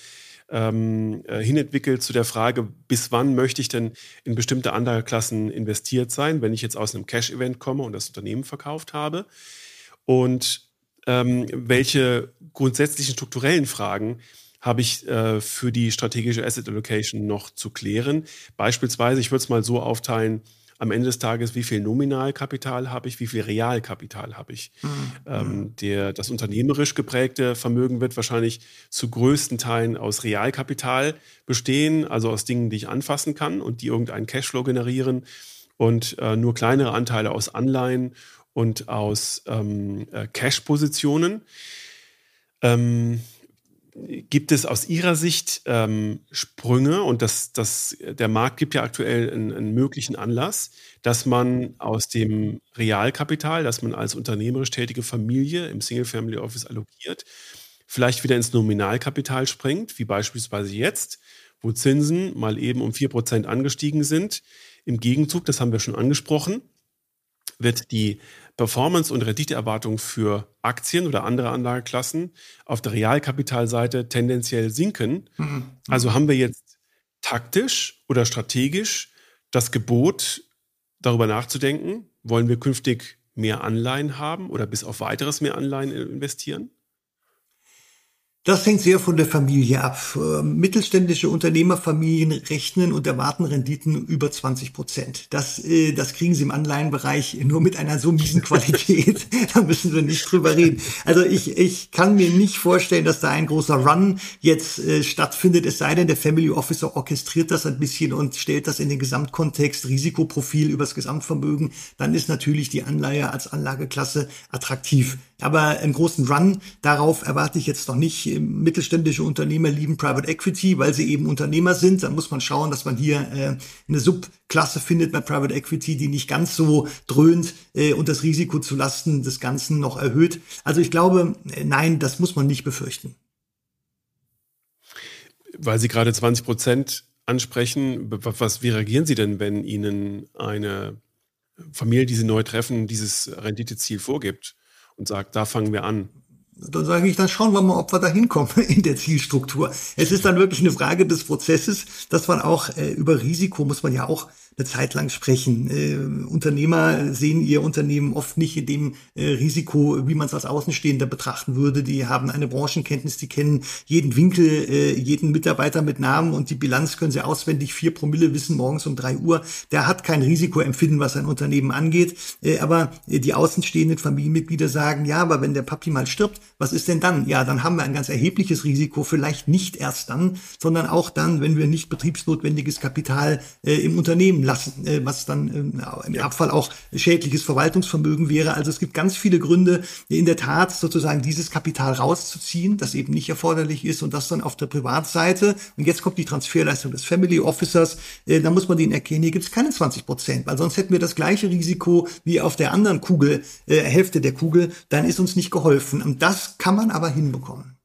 ähm, äh, hinentwickelt zu der Frage, bis wann möchte ich denn in bestimmte Anlageklassen investiert sein, wenn ich jetzt aus einem Cash-Event komme und das Unternehmen verkauft habe. Und ähm, welche grundsätzlichen strukturellen Fragen habe ich äh, für die strategische Asset Allocation noch zu klären? Beispielsweise, ich würde es mal so aufteilen, am Ende des Tages, wie viel Nominalkapital habe ich, wie viel Realkapital habe ich. Mhm. Ähm, der, das unternehmerisch geprägte Vermögen wird wahrscheinlich zu größten Teilen aus Realkapital bestehen, also aus Dingen, die ich anfassen kann und die irgendeinen Cashflow generieren und äh, nur kleinere Anteile aus Anleihen und aus ähm, äh, Cash-Positionen. Ähm, Gibt es aus Ihrer Sicht ähm, Sprünge und das, das, der Markt gibt ja aktuell einen, einen, möglichen Anlass, dass man aus dem Realkapital, das man als unternehmerisch tätige Familie im Single Family Office allokiert, vielleicht wieder ins Nominalkapital springt, wie beispielsweise jetzt, wo Zinsen mal eben um 4% angestiegen sind. Im Gegenzug, das haben wir schon angesprochen, wird die Performance- und Renditeerwartung für Aktien oder andere Anlageklassen auf der Realkapitalseite tendenziell sinken. Mhm. Also haben wir jetzt taktisch oder strategisch das Gebot, darüber nachzudenken, wollen wir künftig mehr Anleihen haben oder bis auf weiteres mehr Anleihen investieren? Das hängt sehr von der Familie ab. Ähm, mittelständische Unternehmerfamilien rechnen und erwarten Renditen über 20 Prozent. Das, äh, das kriegen sie im Anleihenbereich nur mit einer so miesen Qualität. da müssen wir nicht drüber reden. Also ich, ich kann mir nicht vorstellen, dass da ein großer Run jetzt äh, stattfindet, es sei denn, der Family Officer orchestriert das ein bisschen und stellt das in den Gesamtkontext, Risikoprofil übers Gesamtvermögen. Dann ist natürlich die Anleihe als Anlageklasse attraktiv. Aber einen großen Run darauf erwarte ich jetzt noch nicht. Mittelständische Unternehmer lieben Private Equity, weil sie eben Unternehmer sind. Dann muss man schauen, dass man hier äh, eine Subklasse findet bei Private Equity, die nicht ganz so dröhnt äh, und das Risiko zu Lasten des Ganzen noch erhöht. Also ich glaube, äh, nein, das muss man nicht befürchten. Weil Sie gerade 20 Prozent ansprechen, was, wie reagieren Sie denn, wenn Ihnen eine Familie, die Sie neu treffen, dieses Renditeziel vorgibt? und sagt, da fangen wir an? Dann sage ich, dann schauen wir mal, ob wir da hinkommen in der Zielstruktur. Es ist dann wirklich eine Frage des Prozesses, dass man auch äh, über Risiko muss man ja auch eine Zeit lang sprechen. Äh, Unternehmer sehen ihr Unternehmen oft nicht in dem äh, Risiko, wie man es als Außenstehender betrachten würde. Die haben eine Branchenkenntnis, die kennen jeden Winkel, äh, jeden Mitarbeiter mit Namen und die Bilanz können sie auswendig vier Promille wissen morgens um drei Uhr. Der hat kein Risikoempfinden, was ein Unternehmen angeht. Äh, aber die außenstehenden Familienmitglieder sagen, ja, aber wenn der Papi mal stirbt, was ist denn dann? Ja, dann haben wir ein ganz erhebliches Risiko, vielleicht nicht erst dann, sondern auch dann, wenn wir nicht betriebsnotwendiges Kapital äh, im Unternehmen lassen, äh, was dann äh, im Abfall auch schädliches Verwaltungsvermögen wäre. Also es gibt ganz viele Gründe, in der Tat sozusagen dieses Kapital rauszuziehen, das eben nicht erforderlich ist und das dann auf der Privatseite. Und jetzt kommt die Transferleistung des Family Officers. Äh, da muss man den erkennen, hier gibt es keine 20 Prozent, weil sonst hätten wir das gleiche Risiko wie auf der anderen Kugel, äh, Hälfte der Kugel. Dann ist uns nicht geholfen. Und das kann man aber hinbekommen.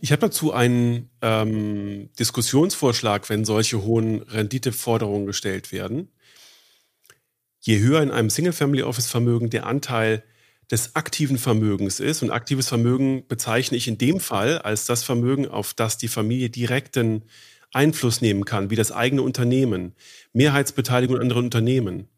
Ich habe dazu einen ähm, Diskussionsvorschlag, wenn solche hohen Renditeforderungen gestellt werden. Je höher in einem Single-Family-Office-Vermögen der Anteil des aktiven Vermögens ist, und aktives Vermögen bezeichne ich in dem Fall als das Vermögen, auf das die Familie direkten Einfluss nehmen kann, wie das eigene Unternehmen, Mehrheitsbeteiligung an anderen Unternehmen,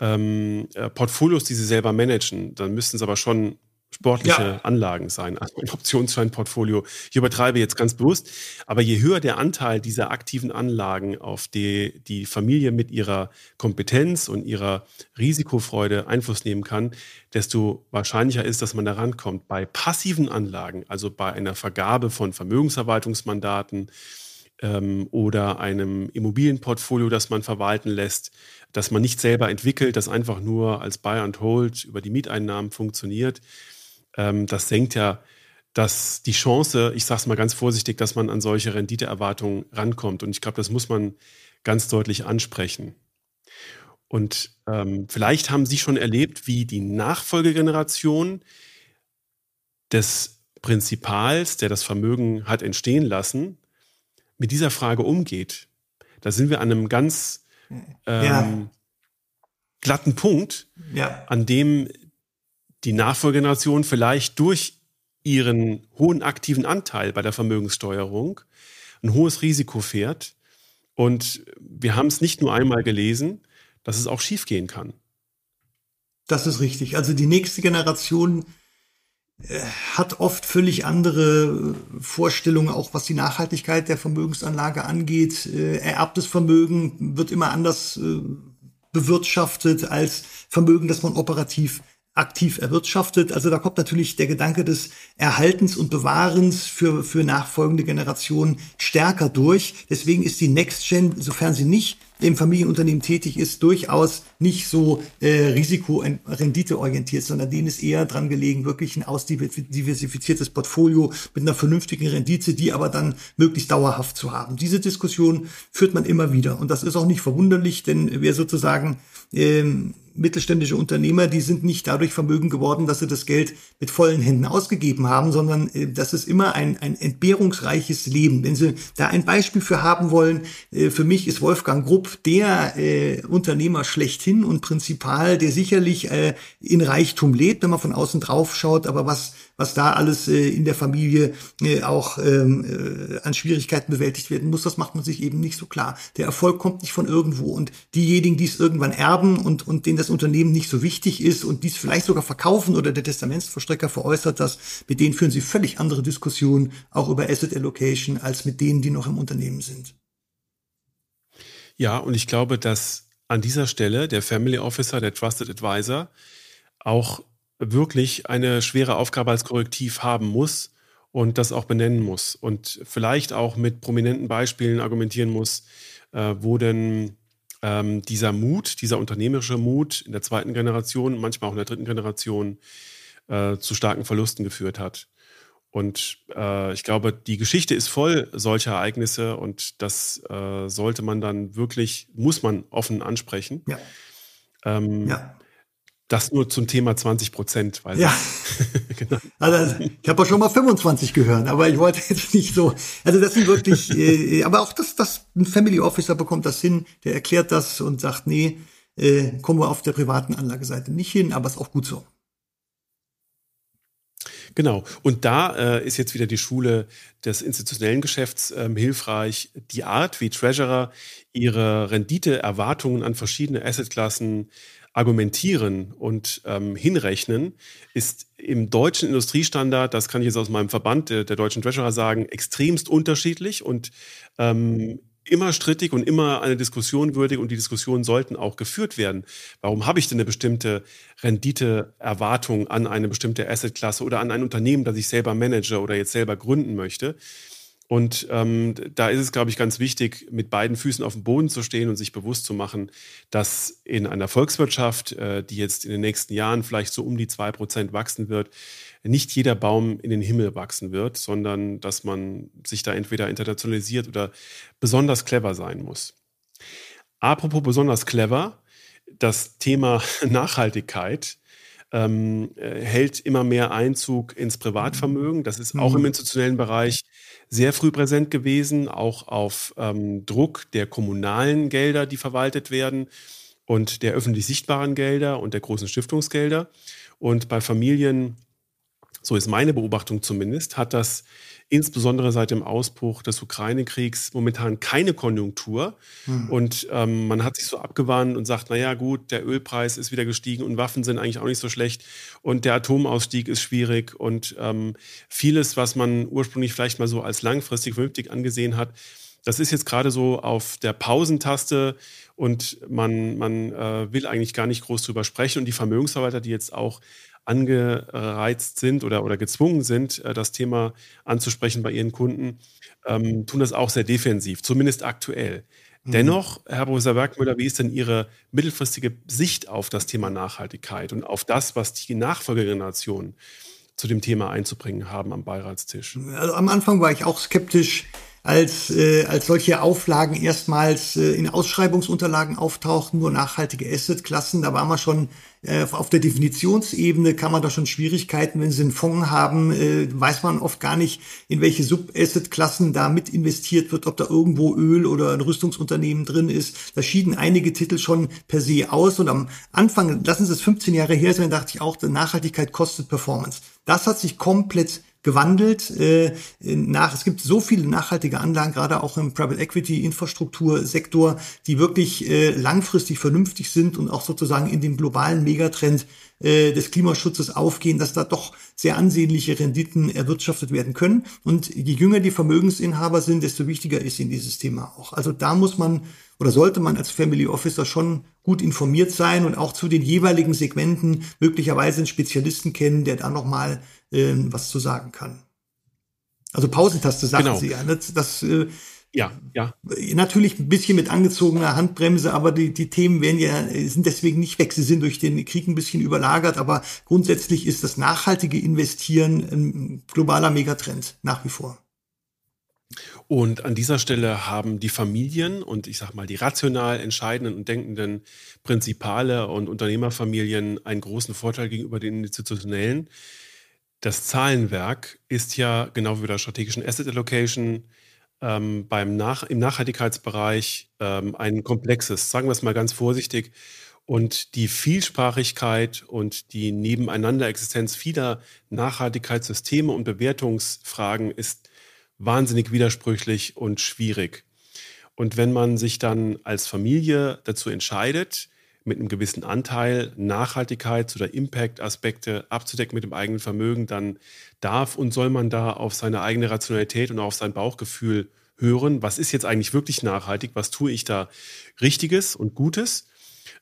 ähm, äh, Portfolios, die sie selber managen, dann müssten es aber schon sportliche ja. Anlagen sein, also ein Optionsscheinportfolio. Ich übertreibe jetzt ganz bewusst, aber je höher der Anteil dieser aktiven Anlagen, auf die die Familie mit ihrer Kompetenz und ihrer Risikofreude Einfluss nehmen kann, desto wahrscheinlicher ist, dass man da rankommt. Bei passiven Anlagen, also bei einer Vergabe von Vermögensverwaltungsmandaten ähm, oder einem Immobilienportfolio, das man verwalten lässt, das man nicht selber entwickelt, das einfach nur als Buy and Hold über die Mieteinnahmen funktioniert, ähm, das senkt ja dass die Chance, ich sage es mal ganz vorsichtig, dass man an solche Renditeerwartungen rankommt. Und ich glaube, das muss man ganz deutlich ansprechen. Und ähm, vielleicht haben Sie schon erlebt, wie die Nachfolgegeneration des Prinzipals, der das Vermögen hat entstehen lassen, mit dieser Frage umgeht. Da sind wir an einem ganz ähm, ja. glatten Punkt, ja. an dem die Nachfolgegeneration vielleicht durch ihren hohen aktiven Anteil bei der Vermögenssteuerung ein hohes Risiko fährt. Und wir haben es nicht nur einmal gelesen, dass es auch schiefgehen kann. Das ist richtig. Also die nächste Generation äh, hat oft völlig andere Vorstellungen, auch was die Nachhaltigkeit der Vermögensanlage angeht. Äh, ererbtes Vermögen wird immer anders äh, bewirtschaftet als Vermögen, das man operativ aktiv erwirtschaftet. Also da kommt natürlich der Gedanke des Erhaltens und Bewahrens für, für nachfolgende Generationen stärker durch. Deswegen ist die Next Gen, sofern sie nicht im Familienunternehmen tätig ist, durchaus nicht so äh, risiko-rendite-orientiert, sondern denen ist eher dran gelegen, wirklich ein ausdiversifiziertes Portfolio mit einer vernünftigen Rendite, die aber dann möglichst dauerhaft zu haben. Diese Diskussion führt man immer wieder. Und das ist auch nicht verwunderlich, denn wer sozusagen ähm, mittelständische Unternehmer, die sind nicht dadurch vermögen geworden, dass sie das Geld mit vollen Händen ausgegeben haben, sondern äh, das ist immer ein, ein entbehrungsreiches Leben. Wenn Sie da ein Beispiel für haben wollen, äh, für mich ist Wolfgang Grupp Der äh, Unternehmer schlechthin und Prinzipal, der sicherlich äh, in Reichtum lebt, wenn man von außen drauf schaut, aber was was da alles äh, in der Familie äh, auch ähm, äh, an Schwierigkeiten bewältigt werden muss, das macht man sich eben nicht so klar. Der Erfolg kommt nicht von irgendwo und diejenigen, die es irgendwann erben und und denen das Unternehmen nicht so wichtig ist und dies vielleicht sogar verkaufen oder der Testamentsverstrecker veräußert das, mit denen führen sie völlig andere Diskussionen auch über Asset Allocation als mit denen, die noch im Unternehmen sind. Ja, und ich glaube, dass an dieser Stelle der Family Officer, der Trusted Advisor, auch wirklich eine schwere Aufgabe als Korrektiv haben muss und das auch benennen muss und vielleicht auch mit prominenten Beispielen argumentieren muss, äh, wo denn ähm, dieser Mut, dieser unternehmerische Mut in der zweiten Generation, manchmal auch in der dritten Generation äh, zu starken Verlusten geführt hat. Und äh, ich glaube, die Geschichte ist voll solcher Ereignisse und das äh, sollte man dann wirklich, muss man offen ansprechen. Ja. Ähm, ja. Das nur zum Thema 20 Prozent. Ja. genau. Also ich habe auch schon mal 25 gehört, aber ich wollte jetzt nicht so. Also das sind wirklich, äh, aber auch das, das ein Family Officer bekommt das hin, der erklärt das und sagt, nee, äh, kommen wir auf der privaten Anlageseite nicht hin, aber ist auch gut so. Genau. Und da äh, ist jetzt wieder die Schule des institutionellen Geschäfts ähm, hilfreich. Die Art, wie Treasurer ihre Renditeerwartungen an verschiedene Assetklassen argumentieren und ähm, hinrechnen, ist im deutschen Industriestandard, das kann ich jetzt aus meinem Verband der, der deutschen Treasurer sagen, extremst unterschiedlich und ähm, immer strittig und immer eine Diskussion würdig und die Diskussionen sollten auch geführt werden. Warum habe ich denn eine bestimmte Renditeerwartung an eine bestimmte Assetklasse oder an ein Unternehmen, das ich selber manage oder jetzt selber gründen möchte? Und ähm, da ist es, glaube ich, ganz wichtig, mit beiden Füßen auf dem Boden zu stehen und sich bewusst zu machen, dass in einer Volkswirtschaft, äh, die jetzt in den nächsten Jahren vielleicht so um die zwei Prozent wachsen wird, nicht jeder Baum in den Himmel wachsen wird, sondern dass man sich da entweder internationalisiert oder besonders clever sein muss. Apropos besonders clever, das Thema Nachhaltigkeit ähm, äh, hält immer mehr Einzug ins Privatvermögen. Das ist auch im mhm. institutionellen Bereich sehr früh präsent gewesen, auch auf ähm, Druck der kommunalen Gelder, die verwaltet werden und der öffentlich sichtbaren Gelder und der großen Stiftungsgelder. Und bei Familien so ist meine Beobachtung zumindest, hat das insbesondere seit dem Ausbruch des Ukraine-Kriegs momentan keine Konjunktur. Mhm. Und ähm, man hat sich so abgewandt und sagt, naja gut, der Ölpreis ist wieder gestiegen und Waffen sind eigentlich auch nicht so schlecht und der Atomausstieg ist schwierig und ähm, vieles, was man ursprünglich vielleicht mal so als langfristig vernünftig angesehen hat, das ist jetzt gerade so auf der Pausentaste und man, man äh, will eigentlich gar nicht groß drüber sprechen. Und die Vermögensverwalter, die jetzt auch angereizt sind oder, oder gezwungen sind, äh, das Thema anzusprechen bei ihren Kunden, ähm, tun das auch sehr defensiv, zumindest aktuell. Mhm. Dennoch, Herr Professor Werkmüller, wie ist denn Ihre mittelfristige Sicht auf das Thema Nachhaltigkeit und auf das, was die Nachfolgegeneration zu dem Thema einzubringen haben am Beiratstisch? Also am Anfang war ich auch skeptisch, als, äh, als solche Auflagen erstmals äh, in Ausschreibungsunterlagen auftauchten, nur nachhaltige Assetklassen. Da war man schon äh, auf der Definitionsebene, kann man da schon Schwierigkeiten, wenn Sie einen Fonds haben, äh, weiß man oft gar nicht, in welche Sub-Asset-Klassen da mit investiert wird, ob da irgendwo Öl oder ein Rüstungsunternehmen drin ist. Da schieden einige Titel schon per se aus. Und am Anfang, lassen Sie es 15 Jahre her sein, dachte ich auch, Nachhaltigkeit kostet Performance. Das hat sich komplett gewandelt. Äh, nach, es gibt so viele nachhaltige Anlagen, gerade auch im Private Equity Infrastruktursektor, die wirklich äh, langfristig vernünftig sind und auch sozusagen in dem globalen Megatrend äh, des Klimaschutzes aufgehen, dass da doch sehr ansehnliche Renditen erwirtschaftet werden können. Und je jünger die Vermögensinhaber sind, desto wichtiger ist ihnen dieses Thema auch. Also da muss man oder sollte man als Family Officer schon gut informiert sein und auch zu den jeweiligen Segmenten möglicherweise einen Spezialisten kennen, der da nochmal äh, was zu sagen kann. Also Pausentaste sagen genau. Sie ja. Das, das äh, ja, ja. Natürlich ein bisschen mit angezogener Handbremse, aber die, die Themen werden ja, sind deswegen nicht weg. Sie sind durch den Krieg ein bisschen überlagert, aber grundsätzlich ist das nachhaltige Investieren ein globaler Megatrend nach wie vor. Und an dieser Stelle haben die Familien und ich sage mal die rational entscheidenden und denkenden Prinzipale und Unternehmerfamilien einen großen Vorteil gegenüber den institutionellen. Das Zahlenwerk ist ja genau wie bei der strategischen Asset Allocation ähm, beim Nach im Nachhaltigkeitsbereich ähm, ein komplexes, sagen wir es mal ganz vorsichtig. Und die Vielsprachigkeit und die Nebeneinanderexistenz vieler Nachhaltigkeitssysteme und Bewertungsfragen ist wahnsinnig widersprüchlich und schwierig. Und wenn man sich dann als Familie dazu entscheidet, mit einem gewissen Anteil Nachhaltigkeits- oder Impact-Aspekte abzudecken mit dem eigenen Vermögen, dann darf und soll man da auf seine eigene Rationalität und auf sein Bauchgefühl hören. Was ist jetzt eigentlich wirklich nachhaltig? Was tue ich da Richtiges und Gutes?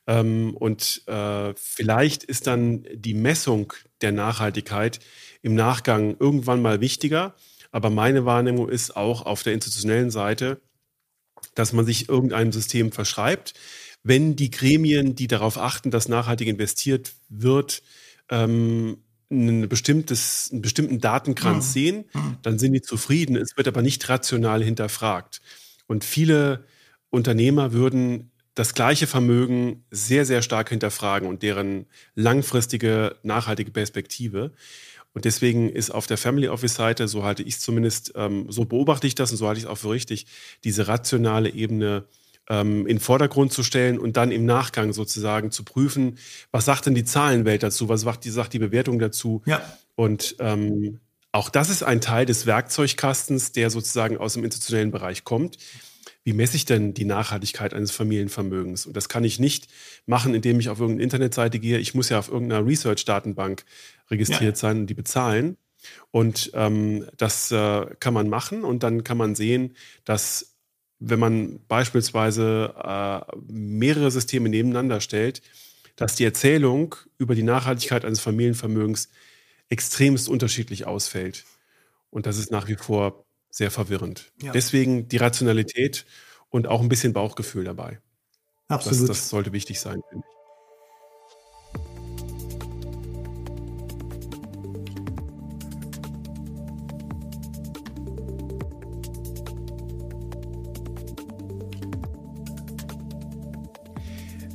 Ähm, und äh, vielleicht ist dann die Messung der Nachhaltigkeit im Nachgang irgendwann mal wichtiger. Aber meine Wahrnehmung ist auch auf der institutionellen Seite, dass man sich irgendeinem System verschreibt, wenn die Gremien, die darauf achten, dass nachhaltig investiert wird, ähm, ein bestimmtes, einen bestimmten Datenkranz mhm. sehen, dann sind die zufrieden. Es wird aber nicht rational hinterfragt. Und viele Unternehmer würden das gleiche Vermögen sehr, sehr stark hinterfragen und deren langfristige, nachhaltige Perspektive. Und deswegen ist auf der Family Office-Seite, so halte ich es zumindest, ähm, so beobachte ich das und so halte ich es auch für richtig, diese rationale Ebene ähm, in den Vordergrund zu stellen und dann im Nachgang sozusagen zu prüfen, was sagt denn die Zahlenwelt dazu, was sagt die, sagt die Bewertung dazu. Ja. Und ähm, auch das ist ein Teil des Werkzeugkastens, der sozusagen aus dem institutionellen Bereich kommt. Wie messe ich denn die Nachhaltigkeit eines Familienvermögens? Und das kann ich nicht machen, indem ich auf irgendeine Internetseite gehe. Ich muss ja auf irgendeiner Research-Datenbank registriert ja. sein und die bezahlen. Und ähm, das äh, kann man machen und dann kann man sehen, dass wenn man beispielsweise äh, mehrere Systeme nebeneinander stellt, dass die Erzählung über die Nachhaltigkeit eines Familienvermögens extremst unterschiedlich ausfällt. Und das ist nach wie vor sehr verwirrend. Ja. Deswegen die Rationalität und auch ein bisschen Bauchgefühl dabei. Absolut. Das, das sollte wichtig sein, finde ich.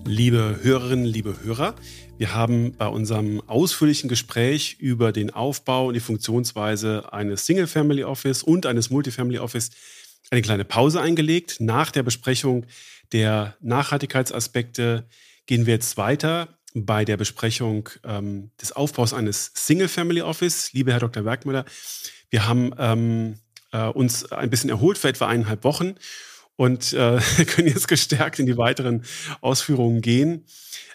Liebe Hörerinnen, liebe Hörer, wir haben bei unserem ausführlichen Gespräch über den Aufbau und die Funktionsweise eines Single-Family Office und eines Multifamily Office eine kleine Pause eingelegt. Nach der Besprechung der Nachhaltigkeitsaspekte gehen wir jetzt weiter bei der Besprechung ähm, des Aufbaus eines Single-Family Office. Liebe Herr Dr. Werkmüller, wir haben ähm, äh, uns ein bisschen erholt für etwa eineinhalb Wochen und äh, können jetzt gestärkt in die weiteren Ausführungen gehen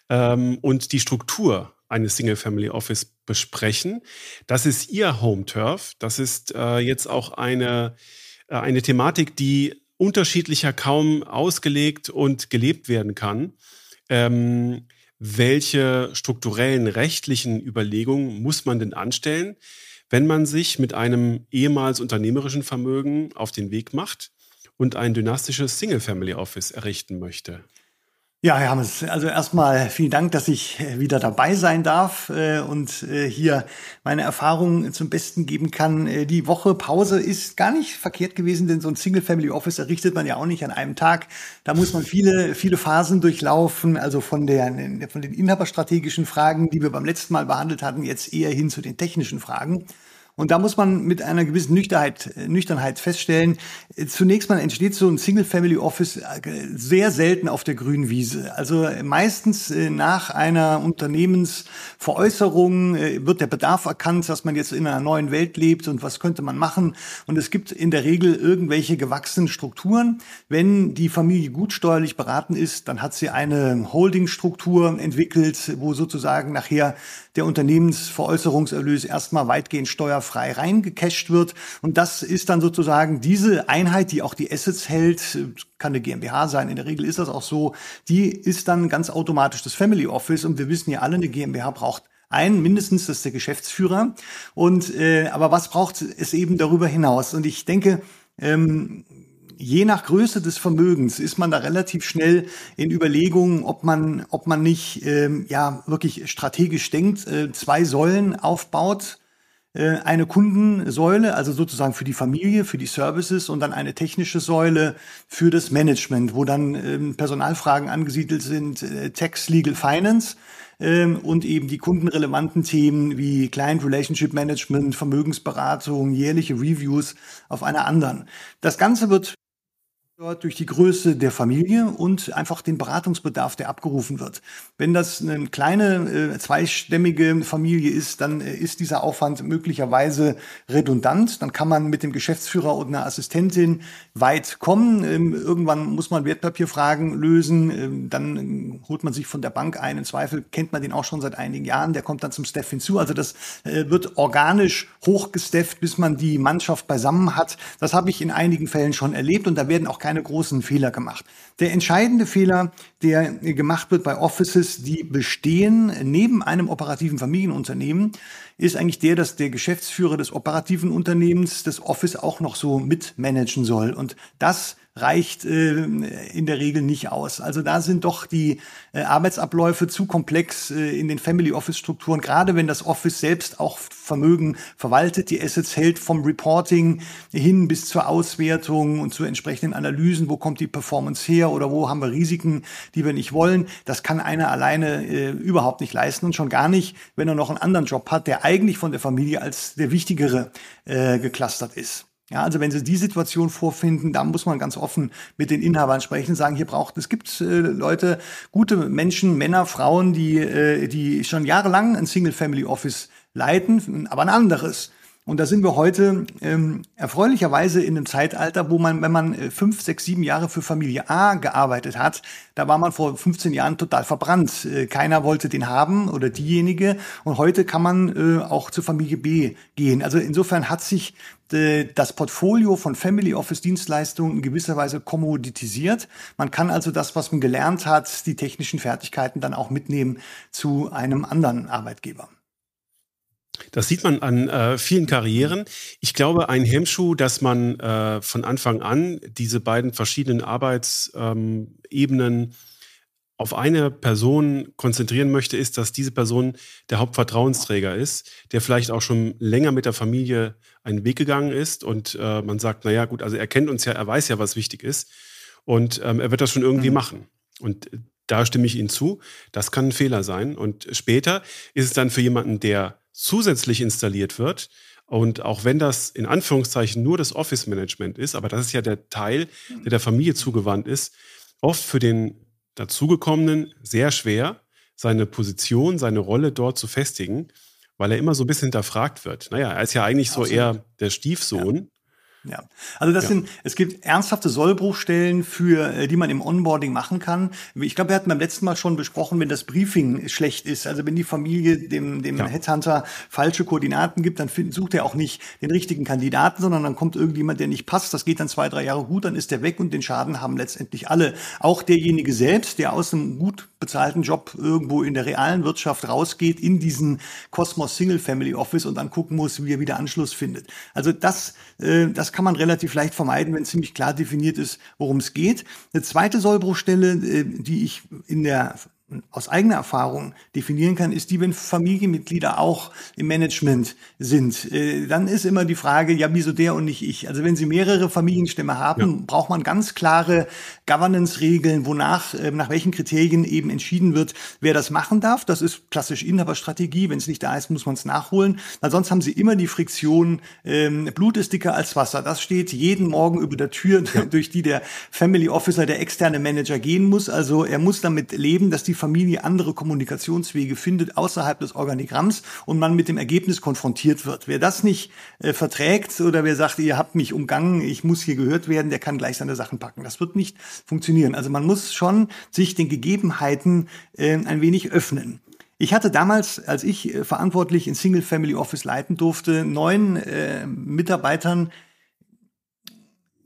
ähm, und die Struktur eines Single Family Office besprechen. Das ist Ihr Home Turf. Das ist äh, jetzt auch eine, äh, eine Thematik, die unterschiedlicher kaum ausgelegt und gelebt werden kann. Ähm, welche strukturellen rechtlichen Überlegungen muss man denn anstellen, wenn man sich mit einem ehemals unternehmerischen Vermögen auf den Weg macht? Und ein dynastisches Single-Family-Office errichten möchte. Ja, Herr Hammes, also erstmal vielen Dank, dass ich äh, wieder dabei sein darf äh, und äh, hier meine Erfahrungen zum Besten geben kann. Die Woche Pause ist gar nicht verkehrt gewesen, denn so ein Single-Family-Office errichtet man ja auch nicht an einem Tag. Da muss man viele, viele Phasen durchlaufen, also von, der, von den inhaberstrategischen Fragen, die wir beim letzten Mal behandelt hatten, jetzt eher hin zu den technischen Fragen. Und da muss man mit einer gewissen Nüchternheit, Nüchternheit feststellen, zunächst mal entsteht so ein Single-Family-Office äh, sehr selten auf der grünen Wiese. Also meistens äh, nach einer Unternehmensveräußerung äh, wird der Bedarf erkannt, dass man jetzt in einer neuen Welt lebt und was könnte man machen. Und es gibt in der Regel irgendwelche gewachsenen Strukturen. Wenn die Familie gut steuerlich beraten ist, dann hat sie eine Holdingstruktur entwickelt, wo sozusagen nachher der Unternehmensveräußerungserlös erstmal weitgehend steuerfrei reingecasht wird. Und das ist dann sozusagen diese Einheit, die auch die Assets hält, kann eine GmbH sein, in der Regel ist das auch so, die ist dann ganz automatisch das Family Office. Und wir wissen ja alle, eine GmbH braucht einen, mindestens, das ist der Geschäftsführer. Und äh, aber was braucht es eben darüber hinaus? Und ich denke, ähm, je nach Größe des Vermögens ist man da relativ schnell in Überlegungen, ob man, ob man nicht ähm, ja wirklich strategisch denkt, äh, zwei Säulen aufbaut. äh, eine Kundensäule, also sozusagen für die Familie, für die Services und dann eine technische Säule für das Management, wo dann ähm, Personalfragen angesiedelt sind, äh, Tax, Legal, Finance ähm, und eben die kundenrelevanten Themen wie Client Relationship Management, Vermögensberatung, jährliche Reviews auf einer anderen. Das Ganze wird durch die Größe der Familie und einfach den Beratungsbedarf, der abgerufen wird. Wenn das eine kleine äh, zweistämmige Familie ist, dann äh, ist dieser Aufwand möglicherweise redundant. Dann kann man mit dem Geschäftsführer und einer Assistentin weit kommen. Ähm, irgendwann muss man Wertpapierfragen lösen. Ähm, dann äh, holt man sich von der Bank ein. Im Zweifel kennt man den auch schon seit einigen Jahren. Der kommt dann zum Staff hinzu. Also das wird organisch hochgestefft, bis man die Mannschaft beisammen hat. Das habe ich in einigen Fällen schon erlebt und da werden auch keine großen Fehler gemacht. Der entscheidende Fehler, der gemacht wird bei Offices, die bestehen neben einem operativen Familienunternehmen, ist eigentlich der, dass der Geschäftsführer des operativen Unternehmens das Office auch noch so mitmanagen soll. Und das reicht äh, in der Regel nicht aus. Also da sind doch die äh, Arbeitsabläufe zu komplex äh, in den Family Office Strukturen, gerade wenn das Office selbst auch Vermögen verwaltet, die Assets hält vom Reporting hin bis zur Auswertung und zu entsprechenden Analysen, wo kommt die Performance her oder wo haben wir Risiken, die wir nicht wollen. Das kann einer alleine äh, überhaupt nicht leisten und schon gar nicht, wenn er noch einen anderen Job hat, der eigentlich von der Familie als der wichtigere äh, geclustert ist. Ja, also wenn Sie die Situation vorfinden, da muss man ganz offen mit den Inhabern sprechen, sagen, hier braucht es gibt äh, Leute, gute Menschen, Männer, Frauen, die äh, die schon jahrelang ein Single Family Office leiten, aber ein anderes. Und da sind wir heute ähm, erfreulicherweise in einem Zeitalter, wo man, wenn man äh, fünf, sechs, sieben Jahre für Familie A gearbeitet hat, da war man vor 15 Jahren total verbrannt. Äh, keiner wollte den haben oder diejenige. Und heute kann man äh, auch zur Familie B gehen. Also insofern hat sich das Portfolio von Family Office Dienstleistungen in gewisser Weise kommoditisiert. Man kann also das, was man gelernt hat, die technischen Fertigkeiten dann auch mitnehmen zu einem anderen Arbeitgeber. Das sieht man an äh, vielen Karrieren. Ich glaube, ein Hemmschuh, dass man äh, von Anfang an diese beiden verschiedenen Arbeitsebenen ähm, auf eine Person konzentrieren möchte, ist, dass diese Person der Hauptvertrauensträger ist, der vielleicht auch schon länger mit der Familie einen Weg gegangen ist und äh, man sagt, naja, gut, also er kennt uns ja, er weiß ja, was wichtig ist und ähm, er wird das schon irgendwie mhm. machen. Und da stimme ich Ihnen zu. Das kann ein Fehler sein. Und später ist es dann für jemanden, der zusätzlich installiert wird. Und auch wenn das in Anführungszeichen nur das Office-Management ist, aber das ist ja der Teil, der der Familie zugewandt ist, oft für den dazugekommenen sehr schwer, seine Position, seine Rolle dort zu festigen, weil er immer so ein bisschen hinterfragt wird. Naja, er ist ja eigentlich Absolut. so eher der Stiefsohn. Ja, also das ja. sind, es gibt ernsthafte Sollbruchstellen, für äh, die man im Onboarding machen kann. Ich glaube, wir hatten beim letzten Mal schon besprochen, wenn das Briefing schlecht ist, also wenn die Familie dem, dem ja. Headhunter falsche Koordinaten gibt, dann find, sucht er auch nicht den richtigen Kandidaten, sondern dann kommt irgendjemand, der nicht passt. Das geht dann zwei, drei Jahre gut, dann ist der weg und den Schaden haben letztendlich alle. Auch derjenige selbst, der aus einem gut bezahlten Job irgendwo in der realen Wirtschaft rausgeht, in diesen Cosmos Single Family Office und dann gucken muss, wie er wieder Anschluss findet. Also das, äh, das kann man relativ leicht vermeiden, wenn ziemlich klar definiert ist, worum es geht. Eine zweite Sollbruchstelle, äh, die ich in der aus eigener Erfahrung definieren kann, ist die, wenn Familienmitglieder auch im Management sind. Äh, dann ist immer die Frage, ja, wieso der und nicht ich? Also wenn Sie mehrere Familienstämme haben, ja. braucht man ganz klare Governance-Regeln, wonach, äh, nach welchen Kriterien eben entschieden wird, wer das machen darf. Das ist klassisch Inhaberstrategie. Wenn es nicht da ist, muss man es nachholen. Weil sonst haben Sie immer die Friktion, ähm, Blut ist dicker als Wasser. Das steht jeden Morgen über der Tür, ja. durch die der Family Officer, der externe Manager gehen muss. Also er muss damit leben, dass die Familie andere Kommunikationswege findet außerhalb des Organigramms und man mit dem Ergebnis konfrontiert wird. Wer das nicht äh, verträgt oder wer sagt, ihr habt mich umgangen, ich muss hier gehört werden, der kann gleich seine Sachen packen. Das wird nicht funktionieren. Also man muss schon sich den Gegebenheiten äh, ein wenig öffnen. Ich hatte damals, als ich äh, verantwortlich in Single Family Office leiten durfte, neun äh, Mitarbeitern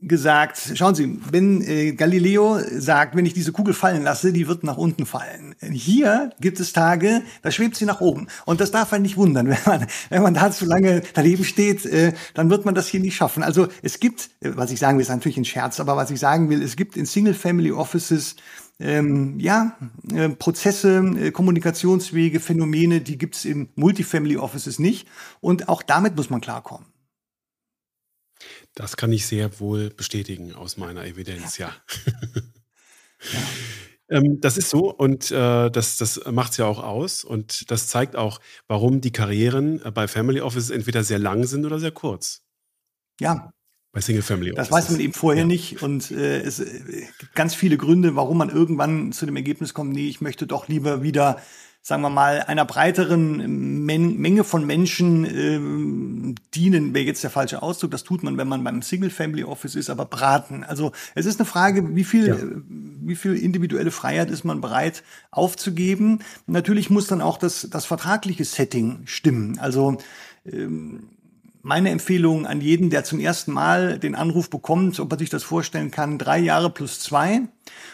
gesagt, schauen Sie, wenn äh, Galileo sagt, wenn ich diese Kugel fallen lasse, die wird nach unten fallen. Hier gibt es Tage, da schwebt sie nach oben. Und das darf einen nicht wundern. Wenn man, wenn man da zu lange daneben steht, äh, dann wird man das hier nicht schaffen. Also es gibt, äh, was ich sagen will, ist natürlich ein Scherz, aber was ich sagen will, es gibt in Single-Family-Offices ähm, ja, äh, Prozesse, äh, Kommunikationswege, Phänomene, die gibt's in Multifamily Offices nicht. Und auch damit muss man klarkommen. Das kann ich sehr wohl bestätigen aus meiner Evidenz, ja. ja. ähm, das ist so und äh, das, das macht es ja auch aus und das zeigt auch, warum die Karrieren äh, bei Family Offices entweder sehr lang sind oder sehr kurz. Ja, bei Single Family Offices. Das weiß man eben vorher ja. nicht und äh, es äh, gibt ganz viele Gründe, warum man irgendwann zu dem Ergebnis kommt, nee, ich möchte doch lieber wieder sagen wir mal, einer breiteren Men Menge von Menschen ähm, dienen, wäre jetzt der falsche Ausdruck. Das tut man, wenn man beim Single-Family-Office ist, aber braten. Also es ist eine Frage, wie viel, ja. wie viel individuelle Freiheit ist man bereit aufzugeben. Natürlich muss dann auch das, das vertragliche Setting stimmen. Also ähm, meine Empfehlung an jeden, der zum ersten Mal den Anruf bekommt, ob er sich das vorstellen kann, drei Jahre plus zwei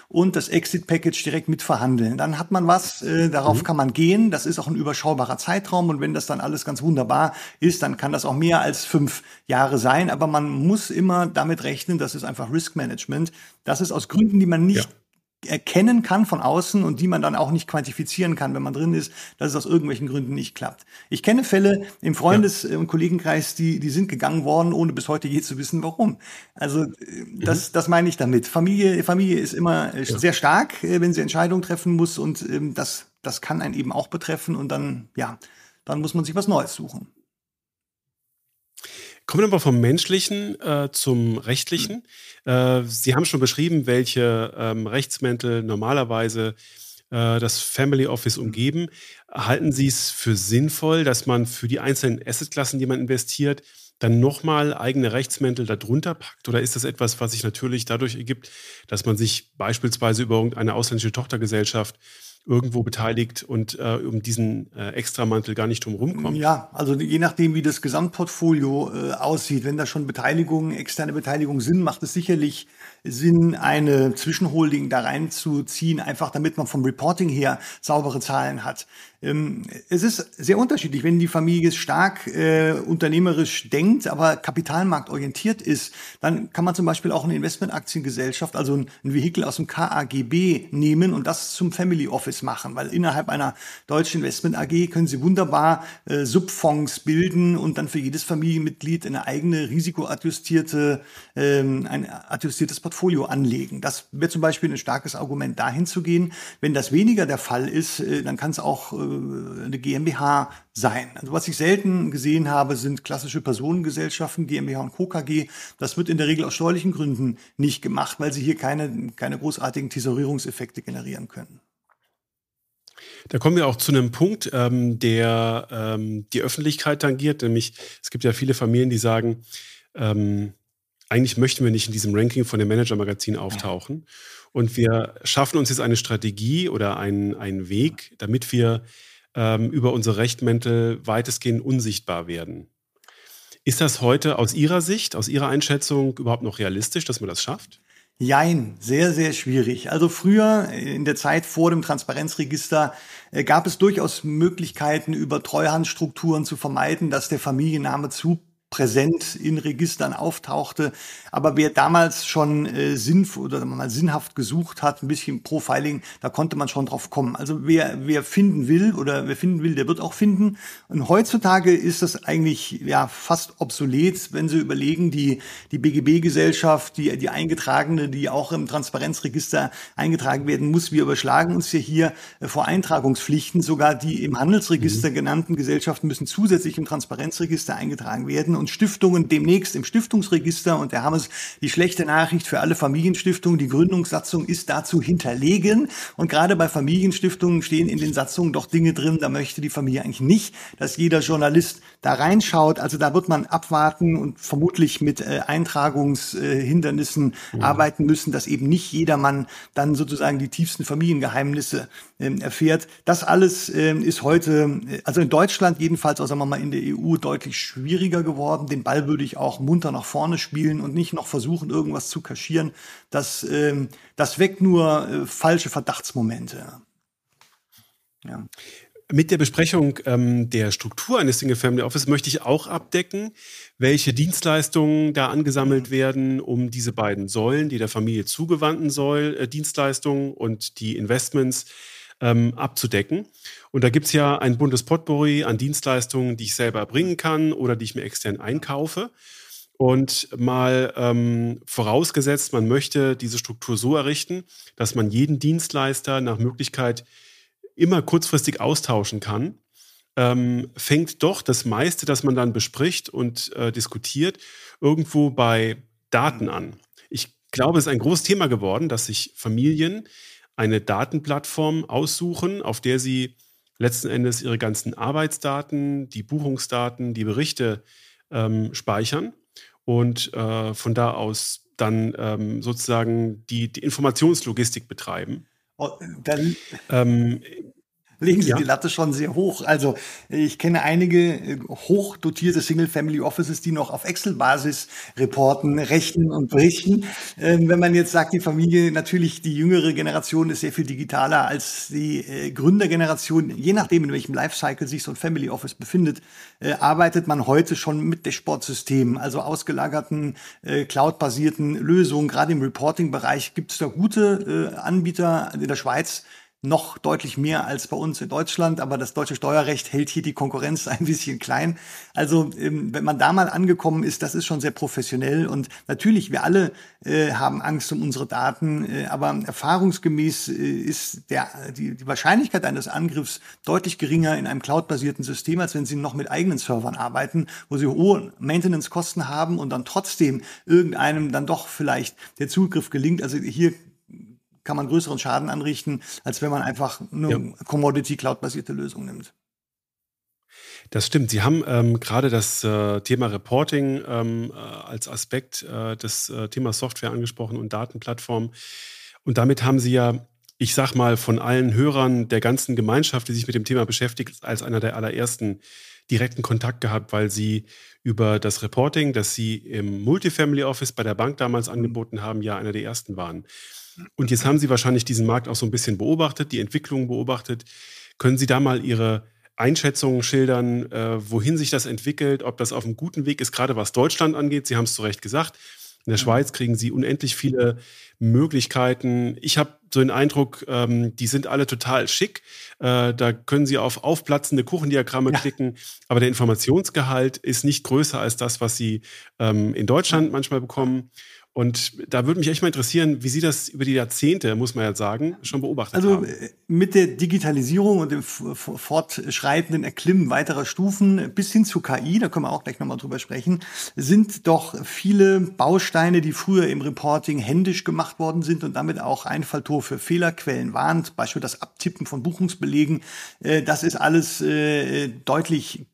und das Exit-Package direkt mitverhandeln. Dann hat man was, äh, darauf mhm. kann man gehen. Das ist auch ein überschaubarer Zeitraum und wenn das dann alles ganz wunderbar ist, dann kann das auch mehr als fünf Jahre sein. Aber man muss immer damit rechnen, das ist einfach Risk Management. Das ist aus Gründen, die man nicht ja erkennen kann von außen und die man dann auch nicht quantifizieren kann, wenn man drin ist, dass es aus irgendwelchen Gründen nicht klappt. Ich kenne Fälle im Freundes- und Kollegenkreis, die, die sind gegangen worden, ohne bis heute je zu wissen, warum. Also äh, das, mhm. das meine ich damit. Familie, Familie ist immer äh, ja. sehr stark, äh, wenn sie Entscheidungen treffen muss und ähm, das, das kann einen eben auch betreffen und dann, ja, dann muss man sich was Neues suchen. Kommen wir aber vom Menschlichen äh, zum Rechtlichen. Äh, Sie haben schon beschrieben, welche ähm, Rechtsmäntel normalerweise äh, das Family Office umgeben. Halten Sie es für sinnvoll, dass man für die einzelnen Assetklassen, die man investiert, dann nochmal eigene Rechtsmäntel darunter packt? Oder ist das etwas, was sich natürlich dadurch ergibt, dass man sich beispielsweise über irgendeine ausländische Tochtergesellschaft irgendwo beteiligt und äh, um diesen äh, Extramantel gar nicht drum rumkommt? Ja, also je nachdem, wie das Gesamtportfolio äh, aussieht, wenn da schon Beteiligungen, externe Beteiligungen sind, macht es sicherlich Sinn, eine Zwischenholding da reinzuziehen, einfach damit man vom Reporting her saubere Zahlen hat. Ähm, es ist sehr unterschiedlich, wenn die Familie stark äh, unternehmerisch denkt, aber kapitalmarktorientiert ist, dann kann man zum Beispiel auch eine Investmentaktiengesellschaft, also ein, ein Vehikel aus dem KAGB nehmen und das zum Family Office machen, weil innerhalb einer deutschen Investment AG können Sie wunderbar äh, Subfonds bilden und dann für jedes Familienmitglied eine eigene risikoadjustierte, ähm, ein adjustiertes Portfolio anlegen. Das wäre zum Beispiel ein starkes Argument, dahin zu gehen. Wenn das weniger der Fall ist, äh, dann kann es auch äh, eine GmbH sein. Also was ich selten gesehen habe, sind klassische Personengesellschaften, GmbH und Co. KG. Das wird in der Regel aus steuerlichen Gründen nicht gemacht, weil sie hier keine, keine großartigen Tesorierungseffekte generieren können. Da kommen wir auch zu einem Punkt, ähm, der ähm, die Öffentlichkeit tangiert, nämlich es gibt ja viele Familien, die sagen, ähm, eigentlich möchten wir nicht in diesem Ranking von dem Manager-Magazin auftauchen. Und wir schaffen uns jetzt eine Strategie oder einen, einen Weg, damit wir ähm, über unsere Rechtmäntel weitestgehend unsichtbar werden. Ist das heute aus Ihrer Sicht, aus Ihrer Einschätzung überhaupt noch realistisch, dass man das schafft? Jein, sehr, sehr schwierig. Also früher, in der Zeit vor dem Transparenzregister, äh, gab es durchaus Möglichkeiten, über Treuhandstrukturen zu vermeiden, dass der Familienname zu präsent in Registern auftauchte. Aber wer damals schon äh, sinnvoll oder mal sinnhaft gesucht hat, ein bisschen Profiling, da konnte man schon drauf kommen. Also wer, wer finden will oder wer finden will, der wird auch finden. Und heutzutage ist das eigentlich ja fast obsolet, wenn Sie überlegen, die, die BGB-Gesellschaft, die, die eingetragene, die auch im Transparenzregister eingetragen werden muss. Wir überschlagen uns ja hier äh, vor Eintragungspflichten. Sogar die im Handelsregister mhm. genannten Gesellschaften müssen zusätzlich im Transparenzregister eingetragen werden und Stiftungen demnächst im Stiftungsregister. Und da haben es die schlechte Nachricht für alle Familienstiftungen. Die Gründungssatzung ist dazu hinterlegen. Und gerade bei Familienstiftungen stehen in den Satzungen doch Dinge drin, da möchte die Familie eigentlich nicht, dass jeder Journalist da reinschaut. Also da wird man abwarten und vermutlich mit äh, Eintragungshindernissen äh, mhm. arbeiten müssen, dass eben nicht jedermann dann sozusagen die tiefsten Familiengeheimnisse äh, erfährt. Das alles äh, ist heute, äh, also in Deutschland jedenfalls, auch sagen wir mal in der EU, deutlich schwieriger geworden. Den Ball würde ich auch munter nach vorne spielen und nicht noch versuchen, irgendwas zu kaschieren. Das, ähm, das weckt nur äh, falsche Verdachtsmomente. Ja. Mit der Besprechung ähm, der Struktur eines Single Family Office möchte ich auch abdecken, welche Dienstleistungen da angesammelt mhm. werden, um diese beiden Säulen, die der Familie zugewandten Säul, äh, Dienstleistungen und die Investments ähm, abzudecken. Und da gibt es ja ein buntes Potpourri an Dienstleistungen, die ich selber bringen kann oder die ich mir extern einkaufe. Und mal ähm, vorausgesetzt, man möchte diese Struktur so errichten, dass man jeden Dienstleister nach Möglichkeit immer kurzfristig austauschen kann, ähm, fängt doch das meiste, das man dann bespricht und äh, diskutiert, irgendwo bei Daten an. Ich glaube, es ist ein großes Thema geworden, dass sich Familien eine Datenplattform aussuchen, auf der sie letzten Endes ihre ganzen Arbeitsdaten, die Buchungsdaten, die Berichte ähm, speichern und äh, von da aus dann ähm, sozusagen die, die Informationslogistik betreiben. Oh, dann, ähm, legen Sie ja. die Latte schon sehr hoch. Also ich kenne einige äh, hochdotierte Single-Family-Offices, die noch auf Excel-Basis reporten, rechnen und berichten. Ähm, wenn man jetzt sagt, die Familie, natürlich die jüngere Generation ist sehr viel digitaler als die äh, Gründergeneration. Je nachdem, in welchem Lifecycle sich so ein Family Office befindet, äh, arbeitet man heute schon mit Dashboard-Systemen, also ausgelagerten, äh, cloud-basierten Lösungen. Gerade im Reporting-Bereich gibt es da gute äh, Anbieter in der Schweiz, noch deutlich mehr als bei uns in Deutschland, aber das deutsche Steuerrecht hält hier die Konkurrenz ein bisschen klein. Also ähm, wenn man da mal angekommen ist, das ist schon sehr professionell und natürlich, wir alle äh, haben Angst um unsere Daten, äh, aber erfahrungsgemäß äh, ist der, die, die Wahrscheinlichkeit eines Angriffs deutlich geringer in einem cloud-basierten System, als wenn Sie noch mit eigenen Servern arbeiten, wo Sie hohe Maintenance-Kosten haben und dann trotzdem irgendeinem dann doch vielleicht der Zugriff gelingt. Also hier kann man größeren Schaden anrichten, als wenn man einfach eine ja. Commodity-Cloud-basierte Lösung nimmt. Das stimmt. Sie haben ähm, gerade das äh, Thema Reporting ähm, äh, als Aspekt äh, des äh, Themas Software angesprochen und Datenplattform. Und damit haben Sie ja, ich sag mal, von allen Hörern der ganzen Gemeinschaft, die sich mit dem Thema beschäftigt, als einer der allerersten direkten Kontakt gehabt, weil Sie über das Reporting, das Sie im Multifamily Office bei der Bank damals angeboten haben, ja einer der ersten waren. Und jetzt haben Sie wahrscheinlich diesen Markt auch so ein bisschen beobachtet, die Entwicklung beobachtet. Können Sie da mal Ihre Einschätzungen schildern, äh, wohin sich das entwickelt, ob das auf einem guten Weg ist, gerade was Deutschland angeht? Sie haben es zu Recht gesagt. In der. Schweiz kriegen Sie unendlich viele Möglichkeiten. Ich habe so den Eindruck, ähm, die sind alle total schick. Äh, da können Sie auf aufplatzende Kuchendiagramme ja. klicken, aber der Informationsgehalt ist nicht größer als das, was Sie ähm, in Deutschland manchmal bekommen. Und da würde mich echt mal interessieren, wie Sie das über die Jahrzehnte, muss man ja sagen, schon beobachtet also, haben. Also mit der Digitalisierung und dem fortschreitenden Erklimmen weiterer Stufen bis hin zu KI, da können wir auch gleich nochmal drüber sprechen, sind doch viele Bausteine, die früher im Reporting händisch gemacht worden sind und damit auch Einfalltor für Fehlerquellen waren, Beispiel das Abtippen von Buchungsbelegen, äh, das ist alles äh, deutlich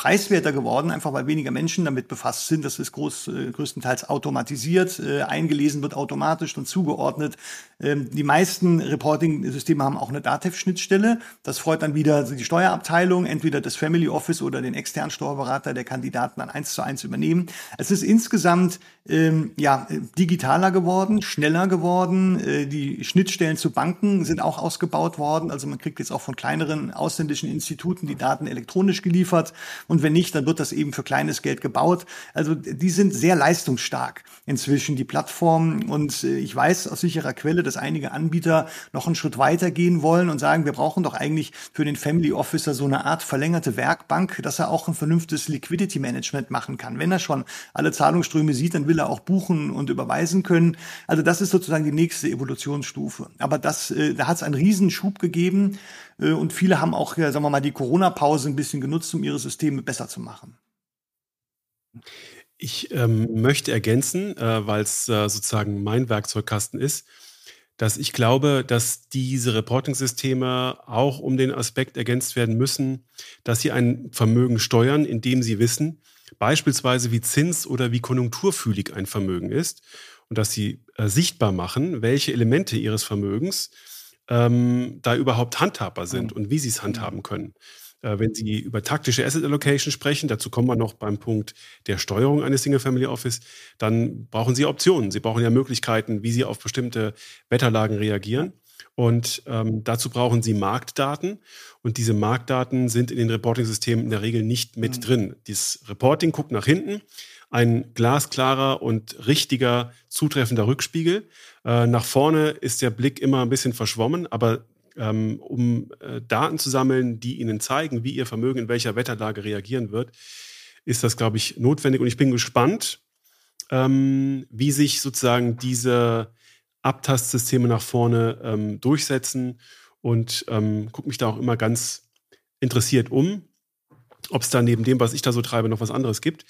preiswerter geworden, einfach weil weniger Menschen damit befasst sind. Das ist groß, äh, größtenteils automatisiert, äh, eingelesen wird automatisch und zugeordnet. Ähm, die meisten Reporting-Systeme haben auch eine DATEV-Schnittstelle. Das freut dann wieder die Steuerabteilung, entweder das Family Office oder den externen Steuerberater, der Kandidaten dann eins zu eins übernehmen. Es ist insgesamt ähm, ja, digitaler geworden, schneller geworden. Äh, die Schnittstellen zu Banken sind auch ausgebaut worden. Also man kriegt jetzt auch von kleineren ausländischen Instituten die Daten elektronisch geliefert und wenn nicht, dann wird das eben für kleines Geld gebaut. Also die sind sehr leistungsstark inzwischen, die Plattformen. Und äh, ich weiß aus sicherer Quelle, dass einige Anbieter noch einen Schritt weiter gehen wollen und sagen, wir brauchen doch eigentlich für den Family Officer so eine Art verlängerte Werkbank, dass er auch ein vernünftiges Liquidity Management machen kann. Wenn er schon alle Zahlungsströme sieht, dann will er auch buchen und überweisen können. Also das ist sozusagen die nächste Evolutionsstufe. Aber das, äh, da hat es einen Riesen gegeben. Äh, und viele haben auch, sagen wir mal, die Corona-Pause ein bisschen genutzt, um ihre Systeme besser zu machen. Ich ähm, möchte ergänzen, äh, weil es äh, sozusagen mein Werkzeugkasten ist, dass ich glaube, dass diese Reporting-Systeme auch um den Aspekt ergänzt werden müssen, dass sie ein Vermögen steuern, indem sie wissen, beispielsweise wie zins- oder wie konjunkturfühlig ein Vermögen ist und dass sie äh, sichtbar machen, welche Elemente ihres Vermögens ähm, da überhaupt handhabbar sind und wie sie es handhaben können. Äh, wenn Sie über taktische Asset Allocation sprechen, dazu kommen wir noch beim Punkt der Steuerung eines Single Family Office, dann brauchen Sie Optionen. Sie brauchen ja Möglichkeiten, wie Sie auf bestimmte Wetterlagen reagieren. Und ähm, dazu brauchen Sie Marktdaten. Und diese Marktdaten sind in den Reporting-Systemen in der Regel nicht mit mhm. drin. Dieses Reporting guckt nach hinten. Ein glasklarer und richtiger, zutreffender Rückspiegel. Äh, nach vorne ist der Blick immer ein bisschen verschwommen, aber ähm, um äh, Daten zu sammeln, die Ihnen zeigen, wie Ihr Vermögen in welcher Wetterlage reagieren wird, ist das, glaube ich, notwendig. Und ich bin gespannt, ähm, wie sich sozusagen diese Abtastsysteme nach vorne ähm, durchsetzen und ähm, gucke mich da auch immer ganz interessiert um, ob es da neben dem, was ich da so treibe, noch was anderes gibt.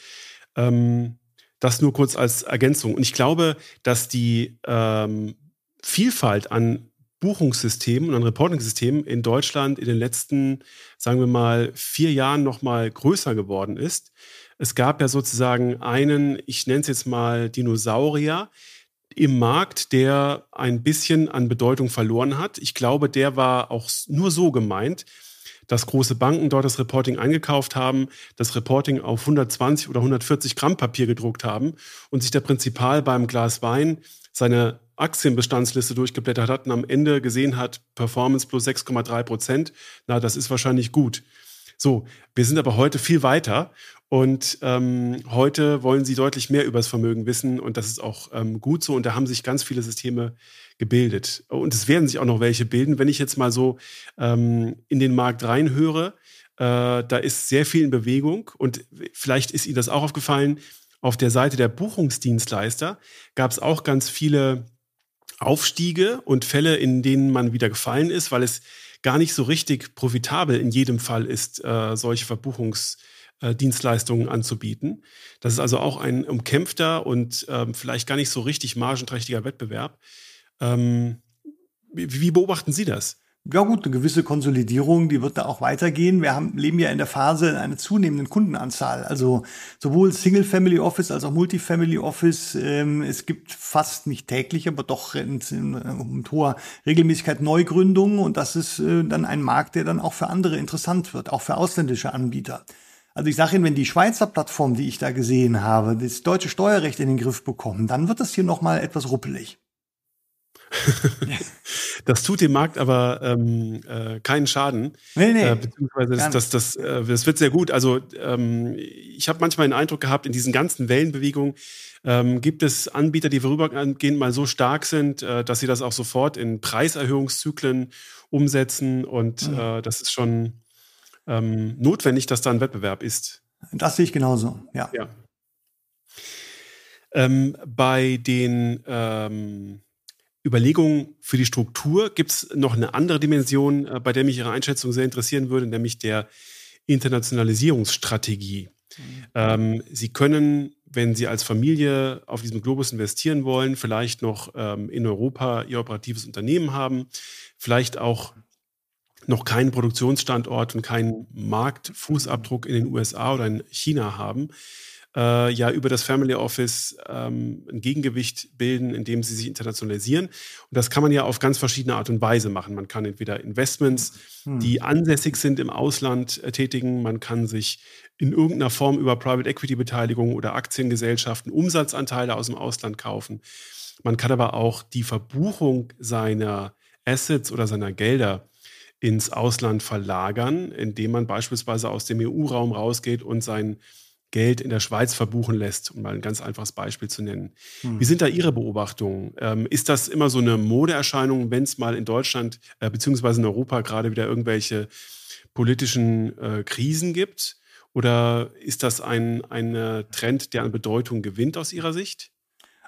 Ähm, das nur kurz als Ergänzung. Und ich glaube, dass die ähm, Vielfalt an Buchungssystemen und an Reporting-Systemen in Deutschland in den letzten, sagen wir mal, vier Jahren noch mal größer geworden ist. Es gab ja sozusagen einen, ich nenne es jetzt mal Dinosaurier im Markt, der ein bisschen an Bedeutung verloren hat. Ich glaube, der war auch nur so gemeint, dass große Banken dort das Reporting eingekauft haben, das Reporting auf 120 oder 140 Gramm Papier gedruckt haben und sich der Prinzipal beim Glas Wein seine Aktienbestandsliste durchgeblättert hat und am Ende gesehen hat, Performance plus 6,3 Prozent, na, das ist wahrscheinlich gut. So, wir sind aber heute viel weiter und ähm, heute wollen sie deutlich mehr über das Vermögen wissen und das ist auch ähm, gut so und da haben sich ganz viele Systeme gebildet. Und es werden sich auch noch welche bilden. Wenn ich jetzt mal so ähm, in den Markt reinhöre, äh, da ist sehr viel in Bewegung und vielleicht ist Ihnen das auch aufgefallen. Auf der Seite der Buchungsdienstleister gab es auch ganz viele Aufstiege und Fälle, in denen man wieder gefallen ist, weil es gar nicht so richtig profitabel in jedem Fall ist, äh, solche Verbuchungsdienstleistungen äh, anzubieten. Das ist also auch ein umkämpfter und ähm, vielleicht gar nicht so richtig margenträchtiger Wettbewerb. Ähm, wie, wie beobachten Sie das? Ja gut, eine gewisse Konsolidierung, die wird da auch weitergehen. Wir haben, leben ja in der Phase einer zunehmenden Kundenanzahl. Also sowohl Single-Family Office als auch Multifamily Office. Ähm, es gibt fast nicht täglich, aber doch in, in, in hoher Regelmäßigkeit Neugründungen. Und das ist äh, dann ein Markt, der dann auch für andere interessant wird, auch für ausländische Anbieter. Also ich sage Ihnen, wenn die Schweizer Plattform, die ich da gesehen habe, das deutsche Steuerrecht in den Griff bekommen, dann wird das hier nochmal etwas ruppelig. das tut dem Markt aber ähm, äh, keinen Schaden. Nee, nee. Äh, beziehungsweise das, das, das, äh, das wird sehr gut. Also ähm, ich habe manchmal den Eindruck gehabt, in diesen ganzen Wellenbewegungen ähm, gibt es Anbieter, die vorübergehend mal so stark sind, äh, dass sie das auch sofort in Preiserhöhungszyklen umsetzen. Und mhm. äh, das ist schon ähm, notwendig, dass da ein Wettbewerb ist. Das sehe ich genauso, ja. ja. Ähm, bei den ähm, Überlegungen für die Struktur gibt es noch eine andere Dimension, äh, bei der mich Ihre Einschätzung sehr interessieren würde, nämlich der Internationalisierungsstrategie. Mhm. Ähm, Sie können, wenn Sie als Familie auf diesem Globus investieren wollen, vielleicht noch ähm, in Europa Ihr operatives Unternehmen haben, vielleicht auch noch keinen Produktionsstandort und keinen Marktfußabdruck in den USA oder in China haben äh, ja über das Family Office ähm, ein Gegengewicht bilden, indem sie sich internationalisieren. Und das kann man ja auf ganz verschiedene Art und Weise machen. Man kann entweder Investments, hm. die ansässig sind im Ausland, äh, tätigen. Man kann sich in irgendeiner Form über Private Equity Beteiligung oder Aktiengesellschaften Umsatzanteile aus dem Ausland kaufen. Man kann aber auch die Verbuchung seiner Assets oder seiner Gelder ins Ausland verlagern, indem man beispielsweise aus dem EU-Raum rausgeht und sein Geld in der Schweiz verbuchen lässt, um mal ein ganz einfaches Beispiel zu nennen. Hm. Wie sind da Ihre Beobachtungen? Ähm, ist das immer so eine Modeerscheinung, wenn es mal in Deutschland äh, beziehungsweise in Europa gerade wieder irgendwelche politischen äh, Krisen gibt? Oder ist das ein, ein Trend, der an Bedeutung gewinnt aus Ihrer Sicht?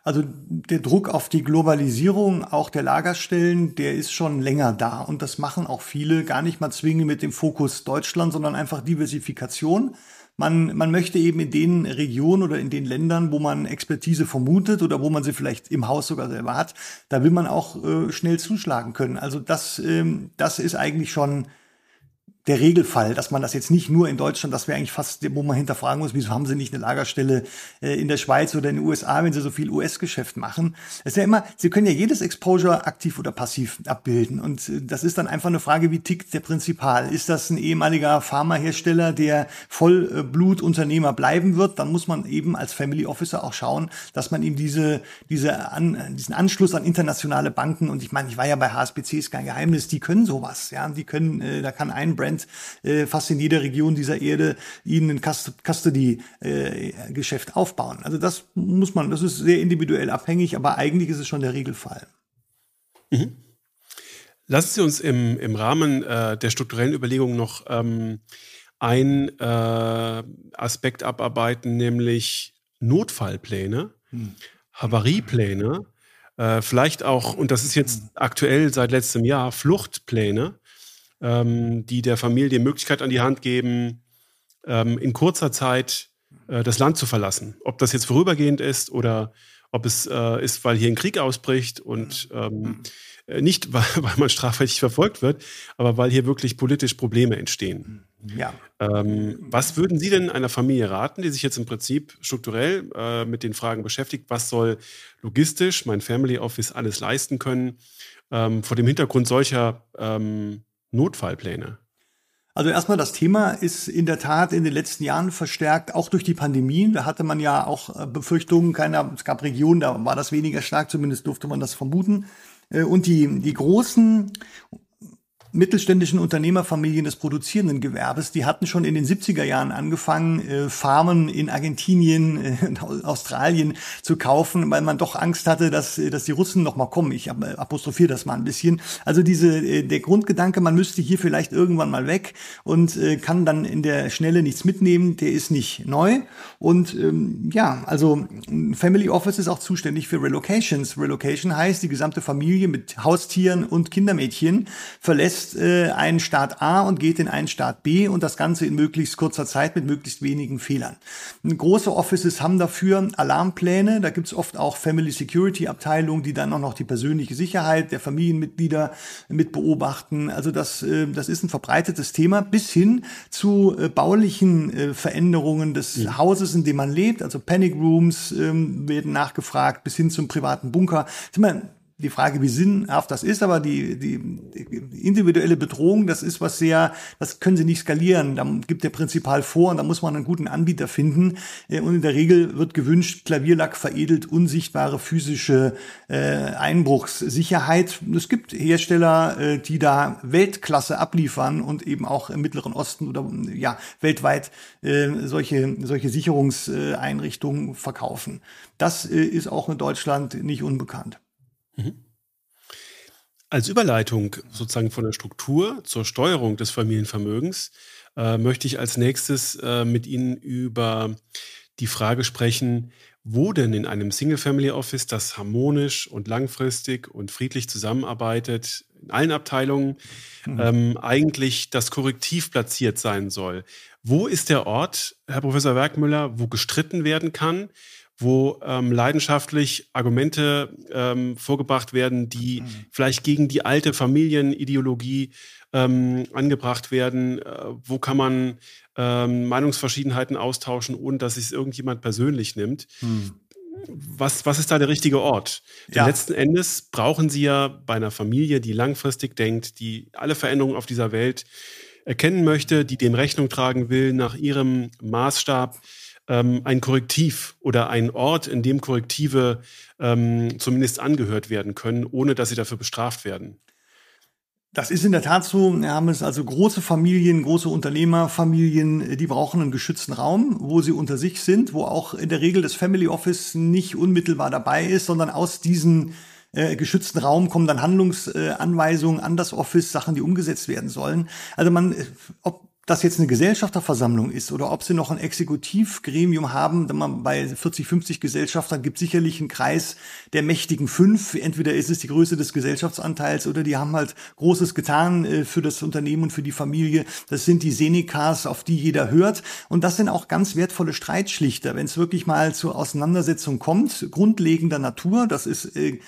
Also der Druck auf die Globalisierung auch der Lagerstellen, der ist schon länger da. Und das machen auch viele gar nicht mal zwingend mit dem Fokus Deutschland, sondern einfach Diversifikation man, man möchte eben in den Regionen oder in den Ländern, wo man Expertise vermutet oder wo man sie vielleicht im Haus sogar selber hat, da will man auch äh, schnell zuschlagen können. Also das, ähm, das ist eigentlich schon der Regelfall, dass man das jetzt nicht nur in Deutschland, das wäre eigentlich fast, wo man hinterfragen muss, wieso haben sie nicht eine Lagerstelle äh, in der Schweiz oder in den USA, wenn sie so viel US-Geschäft machen. Es ist ja immer, sie können ja jedes Exposure aktiv oder passiv abbilden. Und äh, das ist dann einfach eine Frage, wie tickt der Prinzipal? Ist das ein ehemaliger Pharmahersteller, der Vollblutunternehmer bleiben wird? Dann muss man eben als Family Officer auch schauen, dass man ihm diese, diese an, diesen Anschluss an internationale Banken und ich meine, ich war ja bei HSBC, ist kein Geheimnis, die können sowas, ja, die können, äh, da kann ein Brand Prozent äh, fast in jeder Region dieser Erde ihnen ein Custody-Geschäft äh, aufbauen. Also das muss man, das ist sehr individuell abhängig, aber eigentlich ist es schon der Regelfall. Mhm. Lassen Sie uns im, im Rahmen äh, der strukturellen Überlegungen noch ähm, ein äh, Aspekt abarbeiten, nämlich Notfallpläne, hm. Havariepläne, äh, vielleicht auch, und das ist jetzt aktuell seit letztem Jahr, Fluchtpläne ähm, die der Familie die Möglichkeit an die Hand geben, ähm, in kurzer Zeit äh, das Land zu verlassen. Ob das jetzt vorübergehend ist oder ob es äh, ist, weil hier ein Krieg ausbricht und ähm, äh, nicht, weil, weil man strafrechtlich verfolgt wird, aber weil hier wirklich politisch Probleme entstehen. Ja. Ähm, was würden Sie denn einer Familie raten, die sich jetzt im Prinzip strukturell äh, mit den Fragen beschäftigt? Was soll logistisch mein Family Office alles leisten können? Ähm, vor dem Hintergrund solcher ähm, Notfallpläne? Also erstmal das Thema ist in der Tat in den letzten Jahren verstärkt, auch durch die Pandemie. Da hatte man ja auch äh, Befürchtungen, keiner, es gab Regionen, da war das weniger stark, zumindest durfte man das vermuten. Äh, und die, die großen mittelständischen Unternehmerfamilien des produzierenden Gewerbes, die hatten schon in den 70er Jahren angefangen, äh, Farmen in Argentinien, äh, Australien zu kaufen, weil man doch Angst hatte, dass, äh, dass die Russen noch mal kommen. Ich äh, apostrophiere das mal ein bisschen. Also diese, äh, der Grundgedanke, man müsste hier vielleicht irgendwann mal weg und äh, kann dann in der Schnelle nichts mitnehmen, der ist nicht neu. Und ähm, ja, also Family Office ist auch zuständig für Relocations. Relocation heißt, die gesamte Familie mit Haustieren und Kindermädchen verlässt verlässt äh, einen Staat A und geht in einen Staat B und das Ganze in möglichst kurzer Zeit mit möglichst wenigen Fehlern. Große Offices haben dafür Alarmpläne, da gibt's oft auch Family Security Abteilungen, die dann auch noch die persönliche Sicherheit der Familienmitglieder mit beobachten. Also das, äh, das ist ein verbreitetes Thema bis hin zu äh, baulichen äh, Veränderungen des ja. Hauses, in dem man lebt. Also Panic Rooms ähm, werden nachgefragt bis hin zum privaten Bunker die Frage, wie sinnhaft das ist, aber die, die, individuelle Bedrohung, das ist was sehr, das können sie nicht skalieren. Da gibt der Prinzipal vor und da muss man einen guten Anbieter finden. Äh, und in der Regel wird gewünscht, Klavierlack veredelt unsichtbare physische äh, Einbruchssicherheit. Es gibt Hersteller, äh, die da Weltklasse abliefern und eben auch im Mittleren Osten oder ja weltweit äh, solche, solche Sicherungseinrichtungen verkaufen. Das äh, ist auch in Deutschland nicht unbekannt. Mhm. Als Überleitung sozusagen von der Struktur zur Steuerung des Familienvermögens äh, möchte ich als nächstes äh, mit Ihnen über die Frage sprechen, wo denn in einem Single-Family-Office, das harmonisch und langfristig und friedlich zusammenarbeitet, in allen Abteilungen, mhm. ähm, eigentlich das Korrektiv platziert sein soll. Wo ist der Ort, Herr Professor Werkmüller, wo gestritten werden kann, wo ähm, leidenschaftlich Argumente ähm, vorgebracht werden, die mhm. vielleicht gegen die alte Familienideologie ähm, angebracht werden. Äh, wo kann man ähm, Meinungsverschiedenheiten austauschen, ohne dass sich irgendjemand persönlich nimmt? Mhm. Was, was ist da der richtige Ort? Denn letzten Endes brauchen Sie ja bei einer Familie, die langfristig denkt, die alle Veränderungen auf dieser Welt erkennen möchte, die dem Rechnung tragen will nach ihrem Maßstab, ähm, ein Korrektiv oder ein Ort, in dem Korrektive ähm, zumindest angehört werden können, ohne dass sie dafür bestraft werden. Das ist in der Tat so. Wir haben es also große Familien, große Unternehmerfamilien, die brauchen einen geschützten Raum, wo sie unter sich sind, wo auch in der Regel das Family Office nicht unmittelbar dabei ist, sondern aus diesen äh, geschützten Raum kommen dann Handlungsanweisungen an das Office, Sachen, die umgesetzt werden sollen. Also man, äh, ob das jetzt eine Gesellschafterversammlung ist oder ob sie noch ein Exekutivgremium haben, wenn man bei 40, 50 Gesellschaftern gibt sicherlich einen Kreis der mächtigen fünf. Entweder ist es die Größe des Gesellschaftsanteils oder die haben halt Großes getan äh, für das Unternehmen und für die Familie. Das sind die Senecas, auf die jeder hört. Und das sind auch ganz wertvolle Streitschlichter, wenn es wirklich mal zur Auseinandersetzung kommt, grundlegender Natur. Das ist äh,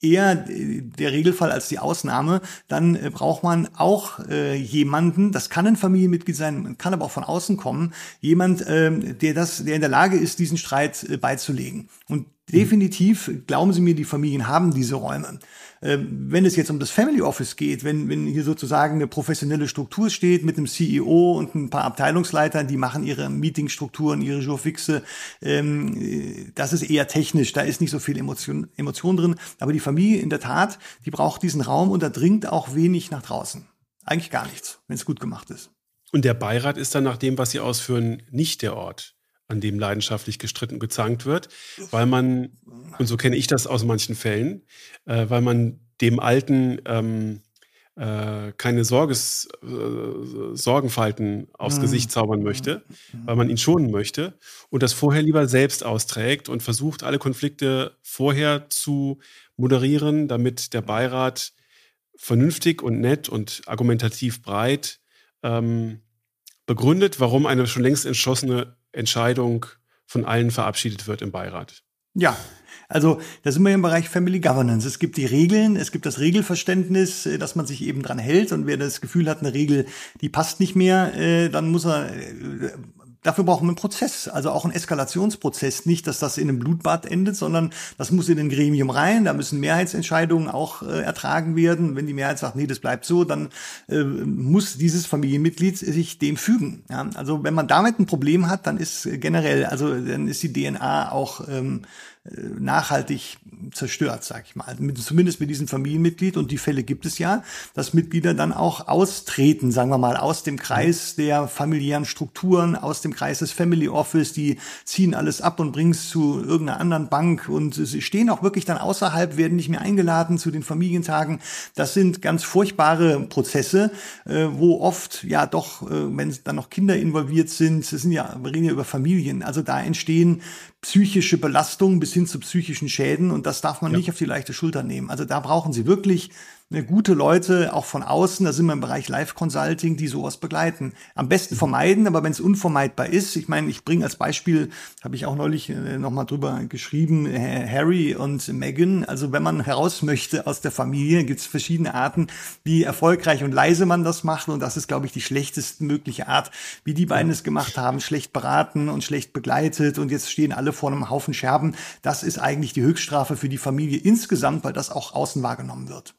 eher der Regelfall als die Ausnahme. Dann äh, braucht man auch äh, jemanden, das kann ein Familienmitglied sein, kann aber auch von außen kommen, jemand, äh, der das, der in der Lage ist, diesen Streit äh, beizulegen. Und definitiv, glauben Sie mir, die Familien haben diese Räume. Ähm, wenn es jetzt um das Family Office geht, wenn, wenn hier sozusagen eine professionelle Struktur steht mit einem CEO und ein paar Abteilungsleitern, die machen ihre Meetingstrukturen, ihre Jourfixe, ähm, das ist eher technisch, da ist nicht so viel Emotion, Emotion drin. Aber die Familie in der Tat, die braucht diesen Raum und da dringt auch wenig nach draußen. Eigentlich gar nichts, wenn es gut gemacht ist. Und der Beirat ist dann nach dem, was Sie ausführen, nicht der Ort an dem leidenschaftlich gestritten und gezankt wird, weil man, und so kenne ich das aus manchen Fällen, äh, weil man dem Alten ähm, äh, keine Sorges, äh, Sorgenfalten aufs mhm. Gesicht zaubern möchte, weil man ihn schonen möchte und das vorher lieber selbst austrägt und versucht, alle Konflikte vorher zu moderieren, damit der Beirat vernünftig und nett und argumentativ breit ähm, begründet, warum eine schon längst entschlossene Entscheidung von allen verabschiedet wird im Beirat. Ja, also da sind wir im Bereich Family Governance. Es gibt die Regeln, es gibt das Regelverständnis, äh, dass man sich eben dran hält. Und wer das Gefühl hat, eine Regel, die passt nicht mehr, äh, dann muss er äh, Dafür brauchen wir einen Prozess, also auch einen Eskalationsprozess. Nicht, dass das in einem Blutbad endet, sondern das muss in ein Gremium rein. Da müssen Mehrheitsentscheidungen auch äh, ertragen werden. Wenn die Mehrheit sagt, nee, das bleibt so, dann äh, muss dieses Familienmitglied sich dem fügen. Ja? Also wenn man damit ein Problem hat, dann ist generell, also dann ist die DNA auch ähm, nachhaltig zerstört, sag ich mal. Mit, zumindest mit diesem Familienmitglied. Und die Fälle gibt es ja, dass Mitglieder dann auch austreten, sagen wir mal, aus dem Kreis der familiären Strukturen, aus dem Kreis des Family Office. Die ziehen alles ab und bringen es zu irgendeiner anderen Bank. Und sie stehen auch wirklich dann außerhalb, werden nicht mehr eingeladen zu den Familientagen. Das sind ganz furchtbare Prozesse, äh, wo oft ja doch, äh, wenn dann noch Kinder involviert sind, das sind ja, wir reden ja über Familien. Also da entstehen psychische Belastungen bis hin zu psychischen Schäden und das darf man ja. nicht auf die leichte Schulter nehmen. Also da brauchen Sie wirklich gute Leute, auch von außen, da sind wir im Bereich Live Consulting, die sowas begleiten. Am besten mhm. vermeiden, aber wenn es unvermeidbar ist, ich meine, ich bringe als Beispiel, habe ich auch neulich äh, nochmal drüber geschrieben, Harry und Meghan, also wenn man heraus möchte aus der Familie, gibt es verschiedene Arten, wie erfolgreich und leise man das macht und das ist, glaube ich, die schlechteste mögliche Art, wie die beiden es gemacht haben, schlecht beraten und schlecht begleitet und jetzt stehen alle vor einem Haufen Scherben. Das ist eigentlich die Höchststrafe für die Familie insgesamt, weil das auch außen wahrgenommen wird.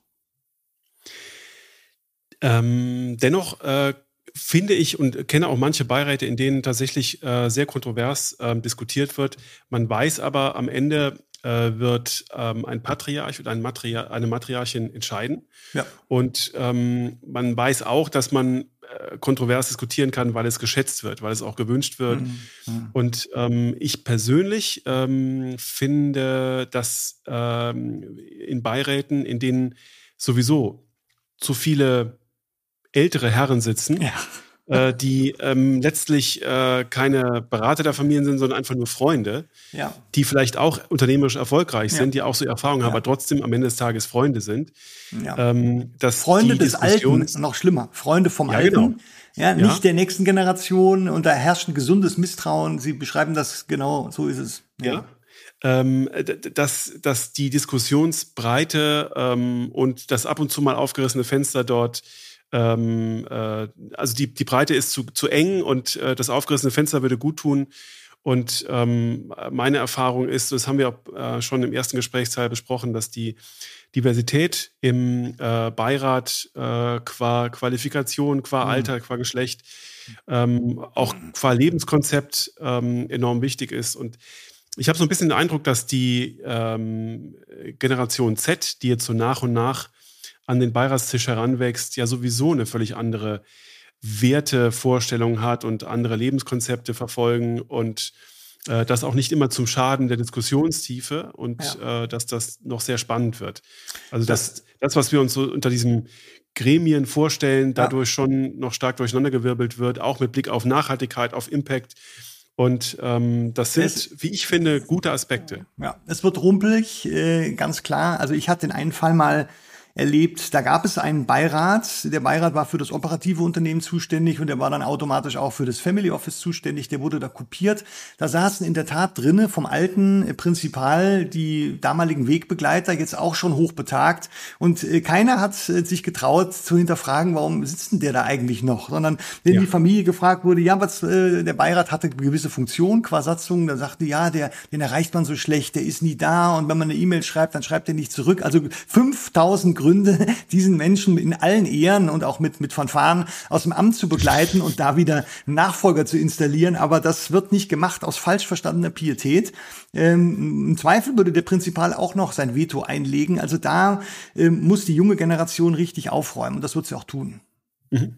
Ähm, dennoch äh, finde ich und kenne auch manche Beiräte, in denen tatsächlich äh, sehr kontrovers äh, diskutiert wird. Man weiß aber, am Ende äh, wird ähm, ein Patriarch oder ein Matria eine Matriarchin entscheiden. Ja. Und ähm, man weiß auch, dass man äh, kontrovers diskutieren kann, weil es geschätzt wird, weil es auch gewünscht wird. Mhm. Mhm. Und ähm, ich persönlich ähm, finde, dass ähm, in Beiräten, in denen sowieso zu viele ältere Herren sitzen, ja. äh, die ähm, letztlich äh, keine Berater der Familien sind, sondern einfach nur Freunde, ja. die vielleicht auch unternehmerisch erfolgreich sind, die auch so Erfahrungen haben, aber trotzdem am Ende des Tages Freunde sind. Ähm, Freunde des Alten, noch schlimmer, Freunde vom Alten. Genau. Ja, nicht der nächsten Generation und da herrscht ein gesundes Misstrauen. Sie beschreiben das genau, so ist es. ja ähm, dass, dass die Diskussionsbreite ähm, und das ab und zu mal aufgerissene Fenster dort ähm, äh, also die, die Breite ist zu, zu eng und äh, das aufgerissene Fenster würde gut tun. Und ähm, meine Erfahrung ist, das haben wir auch äh, schon im ersten Gesprächsteil besprochen, dass die Diversität im äh, Beirat äh, qua Qualifikation, qua mhm. Alter, qua Geschlecht, ähm, auch qua Lebenskonzept ähm, enorm wichtig ist. Und ich habe so ein bisschen den Eindruck, dass die ähm, Generation Z, die jetzt so nach und nach an den Beiratstisch heranwächst, ja sowieso eine völlig andere Wertevorstellung hat und andere Lebenskonzepte verfolgen und äh, das auch nicht immer zum Schaden der Diskussionstiefe und ja. äh, dass das noch sehr spannend wird. Also das, das, was wir uns so unter diesem Gremien vorstellen, dadurch ja. schon noch stark durcheinandergewirbelt wird, auch mit Blick auf Nachhaltigkeit, auf Impact. Und ähm, das sind, es, wie ich finde, gute Aspekte. Ja, es wird rumpelig, äh, ganz klar. Also ich hatte den einen Fall mal, erlebt. Da gab es einen Beirat. Der Beirat war für das operative Unternehmen zuständig und der war dann automatisch auch für das Family Office zuständig. Der wurde da kopiert. Da saßen in der Tat drinne vom alten Prinzipal die damaligen Wegbegleiter, jetzt auch schon hochbetagt. Und äh, keiner hat äh, sich getraut zu hinterfragen, warum sitzt denn der da eigentlich noch? Sondern wenn ja. die Familie gefragt wurde, ja, was, äh, der Beirat hatte gewisse Funktion qua Satzung, da sagte, ja, der, den erreicht man so schlecht, der ist nie da und wenn man eine E-Mail schreibt, dann schreibt er nicht zurück. Also 5000 Gründe, diesen Menschen in allen Ehren und auch mit, mit Fanfaren aus dem Amt zu begleiten und da wieder Nachfolger zu installieren. Aber das wird nicht gemacht aus falsch verstandener Pietät. Ähm, Im Zweifel würde der Prinzipal auch noch sein Veto einlegen. Also da ähm, muss die junge Generation richtig aufräumen und das wird sie auch tun. Mhm.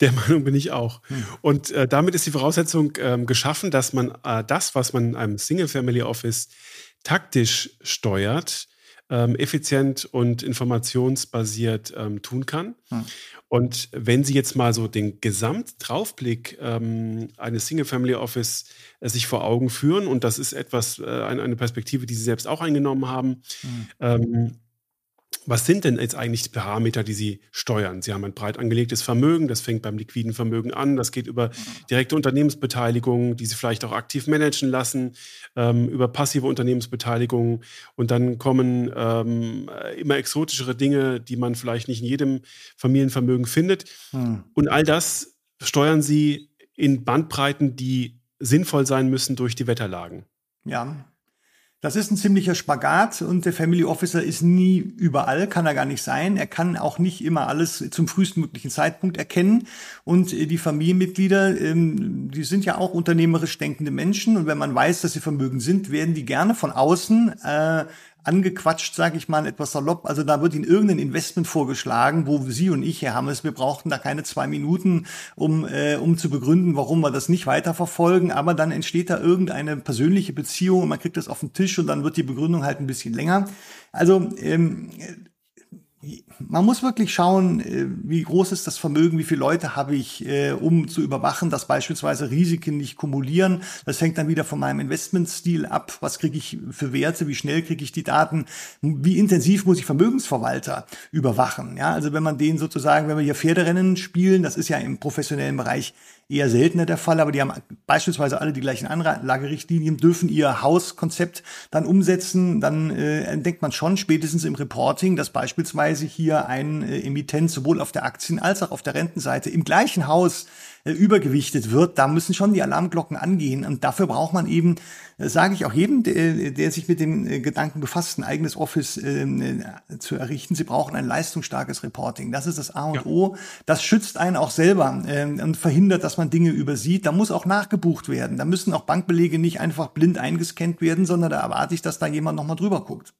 Der Meinung bin ich auch. Hm. Und äh, damit ist die Voraussetzung ähm, geschaffen, dass man äh, das, was man in einem Single-Family-Office taktisch steuert, ähm, effizient und informationsbasiert ähm, tun kann. Hm. Und wenn Sie jetzt mal so den Gesamtdraufblick ähm, eines Single-Family-Office äh, sich vor Augen führen, und das ist etwas, äh, eine Perspektive, die Sie selbst auch eingenommen haben, hm was sind denn jetzt eigentlich die Parameter, die Sie steuern? Sie haben ein breit angelegtes Vermögen, das fängt beim liquiden Vermögen an, das geht über direkte Unternehmensbeteiligung, die Sie vielleicht auch aktiv managen lassen, ähm, über passive Unternehmensbeteiligung und dann kommen ähm, immer exotischere Dinge, die man vielleicht nicht in jedem Familienvermögen findet. Hm. Und all das steuern Sie in Bandbreiten, die sinnvoll sein müssen durch die Wetterlagen. Ja, das ist ein ziemlicher Spagat und der Family Officer ist nie überall, kann er gar nicht sein. Er kann auch nicht immer alles zum frühestmöglichen Zeitpunkt erkennen. Und äh, die Familienmitglieder, ähm, die sind ja auch unternehmerisch denkende Menschen. Und wenn man weiß, dass sie vermögend sind, werden die gerne von außen äh, angequatscht, sage ich mal, etwas salopp. Also da wird Ihnen irgendein Investment vorgeschlagen, wo Sie und ich, Herr Hammes, wir brauchten da keine zwei Minuten, um, äh, um zu begründen, warum wir das nicht weiterverfolgen. Aber dann entsteht da irgendeine persönliche Beziehung und man kriegt das auf den Tisch und dann wird die Begründung halt ein bisschen länger. Also ähm, man muss wirklich schauen, äh, wie groß ist das Vermögen, wie viele Leute habe ich, äh, um zu überwachen, dass beispielsweise Risiken nicht kumulieren. Das hängt dann wieder von meinem Investmentstil ab. Was kriege ich für Werte? Wie schnell kriege ich die Daten? Wie intensiv muss ich Vermögensverwalter überwachen? Ja, also wenn man den sozusagen, wenn wir hier Pferderennen spielen, das ist ja im professionellen Bereich eher seltener der Fall, aber die haben beispielsweise alle die gleichen Anlagerichtlinien, dürfen ihr Hauskonzept dann umsetzen. Dann äh, entdeckt man schon spätestens im Reporting, dass beispielsweise hier ein äh, Emittent sowohl auf der Aktien- als auch auf der Rentenseite im gleichen Haus übergewichtet wird, da müssen schon die Alarmglocken angehen. Und dafür braucht man eben, äh, sage ich auch jedem, der, der, sich mit dem äh, Gedanken befasst, ein eigenes Office äh, zu errichten. Sie brauchen ein leistungsstarkes Reporting. Das ist das A und ja. O. Das schützt einen auch selber äh, und verhindert, dass man Dinge übersieht. Da muss auch nachgebucht werden. Da müssen auch Bankbelege nicht einfach blind eingescannt werden, sondern da erwarte ich, dass da jemand nochmal drüber guckt.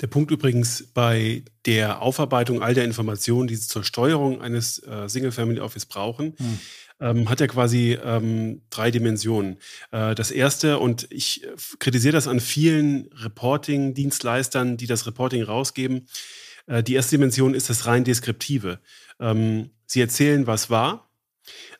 Der Punkt übrigens bei der Aufarbeitung all der Informationen, die Sie zur Steuerung eines äh, Single-Family-Office brauchen, hm. ähm, hat ja quasi ähm, drei Dimensionen. Äh, das erste, und ich äh, kritisiere das an vielen Reporting-Dienstleistern, die das Reporting rausgeben, äh, die erste Dimension ist das rein Deskriptive. Ähm, sie erzählen, was war,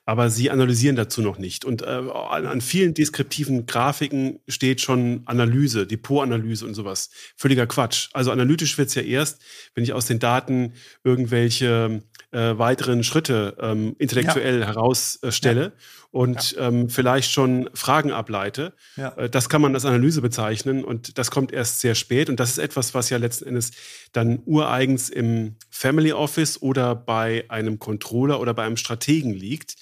aber sie analysieren dazu noch nicht. Und äh, an, an, vielen deskriptiven Grafiken steht schon Analyse, Depotanalyse und sowas. Völliger Quatsch. Also analytisch wird's ja erst, wenn ich aus den Daten irgendwelche äh, weiteren Schritte ähm, intellektuell ja. herausstelle ja. und ja. Ähm, vielleicht schon Fragen ableite. Äh, das kann man als Analyse bezeichnen und das kommt erst sehr spät. Und das ist etwas, was ja letzten Endes dann ureigens im Family Office oder bei einem Controller oder bei einem Strategen liegt,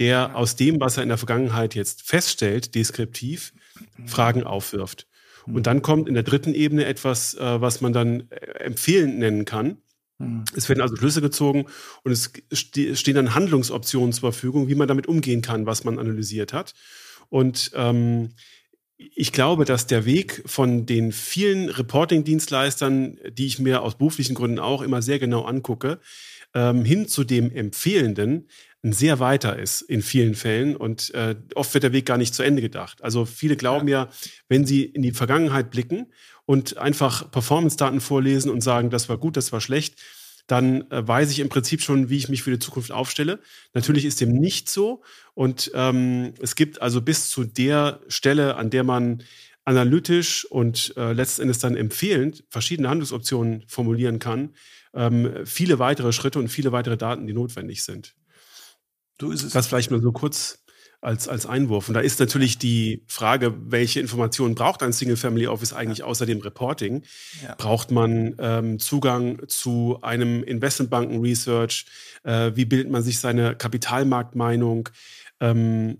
der aus dem, was er in der Vergangenheit jetzt feststellt, deskriptiv Fragen aufwirft. Und dann kommt in der dritten Ebene etwas, äh, was man dann äh, empfehlend nennen kann. Hm. Es werden also Schlüsse gezogen und es stehen dann Handlungsoptionen zur Verfügung, wie man damit umgehen kann, was man analysiert hat. Und ähm, ich glaube, dass der Weg von den vielen Reporting-Dienstleistern, die ich mir aus beruflichen Gründen auch immer sehr genau angucke, ähm, hin zu dem Empfehlenden ein sehr weiter ist in vielen Fällen und äh, oft wird der Weg gar nicht zu Ende gedacht. Also viele glauben ja, ja wenn sie in die Vergangenheit blicken und einfach Performance-Daten vorlesen und sagen, das war gut, das war schlecht, dann äh, weiß ich im Prinzip schon, wie ich mich für die Zukunft aufstelle. Natürlich ist dem nicht so. Und ähm, es gibt also bis zu der Stelle, an der man analytisch und äh, letzten Endes dann empfehlend verschiedene Handlungsoptionen formulieren kann, ähm, viele weitere Schritte und viele weitere Daten, die notwendig sind. So ist es. Das vielleicht nur so kurz als, als Einwurf. Und da ist natürlich die Frage, welche Informationen braucht ein Single-Family Office eigentlich ja. außer dem Reporting? Ja. Braucht man ähm, Zugang zu einem Investmentbanken-Research? Äh, wie bildet man sich seine Kapitalmarktmeinung? Ähm,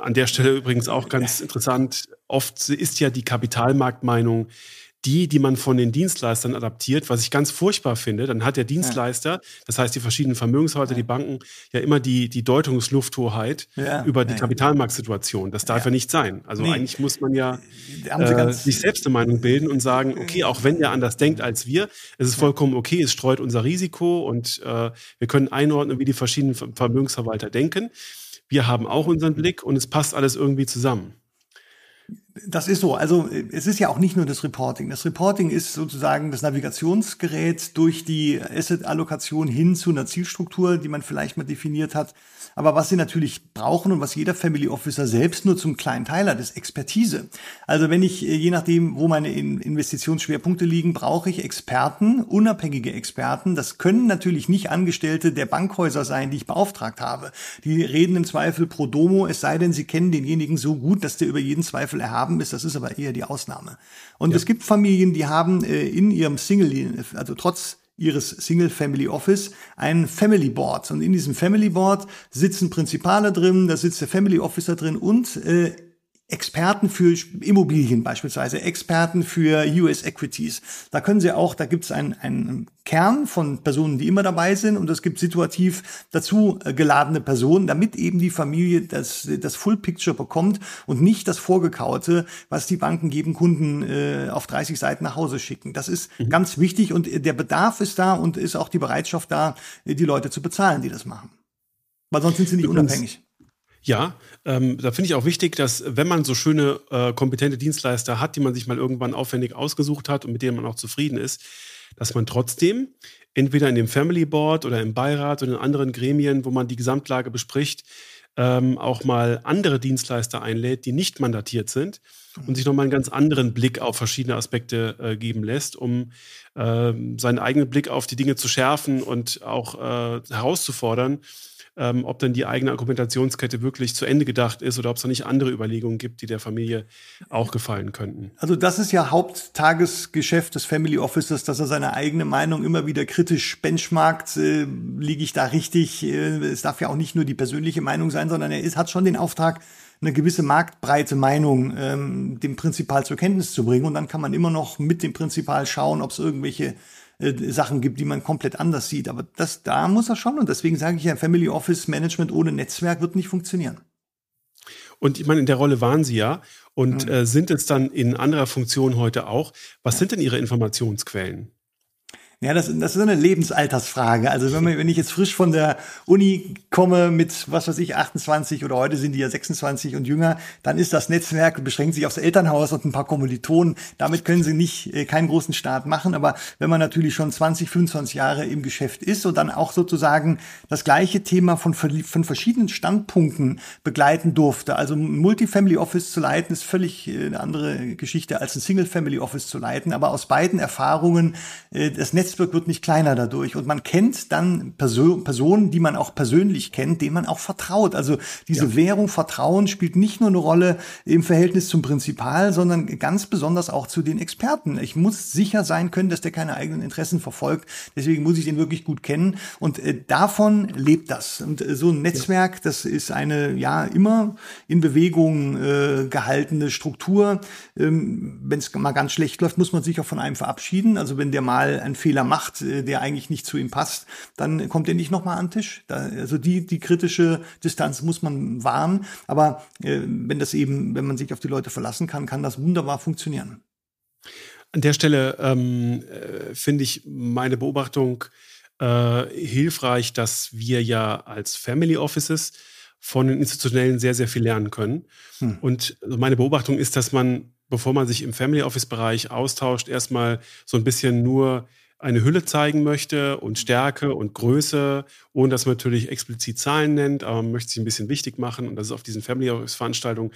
an der Stelle übrigens auch ganz interessant. Oft ist ja die Kapitalmarktmeinung die, die man von den Dienstleistern adaptiert, was ich ganz furchtbar finde, dann hat der Dienstleister, ja. das heißt die verschiedenen Vermögenshalter, ja. die Banken, ja immer die, die Deutungslufthoheit ja. über die Kapitalmarktsituation. Das darf ja, nicht sein. Also nee. eigentlich muss man ja äh, sich selbst eine Meinung bilden und sagen, okay, auch wenn der anders denkt als wir, es ist vollkommen okay, es streut unser Risiko und äh, wir können einordnen, wie die verschiedenen Vermögensverwalter denken. Wir haben auch unseren Blick und es passt alles irgendwie zusammen. Das ist so. Also es ist ja auch nicht nur das Reporting. Das Reporting ist sozusagen das Navigationsgerät durch die Asset-Allokation hin zu einer Zielstruktur, die man vielleicht mal definiert hat. Aber was sie natürlich brauchen und was jeder Family Officer selbst nur zum kleinen Teil hat, ist Expertise. Also wenn ich, äh, je nachdem, wo meine Investitionsschwerpunkte liegen, brauche ich Experten, unabhängige Experten. Das können natürlich nicht Angestellte der Bankhäuser sein, die ich beauftragt habe. Die reden im Zweifel pro domo, es sei denn, sie kennen denjenigen so gut, dass der über jeden Zweifel erhaben ist. Das ist aber eher die Ausnahme. Und ja. es gibt Familien, die haben äh, in ihrem Single, also trotz ihres Single Family Office ein Family Board. Und in diesem Family Board sitzen Prinzipale drin, da sitzt der Family Officer drin und äh, Experten für Immobilien beispielsweise, Experten für US Equities. Da können Sie auch, da gibt es einen, einen Kern von Personen, die immer dabei sind und es gibt situativ dazu äh, geladene Personen, damit eben die Familie das, das Full Picture bekommt und nicht das Vorgekaute, was die Banken jedem Kunden äh, auf 30 Seiten nach Hause schicken. Das ist mhm. ganz wichtig und der Bedarf ist da und ist auch die Bereitschaft da, die Leute zu bezahlen, die das machen. Weil sonst sind sie nicht unabhängig. Ja, ähm, da finde ich auch wichtig, dass wenn man so schöne, äh, kompetente Dienstleister hat, die man sich mal irgendwann aufwendig ausgesucht hat und mit denen man auch zufrieden ist, dass man trotzdem entweder in dem Family Board oder im Beirat oder in anderen Gremien, wo man die Gesamtlage bespricht, ähm, auch mal andere Dienstleister einlädt, die nicht mandatiert sind und sich nochmal einen ganz anderen Blick auf verschiedene Aspekte äh, geben lässt, um äh, seinen eigenen Blick auf die Dinge zu schärfen und auch äh, herauszufordern, ähm, ob denn die eigene Argumentationskette wirklich zu Ende gedacht ist oder ob es da nicht andere Überlegungen gibt, die der Familie auch gefallen könnten. Also das ist ja Haupttagesgeschäft des Family Officers, dass er seine eigene Meinung immer wieder kritisch benchmarkt. Äh, liege ich da richtig? Äh, es darf ja auch nicht nur die persönliche Meinung sein, sondern er ist, hat schon den Auftrag, eine gewisse marktbreite Meinung ähm, dem Prinzipal zur Kenntnis zu bringen. Und dann kann man immer noch mit dem Prinzipal schauen, ob es irgendwelche äh, Sachen gibt, die man komplett anders sieht. Aber das, da muss er schon. Und deswegen sage ich ja, Family Office Management ohne Netzwerk wird nicht funktionieren. Und ich meine, in der Rolle waren Sie ja und mhm. äh, sind es dann in anderer Funktion heute auch. Was sind denn Ihre Informationsquellen? Ja, das, das ist eine Lebensaltersfrage. Also wenn, man, wenn ich jetzt frisch von der Uni komme mit, was weiß ich, 28 oder heute sind die ja 26 und jünger, dann ist das Netzwerk, beschränkt sich aufs Elternhaus und ein paar Kommilitonen. Damit können sie nicht äh, keinen großen Start machen. Aber wenn man natürlich schon 20, 25 Jahre im Geschäft ist und dann auch sozusagen das gleiche Thema von, von verschiedenen Standpunkten begleiten durfte, also ein Multifamily Office zu leiten, ist völlig äh, eine andere Geschichte als ein Single Family Office zu leiten. Aber aus beiden Erfahrungen äh, das Netz Netzwerk wird nicht kleiner dadurch und man kennt dann Perso Personen, die man auch persönlich kennt, denen man auch vertraut. Also diese ja. Währung Vertrauen spielt nicht nur eine Rolle im Verhältnis zum Prinzipal, sondern ganz besonders auch zu den Experten. Ich muss sicher sein können, dass der keine eigenen Interessen verfolgt. Deswegen muss ich den wirklich gut kennen und äh, davon lebt das. Und äh, so ein Netzwerk, das ist eine ja immer in Bewegung äh, gehaltene Struktur. Ähm, wenn es mal ganz schlecht läuft, muss man sich auch von einem verabschieden. Also wenn der mal einen Fehler Fehler macht, äh, der eigentlich nicht zu ihm passt, dann kommt er nicht nochmal an den Tisch. Da, also die, die kritische Distanz muss man wahren. Aber äh, wenn das eben, wenn man sich auf die Leute verlassen kann, kann das wunderbar funktionieren. An der Stelle ähm, äh, finde ich meine Beobachtung äh, hilfreich, dass wir ja als Family Offices von den Institutionellen sehr, sehr viel lernen können. Hm. Und meine Beobachtung ist, dass man, bevor man sich im Family Office Bereich austauscht, erstmal so ein bisschen nur eine Hülle zeigen möchte und Stärke und Größe, ohne dass man natürlich explizit Zahlen nennt, aber man möchte sich ein bisschen wichtig machen und das ist auf diesen Family Office Veranstaltungen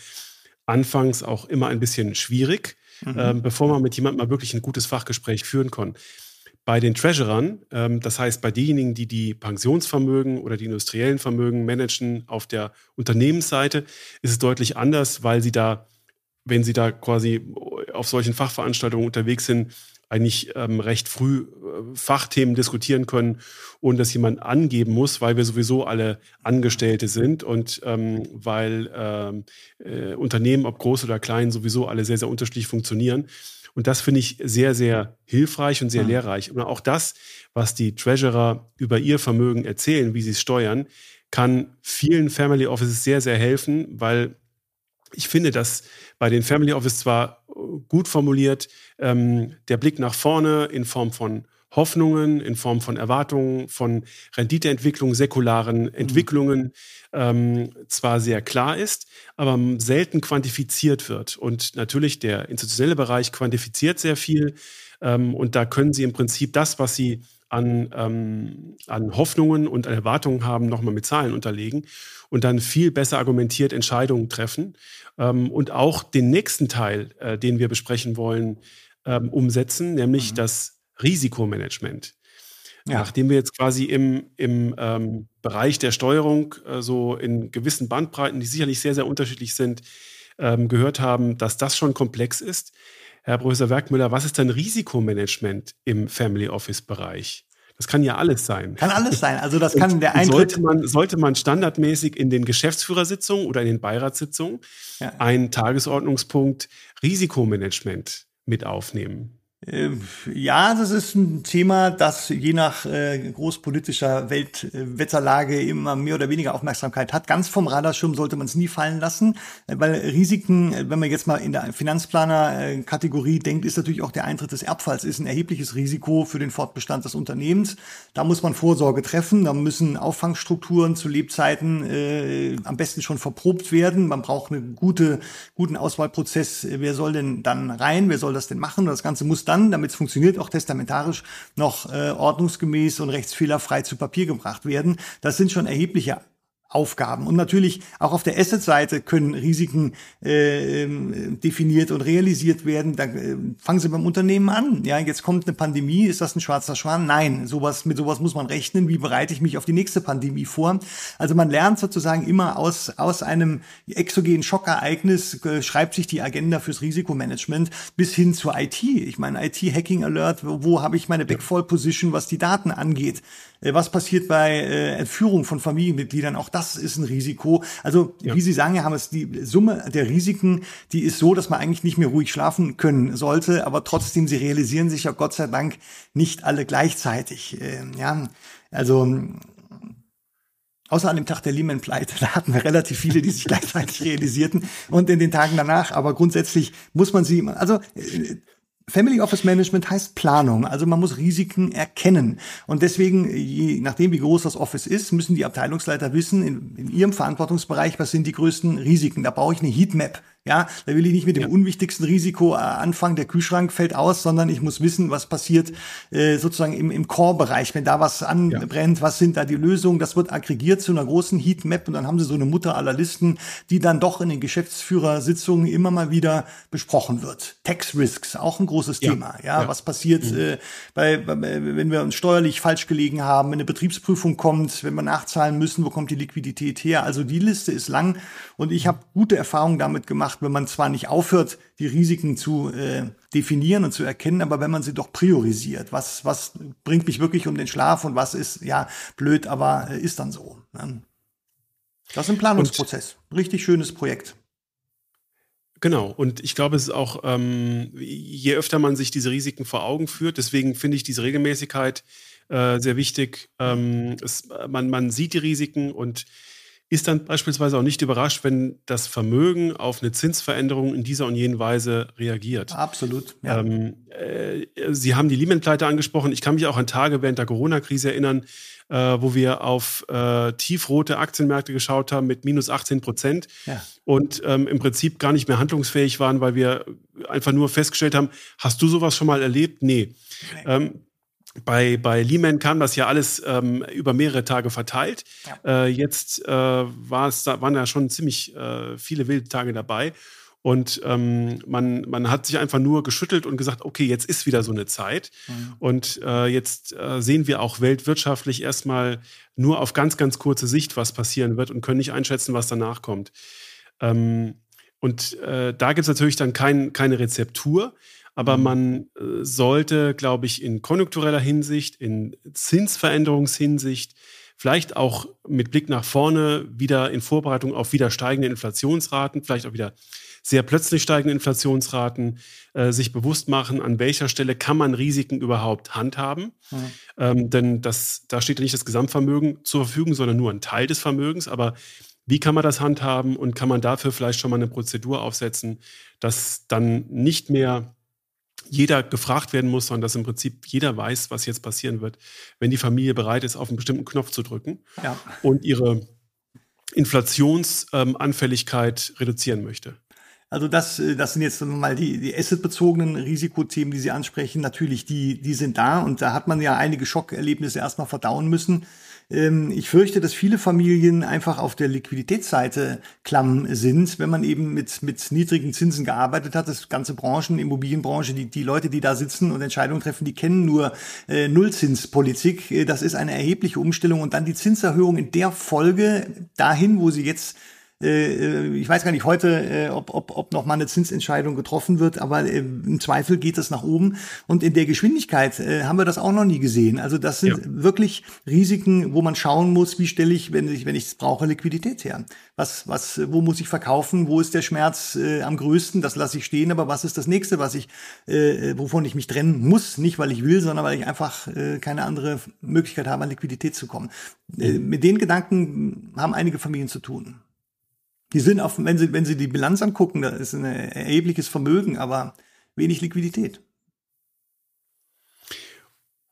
anfangs auch immer ein bisschen schwierig, mhm. ähm, bevor man mit jemandem mal wirklich ein gutes Fachgespräch führen kann. Bei den Treasurern, ähm, das heißt bei denjenigen, die die Pensionsvermögen oder die industriellen Vermögen managen auf der Unternehmensseite, ist es deutlich anders, weil sie da, wenn sie da quasi auf solchen Fachveranstaltungen unterwegs sind, eigentlich ähm, recht früh äh, Fachthemen diskutieren können, ohne dass jemand angeben muss, weil wir sowieso alle Angestellte sind und ähm, weil ähm, äh, Unternehmen, ob groß oder klein, sowieso alle sehr, sehr unterschiedlich funktionieren. Und das finde ich sehr, sehr hilfreich und sehr mhm. lehrreich. Und auch das, was die Treasurer über ihr Vermögen erzählen, wie sie es steuern, kann vielen Family Offices sehr, sehr helfen, weil ich finde, dass bei den Family Office zwar gut formuliert, ähm, der Blick nach vorne in Form von Hoffnungen, in Form von Erwartungen, von Renditeentwicklung, säkularen mhm. Entwicklungen ähm, zwar sehr klar ist, aber selten quantifiziert wird. Und natürlich der institutionelle Bereich quantifiziert sehr viel. Ähm, und da können Sie im Prinzip das, was Sie an, ähm, an Hoffnungen und an Erwartungen haben, nochmal mit Zahlen unterlegen und dann viel besser argumentiert Entscheidungen treffen ähm, und auch den nächsten Teil, äh, den wir besprechen wollen, ähm, umsetzen, nämlich mhm. das Risikomanagement. Ja. Nachdem wir jetzt quasi im, im ähm, Bereich der Steuerung äh, so in gewissen Bandbreiten, die sicherlich sehr, sehr unterschiedlich sind, ähm, gehört haben, dass das schon komplex ist. Herr Professor Werkmüller, was ist denn Risikomanagement im Family Office Bereich? Das kann ja alles sein. Kann alles sein. Also das kann der Eintritt. Sollte man, sollte man standardmäßig in den Geschäftsführersitzungen oder in den Beiratssitzungen ja. einen Tagesordnungspunkt Risikomanagement mit aufnehmen? Ähm, ja, das ist ein Thema, das je nach äh, großpolitischer Weltwetterlage immer mehr oder weniger Aufmerksamkeit hat. Ganz vom Radarschirm sollte man es nie fallen lassen, äh, weil Risiken, äh, wenn man jetzt mal in der Finanzplaner-Kategorie denkt, ist natürlich auch der Eintritt des Erbfalls ist ein erhebliches Risiko für den Fortbestand des Unternehmens. Da muss man Vorsorge treffen, da müssen Auffangstrukturen zu Lebzeiten äh, am besten schon verprobt werden. Man braucht einen gute, guten Auswahlprozess. Wer soll denn dann rein? Wer soll das denn machen? Das Ganze muss dann, damit es funktioniert, auch testamentarisch noch äh, ordnungsgemäß und rechtsfehlerfrei zu Papier gebracht werden. Das sind schon erhebliche Aufgaben. Und natürlich auch auf der Asset-Seite können Risiken äh, ähm, definiert und realisiert werden. Da äh, fangen Sie beim Unternehmen an. Ja, jetzt kommt eine Pandemie. Ist das ein schwarzer Schwan? Nein, sowas mit sowas muss man rechnen. Wie bereite ich mich auf die nächste Pandemie vor? Also man lernt sozusagen immer aus aus einem exogenen Schockereignis äh, schreibt sich die Agenda fürs Risikomanagement bis hin zur IT. Ich meine IT Hacking Alert. Wo, wo habe ich meine Backfall Position, was die Daten angeht? Äh, was passiert bei äh, Entführung von Familienmitgliedern? Auch das ist ein Risiko. Also, ja. wie Sie sagen, Herr Hammers, die Summe der Risiken, die ist so, dass man eigentlich nicht mehr ruhig schlafen können sollte, aber trotzdem, sie realisieren sich ja Gott sei Dank nicht alle gleichzeitig. Äh, ja, also, Außer an dem Tag der Lehman-Pleite, da hatten wir relativ viele, die sich gleichzeitig realisierten und in den Tagen danach. Aber grundsätzlich muss man sie, also äh, Family Office Management heißt Planung, also man muss Risiken erkennen. Und deswegen, je nachdem wie groß das Office ist, müssen die Abteilungsleiter wissen, in, in ihrem Verantwortungsbereich, was sind die größten Risiken. Da brauche ich eine Heatmap. Ja, da will ich nicht mit dem ja. unwichtigsten Risiko äh, anfangen, der Kühlschrank fällt aus, sondern ich muss wissen, was passiert äh, sozusagen im, im Core-Bereich, wenn da was anbrennt, ja. was sind da die Lösungen. Das wird aggregiert zu einer großen Heatmap und dann haben sie so eine Mutter aller Listen, die dann doch in den Geschäftsführersitzungen immer mal wieder besprochen wird. Tax Risks, auch ein großes ja. Thema. Ja, was passiert, mhm. äh, bei, bei, wenn wir uns steuerlich falsch gelegen haben, wenn eine Betriebsprüfung kommt, wenn wir nachzahlen müssen, wo kommt die Liquidität her? Also die Liste ist lang und ich habe gute Erfahrungen damit gemacht, macht, wenn man zwar nicht aufhört, die Risiken zu äh, definieren und zu erkennen, aber wenn man sie doch priorisiert. Was, was bringt mich wirklich um den Schlaf und was ist, ja, blöd, aber äh, ist dann so. Ne? Das ist ein Planungsprozess. Und Richtig schönes Projekt. Genau, und ich glaube, es ist auch, ähm, je öfter man sich diese Risiken vor Augen führt, deswegen finde ich diese Regelmäßigkeit äh, sehr wichtig. Ähm, es, man, man sieht die Risiken und ist dann beispielsweise auch nicht überrascht, wenn das Vermögen auf eine Zinsveränderung in dieser und jenen Weise reagiert. Absolut. Ja. Ähm, äh, Sie haben die Lehman-Pleite angesprochen. Ich kann mich auch an Tage während der Corona-Krise erinnern, äh, wo wir auf äh, tiefrote Aktienmärkte geschaut haben mit minus 18 Prozent ja. und ähm, im Prinzip gar nicht mehr handlungsfähig waren, weil wir einfach nur festgestellt haben, hast du sowas schon mal erlebt? Nee. nee. Ähm, bei, bei Lehman kam das ja alles ähm, über mehrere Tage verteilt. Ja. Äh, jetzt äh, war es, da waren ja schon ziemlich äh, viele wilde Tage dabei. Und ähm, man, man hat sich einfach nur geschüttelt und gesagt, okay, jetzt ist wieder so eine Zeit. Mhm. Und äh, jetzt äh, sehen wir auch weltwirtschaftlich erstmal nur auf ganz, ganz kurze Sicht, was passieren wird und können nicht einschätzen, was danach kommt. Ähm, und äh, da gibt es natürlich dann kein, keine Rezeptur, aber mhm. man äh, sollte, glaube ich, in konjunktureller Hinsicht, in Zinsveränderungshinsicht, vielleicht auch mit Blick nach vorne wieder in Vorbereitung auf wieder steigende Inflationsraten, vielleicht auch wieder sehr plötzlich steigende Inflationsraten, äh, sich bewusst machen, an welcher Stelle kann man Risiken überhaupt handhaben. Mhm. Ähm, denn das, da steht ja nicht das Gesamtvermögen zur Verfügung, sondern nur ein Teil des Vermögens. Aber wie kann man das handhaben und kann man dafür vielleicht schon mal eine Prozedur aufsetzen, dass dann nicht mehr jeder gefragt werden muss, sondern dass im Prinzip jeder weiß, was jetzt passieren wird, wenn die Familie bereit ist, auf einen bestimmten Knopf zu drücken ja. und ihre Inflationsanfälligkeit reduzieren möchte. Also das, äh, das sind jetzt mal die, die assetbezogenen Risikothemen, die Sie ansprechen. Natürlich, die, die sind da und da hat man ja einige Schockerlebnisse erstmal verdauen müssen. Ähm, ich fürchte, dass viele Familien einfach auf der Liquiditätsseite klamm sind, wenn man eben mit, mit niedrigen Zinsen gearbeitet hat. Das ganze Branchen, Immobilienbranche, die, die Leute, die da sitzen und Entscheidungen treffen, die kennen nur äh, Nullzinspolitik. Äh, das ist eine erhebliche Umstellung und dann die Zinserhöhung in der Folge dahin, wo sie jetzt ich weiß gar nicht heute, äh, ob, ob, ob noch mal eine Zinsentscheidung getroffen wird, aber äh, im Zweifel geht das nach oben. Und in der Geschwindigkeit haben wir das auch noch nie gesehen. Also das sind ja. wirklich Risiken, wo man schauen muss, wie stelle ich, wenn ich, wenn ich es brauche, Liquidität her. Was, was, wo muss ich verkaufen? Wo ist der Schmerz äh, am größten? Das lasse ich stehen. Aber was ist das nächste, was ich, äh, wovon ich mich trennen muss? Nicht, weil ich will, sondern weil ich einfach äh, keine andere Möglichkeit habe, an Liquidität zu kommen. Äh, mit den Gedanken haben einige Familien zu tun. Die sind auf, wenn Sie, wenn Sie die Bilanz angucken, da ist ein erhebliches Vermögen, aber wenig Liquidität.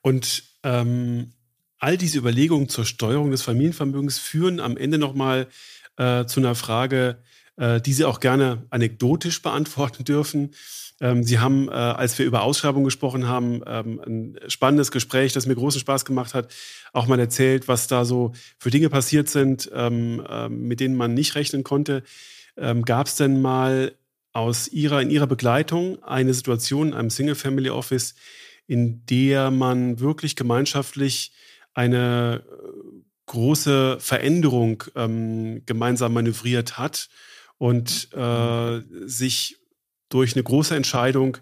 Und ähm, all diese Überlegungen zur Steuerung des Familienvermögens führen am Ende nochmal äh, zu einer Frage, äh, die Sie auch gerne anekdotisch beantworten dürfen. Ähm, Sie haben, äh, als wir über Ausschreibung gesprochen haben, ähm, ein spannendes Gespräch, das mir großen Spaß gemacht hat, auch mal erzählt, was da so für Dinge passiert sind, ähm, mit denen man nicht rechnen konnte. Gab es denn mal aus Ihrer, in Ihrer Begleitung eine Situation in einem Single-Family Office, in der man wirklich gemeinschaftlich eine äh, große Veränderung gemeinsam manövriert hat und äh, sich durch eine große Entscheidung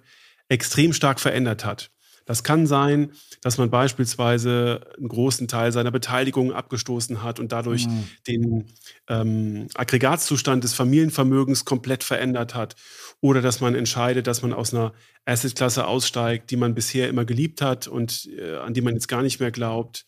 extrem stark verändert hat. Das kann sein, dass man beispielsweise einen großen Teil seiner Beteiligung abgestoßen hat und dadurch mhm. den ähm, Aggregatzustand des Familienvermögens komplett verändert hat. Oder dass man entscheidet, dass man aus einer Assetklasse aussteigt, die man bisher immer geliebt hat und äh, an die man jetzt gar nicht mehr glaubt.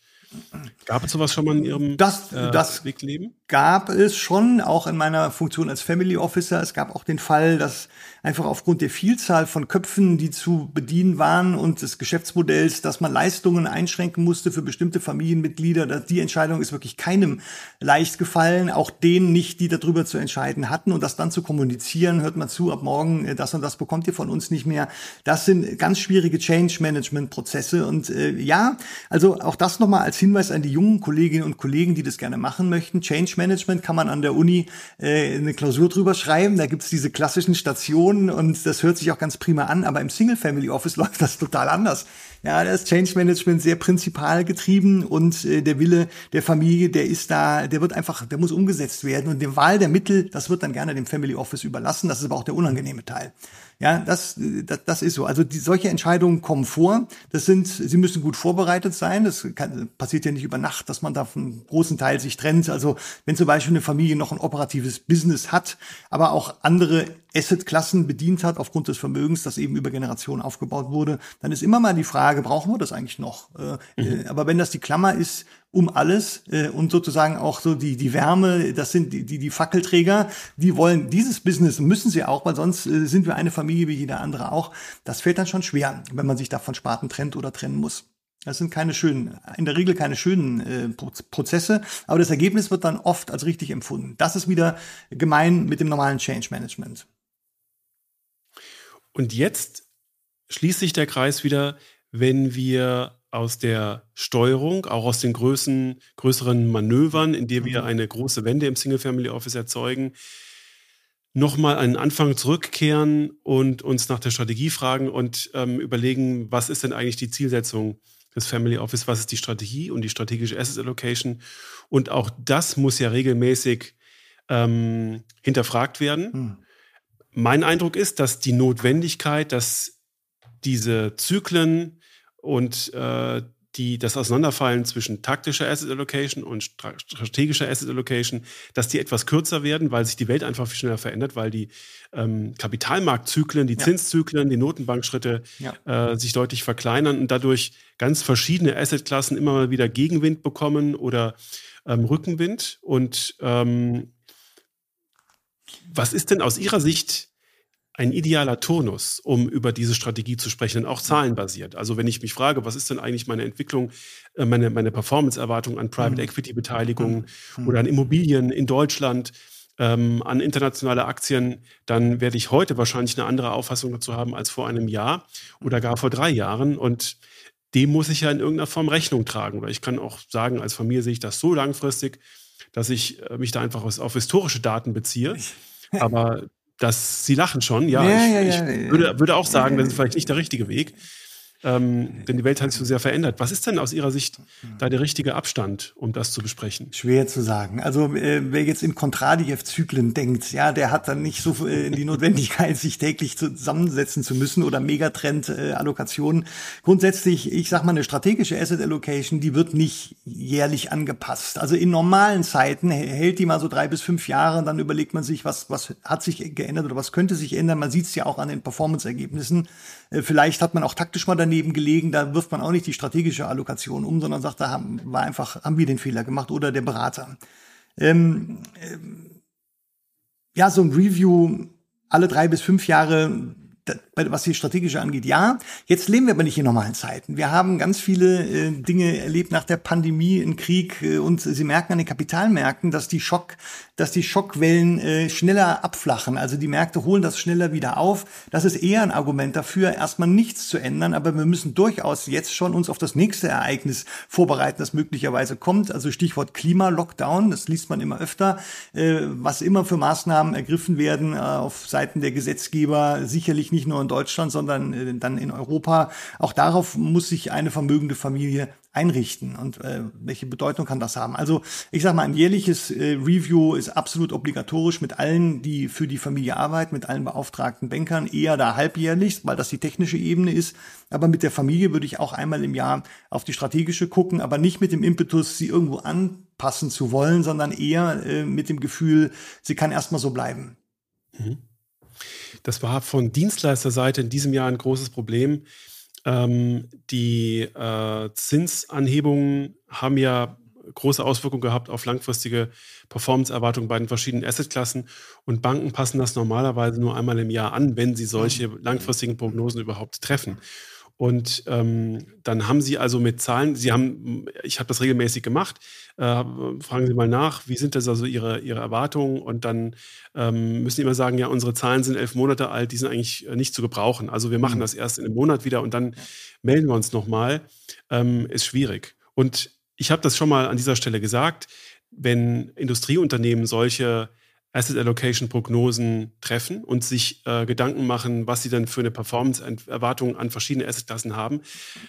Gab es sowas schon mal in Ihrem das, äh, das Wegleben? Gab es schon, auch in meiner Funktion als Family Officer. Es gab auch den Fall, dass einfach aufgrund der Vielzahl von Köpfen, die zu bedienen waren und des Geschäftsmodells, dass man Leistungen einschränken musste für bestimmte Familienmitglieder. Die Entscheidung ist wirklich keinem leicht gefallen, auch denen nicht, die darüber zu entscheiden hatten. Und das dann zu kommunizieren, hört man zu, ab morgen, äh, das und das bekommt ihr von uns nicht mehr. Das sind ganz schwierige Change-Management-Prozesse. Und äh, ja, also auch das nochmal als Hinweis an die jungen Kolleginnen und Kollegen, die das gerne machen möchten. Change Management kann man an der Uni äh, eine Klausur drüber schreiben. Da gibt's diese klassischen Stationen und das hört sich auch ganz prima an, aber im Single Family Office läuft das total anders. Ja, da ist Change Management sehr prinzipal getrieben und äh, der Wille der Familie, der ist da, der wird einfach, der muss umgesetzt werden und die Wahl der Mittel, das wird dann gerne dem Family Office überlassen. Das ist aber auch der unangenehme Teil. Ja, das, das, das ist so. Also die, solche Entscheidungen kommen vor. Das sind, sie müssen gut vorbereitet sein. Das kann, passiert ja nicht über Nacht, dass man da einen großen Teil sich trennt. Also wenn zum Beispiel eine Familie noch ein operatives Business hat, aber auch andere Assetklassen bedient hat aufgrund des Vermögens, das eben über Generationen aufgebaut wurde, dann ist immer mal die Frage, brauchen wir das eigentlich noch? Äh, mhm. Äh, aber wenn das die Klammer ist um alles äh, und sozusagen auch so die die Wärme, das sind die die, die Fackelträger, die wollen dieses Business müssen sie auch, weil sonst sind wir eine Familie wie jeder andere auch. Das fällt dann schon schwer, wenn man sich da von Sparten trennt oder trennen muss. Das sind keine schönen, in der Regel keine schönen äh, Prozesse, aber das Ergebnis wird dann oft als richtig empfunden. Das ist wieder gemein mit dem normalen Change Management. Und jetzt schließt sich der Kreis wieder, wenn wir aus der Steuerung, auch aus den Größen, größeren Manövern, in denen wir mhm. eine große Wende im Single-Family Office erzeugen, nochmal an den Anfang zurückkehren und uns nach der Strategie fragen und ähm, überlegen, was ist denn eigentlich die Zielsetzung des Family Office, was ist die Strategie und die strategische Asset Allocation. Und auch das muss ja regelmäßig ähm, hinterfragt werden. Hm. Mein Eindruck ist, dass die Notwendigkeit, dass diese Zyklen und äh, die, das Auseinanderfallen zwischen taktischer Asset Allocation und strategischer Asset Allocation, dass die etwas kürzer werden, weil sich die Welt einfach viel schneller verändert, weil die ähm, Kapitalmarktzyklen, die ja. Zinszyklen, die Notenbankschritte ja. äh, sich deutlich verkleinern und dadurch ganz verschiedene Assetklassen immer mal wieder Gegenwind bekommen oder ähm, Rückenwind. Und ähm, was ist denn aus Ihrer Sicht ein idealer Turnus, um über diese Strategie zu sprechen, auch zahlenbasiert. Also wenn ich mich frage, was ist denn eigentlich meine Entwicklung, äh, meine, meine Performance-Erwartung an Private mhm. Equity-Beteiligungen mhm. oder an Immobilien in Deutschland, ähm, an internationale Aktien, dann werde ich heute wahrscheinlich eine andere Auffassung dazu haben als vor einem Jahr oder gar vor drei Jahren. Und dem muss ich ja in irgendeiner Form Rechnung tragen. Oder ich kann auch sagen, als Familie sehe ich das so langfristig, dass ich äh, mich da einfach auf, auf historische Daten beziehe. Aber das, Sie lachen schon, ja. ja, ich, ja, ja, ich würde, würde auch sagen, das ist vielleicht nicht der richtige Weg ähm, denn die Welt hat sich so sehr verändert. Was ist denn aus Ihrer Sicht da der richtige Abstand, um das zu besprechen? Schwer zu sagen. Also äh, wer jetzt in Kontradiev-Zyklen denkt, ja, der hat dann nicht so äh, die Notwendigkeit, sich täglich zusammensetzen zu müssen oder Megatrend-Allokationen. Äh, Grundsätzlich, ich sag mal, eine strategische Asset Allocation, die wird nicht jährlich angepasst. Also in normalen Zeiten hält die mal so drei bis fünf Jahre, dann überlegt man sich, was, was hat sich geändert oder was könnte sich ändern. Man sieht es ja auch an den Performance-Ergebnissen. Äh, vielleicht hat man auch taktisch mal daneben gelegen, da wirft man auch nicht die strategische Allokation um, sondern sagt, da haben, war einfach, haben wir den Fehler gemacht oder der Berater. Ähm, ähm, ja, so ein Review alle drei bis fünf Jahre was die strategische angeht, ja. Jetzt leben wir aber nicht in normalen Zeiten. Wir haben ganz viele äh, Dinge erlebt nach der Pandemie, im Krieg äh, und Sie merken an den Kapitalmärkten, dass die Schock, dass die Schockwellen äh, schneller abflachen. Also die Märkte holen das schneller wieder auf. Das ist eher ein Argument dafür, erstmal nichts zu ändern, aber wir müssen durchaus jetzt schon uns auf das nächste Ereignis vorbereiten, das möglicherweise kommt. Also Stichwort Klima-Lockdown, das liest man immer öfter, äh, was immer für Maßnahmen ergriffen werden äh, auf Seiten der Gesetzgeber, sicherlich nicht nur in Deutschland, sondern äh, dann in Europa. Auch darauf muss sich eine vermögende Familie einrichten und äh, welche Bedeutung kann das haben? Also ich sage mal, ein jährliches äh, Review ist absolut obligatorisch mit allen, die für die Familie arbeiten, mit allen beauftragten Bankern, eher da halbjährlich, weil das die technische Ebene ist. Aber mit der Familie würde ich auch einmal im Jahr auf die strategische gucken, aber nicht mit dem Impetus, sie irgendwo anpassen zu wollen, sondern eher äh, mit dem Gefühl, sie kann erstmal so bleiben. Mhm. Das war von Dienstleisterseite in diesem Jahr ein großes Problem. Ähm, die äh, Zinsanhebungen haben ja große Auswirkungen gehabt auf langfristige Performance-Erwartungen bei den verschiedenen Assetklassen. Und Banken passen das normalerweise nur einmal im Jahr an, wenn sie solche langfristigen Prognosen überhaupt treffen. Und ähm, dann haben Sie also mit Zahlen, Sie haben, ich habe das regelmäßig gemacht, äh, fragen Sie mal nach, wie sind das also Ihre, Ihre Erwartungen? Und dann ähm, müssen Sie immer sagen, ja, unsere Zahlen sind elf Monate alt, die sind eigentlich äh, nicht zu gebrauchen. Also wir machen mhm. das erst in einem Monat wieder und dann melden wir uns nochmal. Ähm, ist schwierig. Und ich habe das schon mal an dieser Stelle gesagt, wenn Industrieunternehmen solche Asset Allocation Prognosen treffen und sich äh, Gedanken machen, was sie dann für eine Performance-Erwartung an verschiedene Assetklassen haben.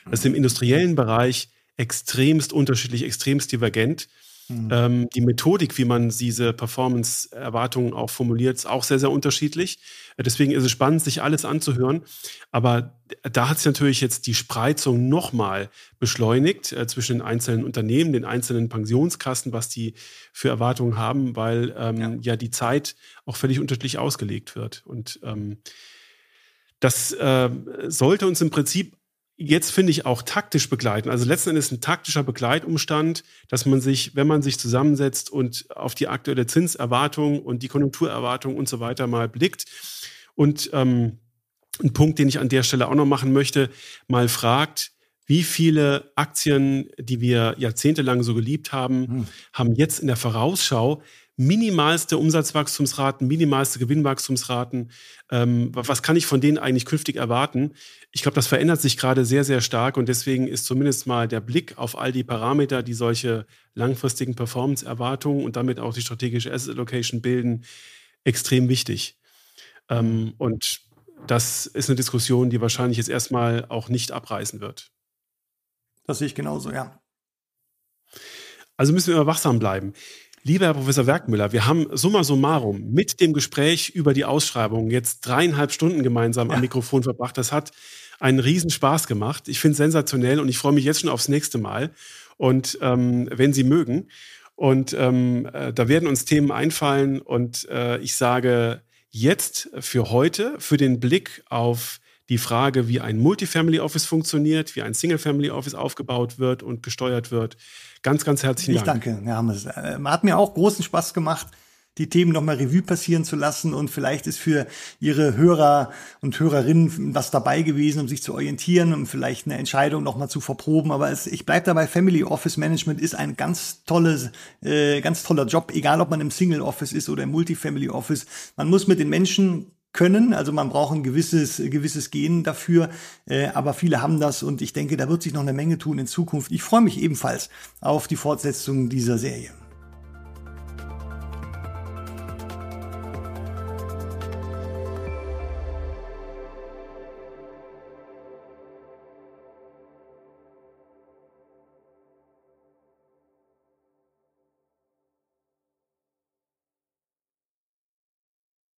Das ist im industriellen Bereich extremst unterschiedlich, extremst divergent. Mhm. Ähm, die Methodik, wie man diese Performance-Erwartungen auch formuliert, ist auch sehr, sehr unterschiedlich. Deswegen ist es spannend, sich alles anzuhören. Aber da hat sich natürlich jetzt die Spreizung nochmal beschleunigt äh, zwischen den einzelnen Unternehmen, den einzelnen Pensionskassen, was die für Erwartungen haben, weil ähm, ja. ja. die Zeit auch völlig unterschiedlich ausgelegt wird. Und ähm, das äh, sollte uns im Prinzip jetzt finde ich auch taktisch begleiten. Also letzten Endes ein taktischer Begleitumstand, dass man sich, wenn man sich zusammensetzt und auf die aktuelle Zinserwartung und die Konjunkturerwartung und so weiter mal blickt und ähm, ein Punkt, den ich an der Stelle auch noch machen möchte, mal fragt, wie viele Aktien, die wir jahrzehntelang so geliebt haben, hm. haben jetzt in der Vorausschau minimalste Umsatzwachstumsraten, minimalste Gewinnwachstumsraten. Ähm, was kann ich von denen eigentlich künftig erwarten? Ich glaube, das verändert sich gerade sehr, sehr stark und deswegen ist zumindest mal der Blick auf all die Parameter, die solche langfristigen Performance-Erwartungen und damit auch die strategische Asset Allocation bilden, extrem wichtig. Ähm, und das ist eine Diskussion, die wahrscheinlich jetzt erstmal auch nicht abreißen wird. Das sehe ich genauso, ja. Also müssen wir immer wachsam bleiben. Lieber Herr Professor Werkmüller, wir haben summa summarum mit dem Gespräch über die Ausschreibung jetzt dreieinhalb Stunden gemeinsam ja. am Mikrofon verbracht. Das hat einen Riesenspaß gemacht. Ich finde es sensationell und ich freue mich jetzt schon aufs nächste Mal. Und ähm, wenn Sie mögen, und ähm, äh, da werden uns Themen einfallen und äh, ich sage jetzt für heute, für den Blick auf die Frage, wie ein Multifamily Office funktioniert, wie ein Single Family Office aufgebaut wird und gesteuert wird. Ganz, ganz herzlichen Dank. Ich danke, Herr Hammes. Äh, hat mir auch großen Spaß gemacht die Themen nochmal Revue passieren zu lassen und vielleicht ist für Ihre Hörer und Hörerinnen was dabei gewesen, um sich zu orientieren, um vielleicht eine Entscheidung nochmal zu verproben. Aber es, ich bleibe dabei, Family Office Management ist ein ganz tolles, äh, ganz toller Job, egal ob man im Single Office ist oder im Multifamily Office. Man muss mit den Menschen können. Also man braucht ein gewisses, gewisses Gen dafür, äh, aber viele haben das und ich denke, da wird sich noch eine Menge tun in Zukunft. Ich freue mich ebenfalls auf die Fortsetzung dieser Serie.